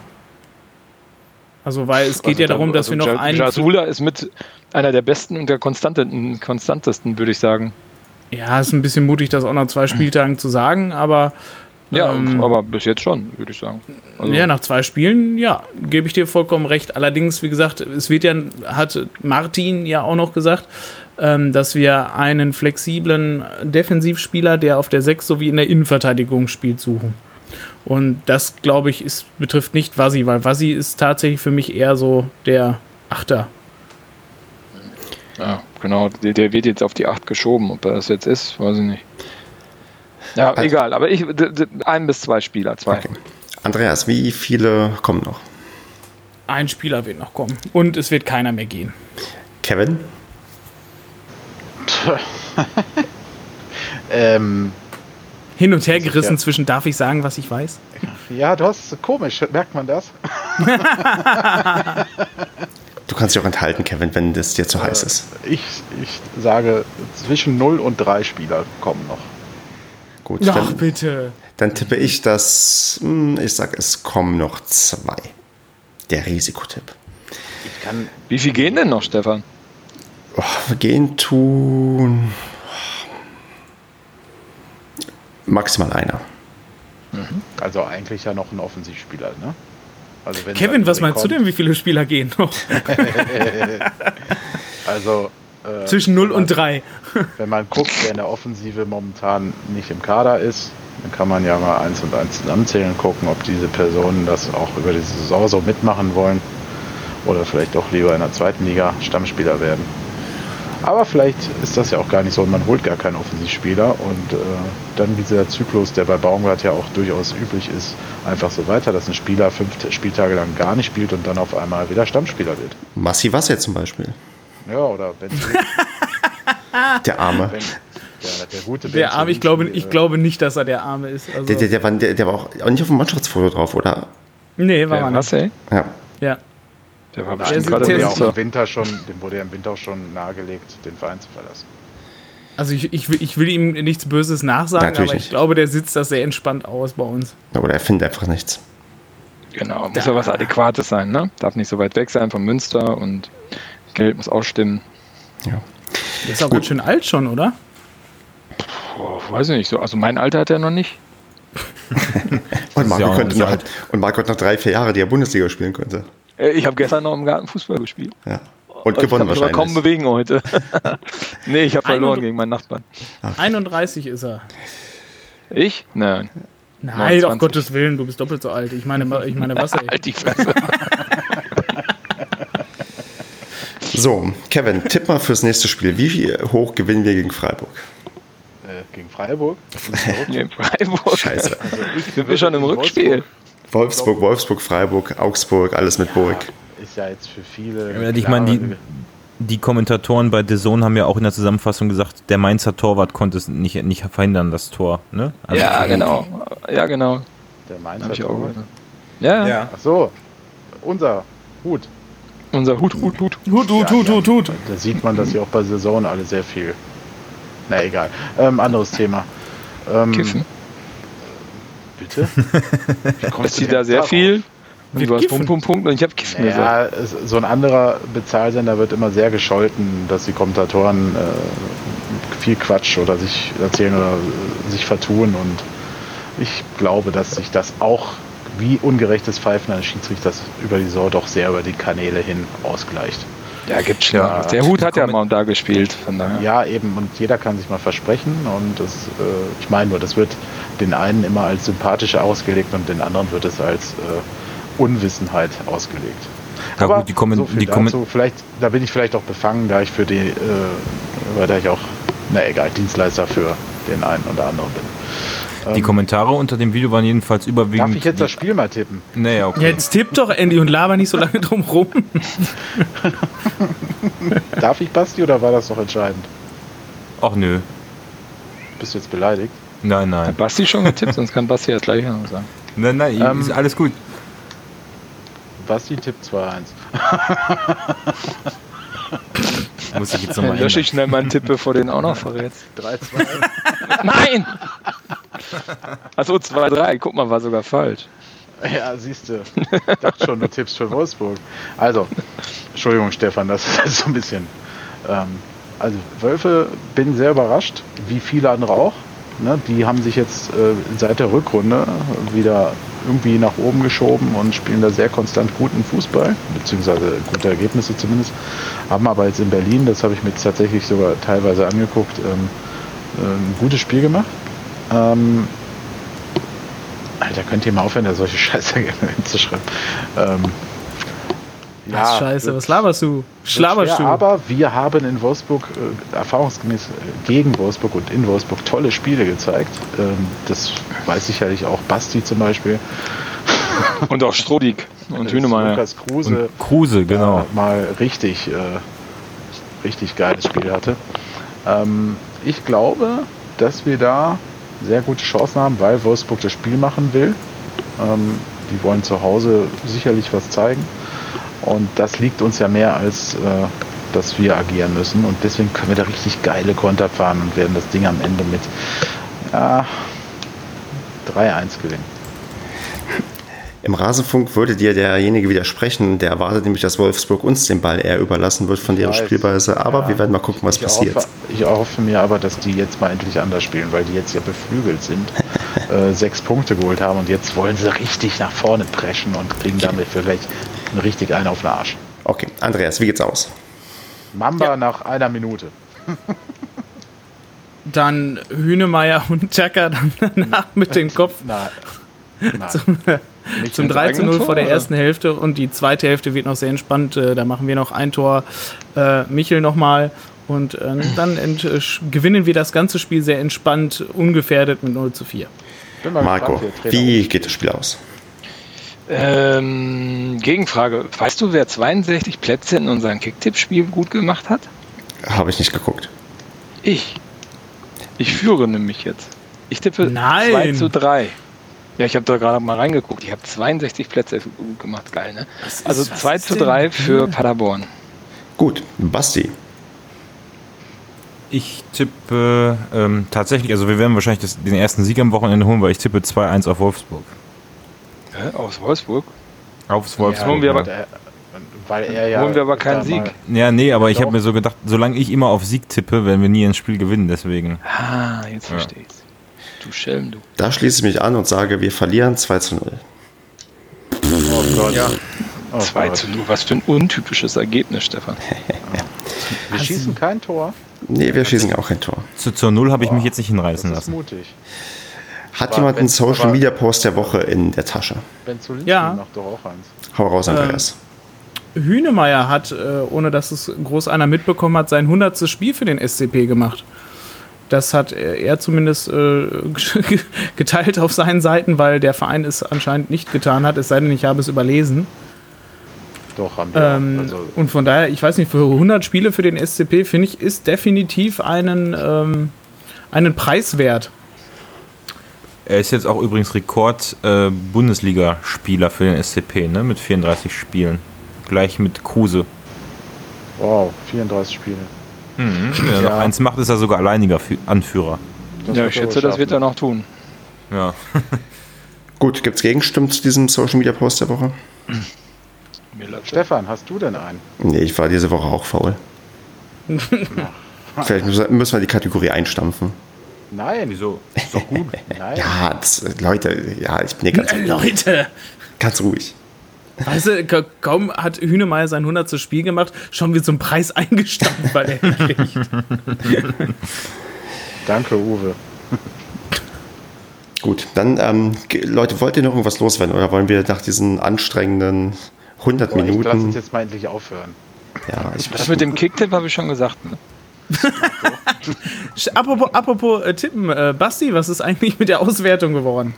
Also, weil es geht Also ja da- darum, dass also wir noch Ja- einen. Jasula ist mit einer der besten und der konstantesten, konstantesten, würde ich sagen. Ja, ist ein bisschen mutig, das auch nach zwei Spieltagen zu sagen, aber. Ja, ähm, aber bis jetzt schon, würde ich sagen. Also, ja, nach zwei Spielen, ja, gebe ich dir vollkommen recht. Allerdings, wie gesagt, es wird ja, hat Martin ja auch noch gesagt, ähm, dass wir einen flexiblen Defensivspieler, der auf der 6 sowie in der Innenverteidigung spielt, suchen. Und das, glaube ich, ist, betrifft nicht Vasi, weil Vasi ist tatsächlich für mich eher so der Achter. ja, genau. Der, der wird jetzt auf die 8 geschoben. Ob er das jetzt ist, weiß ich nicht. Ja, Also- egal. Aber ich, d- d- ein bis zwei Spieler, zwei. Okay. Andreas, wie viele kommen noch? Ein Spieler wird noch kommen. Und es wird keiner mehr gehen. Kevin? Ähm, Hin und her gerissen ja- zwischen, darf ich sagen, was ich weiß? ja, du hast komisch, merkt man das? Du kannst dich auch enthalten, Kevin, wenn das dir zu heiß ist. Ich, ich sage, zwischen 0 und 3 Spieler kommen noch. Gut, Ach, dann, bitte. dann tippe ich das. hm, Ich sag, es kommen noch zwei. Der Risikotipp. Ich kann, Wie viel gehen denn noch, Stefan? Oh, gehen tun. Maximal einer. also eigentlich ja noch ein Offensivspieler, ne? Also wenn Kevin, was meinst du kommt- denn, wie viele Spieler gehen noch? Also äh, Zwischen 0 wenn und man- 3. Wenn man guckt, wer in der Offensive momentan nicht im Kader ist, dann kann man ja mal eins und eins zusammenzählen und gucken, ob diese Personen das auch über die Saison so mitmachen wollen oder vielleicht doch lieber in der zweiten Liga Stammspieler werden. Aber vielleicht ist das ja auch gar nicht so und man holt gar keinen Offensivspieler und äh, dann dieser Zyklus, der bei Baumgart ja auch durchaus üblich ist, einfach so weiter, dass ein Spieler fünf Spieltage lang gar nicht spielt und dann auf einmal wieder Stammspieler wird. Massi Wasser zum Beispiel. Ja, oder wenn Der Arme. der, der gute Der Benzo Arme, ich glaube, ich glaube nicht, dass er der Arme ist. Also, Der, der, der, war, der, der war auch, nicht auf dem Mannschaftsfoto drauf, oder? nee, war er was, nicht. ey? Ja. Ja. Der war bestimmt der gerade der auch Winter. im Winter schon, dem wurde ja im Winter auch schon nahegelegt, den Verein zu verlassen. Also ich, ich, will, ich will ihm nichts Böses nachsagen, Natürlich aber ich nicht. glaube, der sitzt das sehr entspannt aus bei uns. Oder er findet einfach nichts. Genau, muss ja was Adäquates sein, ne? Darf nicht so weit weg sein von Münster und Geld muss auch stimmen. Ja. Der ist auch ganz schön alt schon, oder? Boah, weiß ich nicht so. Also mein Alter hat er noch nicht. Und Marco, ja könnte noch, alt. und Marco hat noch drei, vier Jahre, die er Bundesliga spielen könnte. Äh, Ich habe gestern noch im Garten Fußball gespielt. Ja. Und gewonnen ich mich aber kaum wahrscheinlich. bewegen heute. nee, ich habe verloren gegen meinen Nachbarn. 31 ist er. Ich? Nein. Nein, 29. um Gottes Willen, du bist doppelt so alt. Ich meine, ich meine Wasser. Halt die Fresse. So, Kevin, tipp mal fürs nächste Spiel. Wie hoch gewinnen wir gegen Freiburg? Äh, gegen Freiburg. Nee, Freiburg. Scheiße. Sind wir schon im Rückspiel? Wolfsburg, Wolfsburg, Freiburg, Augsburg, alles mit Burg. Ist ja jetzt für viele. Ja, ich meine, die, die Kommentatoren bei The Zone haben ja auch in der Zusammenfassung gesagt, der Mainzer Torwart konnte es nicht, nicht verhindern, das Tor. Ne? Also- Ja, genau. Ja, genau. der Mainzer ich Torwart. gehört. Ja, Ja. Ach so, unser Hut. Unser Hut, Hut, Hut. Hut, hut, hut, hut, hut. Da sieht man, dass sie auch bei Saison alle sehr viel. Na egal. Ähm, anderes Thema. Ähm, Kiffen. Bitte? Dass denn da sehr darauf? viel Und du hast Punkt, Punkt, Punkt und ich habe Kiffen gesagt. Ja, es- so ein anderer Bezahlsender wird immer sehr gescholten, dass die Kommentatoren äh, viel Quatsch oder sich erzählen oder sich vertun. Und ich glaube, dass sich das auch wie ungerechtes Pfeifen eines Schiedsrichters über die Saison doch sehr über die Kanäle hin ausgleicht. Ja, gibt schon. Ja. Der Hut hat ja mal da gespielt. Von daher. Ja, eben, und jeder kann sich mal versprechen. Und das, äh, ich meine nur, das wird den einen immer als sympathisch ausgelegt und den anderen wird es als äh, Unwissenheit ausgelegt. Ja, Aber gut, die Kommen- so viel die Kommen- dazu. Vielleicht, da bin ich vielleicht auch befangen, da ich für die, äh, weil da ich auch, na egal, Dienstleister für den einen oder anderen bin. Die Kommentare unter dem Video waren jedenfalls überwiegend. Darf ich jetzt das Spiel mal tippen? Naja, okay. Jetzt tipp doch, Andy, und laber nicht so lange drum rum. Darf ich, Basti, oder war das doch entscheidend? Ach nö. Bist du jetzt beleidigt? Nein, Hat nein. Basti schon getippt, sonst kann Basti das gleich noch sagen. Nein, nein, Ähm, ist alles gut. Basti tippt 2-1. Muss ich jetzt Dann nochmal lösche ich schnell meinen Tipp, bevor du den auch noch verrätst. 3-2. Nein! Achso, 2-3. Guck mal, war sogar falsch. Ja, siehst du. Dachte schon, du tippst für Wolfsburg. Also, Entschuldigung, Stefan, das ist so ein bisschen. Ähm, also, Wölfe, bin sehr überrascht, wie viele andere auch. Ne, die haben sich jetzt äh, seit der Rückrunde wieder irgendwie nach oben geschoben und spielen da sehr konstant guten Fußball, beziehungsweise gute Ergebnisse zumindest. Haben aber jetzt in Berlin, das habe ich mir jetzt tatsächlich sogar teilweise angeguckt, ähm, äh, ein gutes Spiel gemacht. Ähm, Alter, könnt ihr mal aufhören, da solche Scheiße hinzuschreiben. Ähm, Was scheiße, wird- was laberst du? Schlaberst schwer, du? Aber wir haben in Wolfsburg, äh, erfahrungsgemäß äh, gegen Wolfsburg und in Wolfsburg tolle Spiele gezeigt. Ähm, das weiß sicherlich auch Basti zum Beispiel. Und auch Strodig und Hünemeyer. Lukas Kruse Und Kruse, genau. äh, mal richtig, äh, richtig geiles Spiel hatte. Ähm, ich glaube, dass wir da sehr gute Chancen haben, weil Wolfsburg das Spiel machen will. Ähm, die wollen zu Hause sicherlich was zeigen. Und das liegt uns ja mehr, als äh, dass wir agieren müssen. Und deswegen können wir da richtig geile Konter fahren und werden das Ding am Ende mit ja, 3-1 gewinnen. Im Rasenfunk würde dir derjenige widersprechen, der erwartet nämlich, dass Wolfsburg uns den Ball eher überlassen wird von weiß. Spielweise. Aber Ja. wir werden mal gucken, was ich passiert. Hoffe, ich hoffe mir aber, dass die jetzt mal endlich anders spielen, weil die jetzt ja beflügelt sind, äh, sechs Punkte geholt haben und jetzt wollen sie richtig nach vorne preschen und kriegen damit vielleicht einen richtig einen auf den Arsch. Okay, Andreas, wie geht's aus? Mamba nach einer Minute. Dann Hünemeyer und Chaka dann danach mit dem Kopf Nein. Nein. Nicht zum ins 3 zu eigene 0 Tor, vor der ersten Hälfte und die zweite Hälfte wird noch sehr entspannt. Äh, Da machen wir noch ein Tor, äh, Michel nochmal und äh, dann ent, äh, gewinnen wir das ganze Spiel sehr entspannt, ungefährdet mit 0 zu 4. Bin mal Marco, gespannt, wie geht das Spiel aus? Ähm, Gegenfrage. Weißt du, wer 62 Plätze in unserem Kicktipp-Spiel gut gemacht hat? Habe ich nicht geguckt. Ich. Ich führe nämlich jetzt. Ich tippe Nein. 2 zu 3. Ja, ich habe da gerade mal reingeguckt. Ich habe 62 Plätze gemacht. Geil, ne? Also was 2 ist zu denn 3 für? Paderborn. Gut, Basti. Ich tippe ähm, tatsächlich, also wir werden wahrscheinlich das, den ersten Sieg am Wochenende holen, weil ich tippe 2-1 auf Wolfsburg. Hä? Aus Wolfsburg? Aufs holen Wolfsburg. wir aber- Der, weil er ja. Holen wir aber keinen Sieg. Ja, nee, aber ich habe mir so gedacht, solange ich immer auf Sieg tippe, werden wir nie ein Spiel gewinnen, deswegen. Ah, jetzt verstehe ich's. Du Schelm, du. Da schließe ich mich an und sage, wir verlieren 2 zu 0. Oh Gott. Ja. Oh 2 Gott. zu 0. Was für ein untypisches Ergebnis, Stefan. Wir schießen kein Tor. Nee, wir schießen auch kein Tor. Zu, zur Null habe ich mich jetzt nicht Das hinreißen ist lassen. mutig. Hat Aber jemand einen Social Media Post der Woche in der Tasche? Ben Zulinski Ja. macht doch auch eins. Hau raus, Andreas. Hünemeyer hat, äh, ohne dass es groß einer mitbekommen hat, sein 100. Spiel für den SCP gemacht. Das hat er zumindest äh, geteilt auf seinen Seiten, weil der Verein es anscheinend nicht getan hat, es sei denn, ich habe es überlesen. Doch, haben wir. Ähm, also, und von daher, ich weiß nicht, für 100 Spiele für den SCP, finde ich, ist definitiv einen, ähm, einen Preis wert. Er ist jetzt auch übrigens Rekord-Bundesliga-Spieler für den SCP, ne? Mit 34 Spielen. Gleich mit Kruse. wow, 34 Spiele. Wenn er noch Ja. eins macht, ist er sogar alleiniger Fü- Anführer. Das ja, ich schätze, das wird er noch tun. Ja. Gut, gibt es Gegenstimmen zu diesem Social Media Post der Woche? Stefan, hast du denn einen? Nee, ich war diese Woche auch faul. Vielleicht müssen wir die Kategorie einstampfen. Nein, Wieso? Ist doch gut. nein. Ja, das, Leute, ja, ich bin hier ganz, Leute, ganz ruhig. Weißt du, ka- kaum hat Hühnemeier sein 100. Spiel gemacht, schon wird so ein Preis eingestampft, weil er ihn kriegt. Danke, Uwe. Gut, dann, ähm, Leute, wollt ihr noch irgendwas loswerden oder wollen wir nach diesen anstrengenden 100 Boah, ich lass Minuten? uns jetzt mal endlich aufhören. Ja, ich, Das mit dem Kicktipp habe ich schon gesagt. Ne? Apropos, apropos äh, Tippen, äh, Basti, was ist eigentlich mit der Auswertung geworden?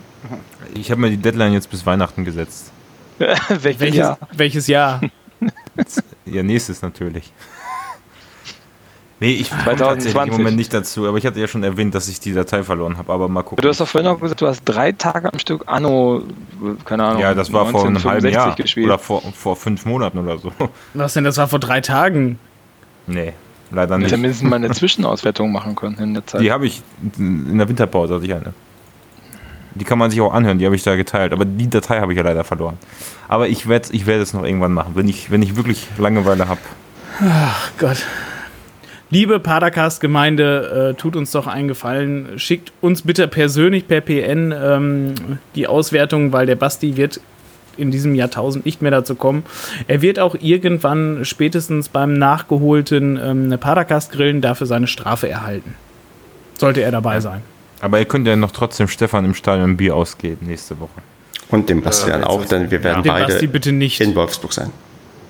Ich habe mir die Deadline jetzt bis Weihnachten gesetzt. Welches Welches Jahr? welches Jahr? Ja, nächstes natürlich. Nee, ich komme 2020. tatsächlich im Moment nicht dazu, aber ich hatte ja schon erwähnt, dass ich die Datei verloren habe, aber mal gucken. Du hast doch vorhin auch gesagt, du hast drei Tage am Stück Anno, keine Ahnung, ja, das war vor einem halben 1965 Jahr gespielt. oder vor, vor fünf Monaten oder so. Was denn, das war vor drei Tagen. Nee, leider Ich nicht. hätte mindestens mal eine Zwischenauswertung machen können in der Zeit. Die habe ich in der Winterpause hatte ich eine. Die kann man sich auch anhören, die habe ich da geteilt, aber die Datei habe ich ja leider verloren. Aber ich werde ich werd es noch irgendwann machen, wenn ich, wenn ich wirklich Langeweile habe. Ach Gott. Liebe Padercast-Gemeinde, äh, tut uns doch einen Gefallen. Schickt uns bitte persönlich per PN ähm, die Auswertung, weil der Basti wird in diesem Jahrtausend nicht mehr dazu kommen. Er wird auch irgendwann spätestens beim nachgeholten ähm, Padercast-Grillen dafür seine Strafe erhalten. Sollte er dabei sein. Aber ihr könnt ja noch trotzdem Stefan im Stadion Bier ausgeben nächste Woche. und dem Bastian auch, denn wir werden Den beide Basti bitte nicht. in Wolfsburg sein.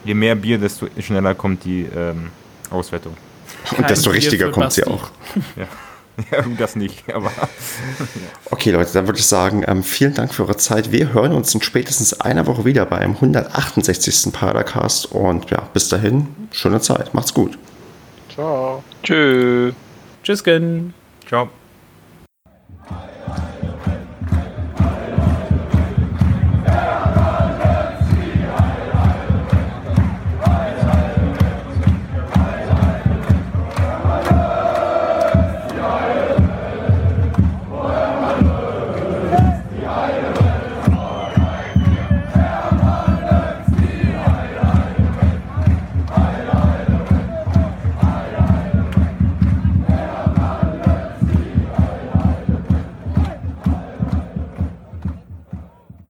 Je mehr Bier, desto schneller kommt die ähm, Auswertung. Und desto Bier richtiger kommt sie Basti. auch. Ja, das nicht, aber Okay, Leute, dann würde ich sagen, ähm, vielen Dank für eure Zeit. Wir hören uns in spätestens einer Woche wieder beim 168. Padercast und ja, bis dahin, schöne Zeit. Macht's gut. Ciao. Tschö. Tschüss. ciao.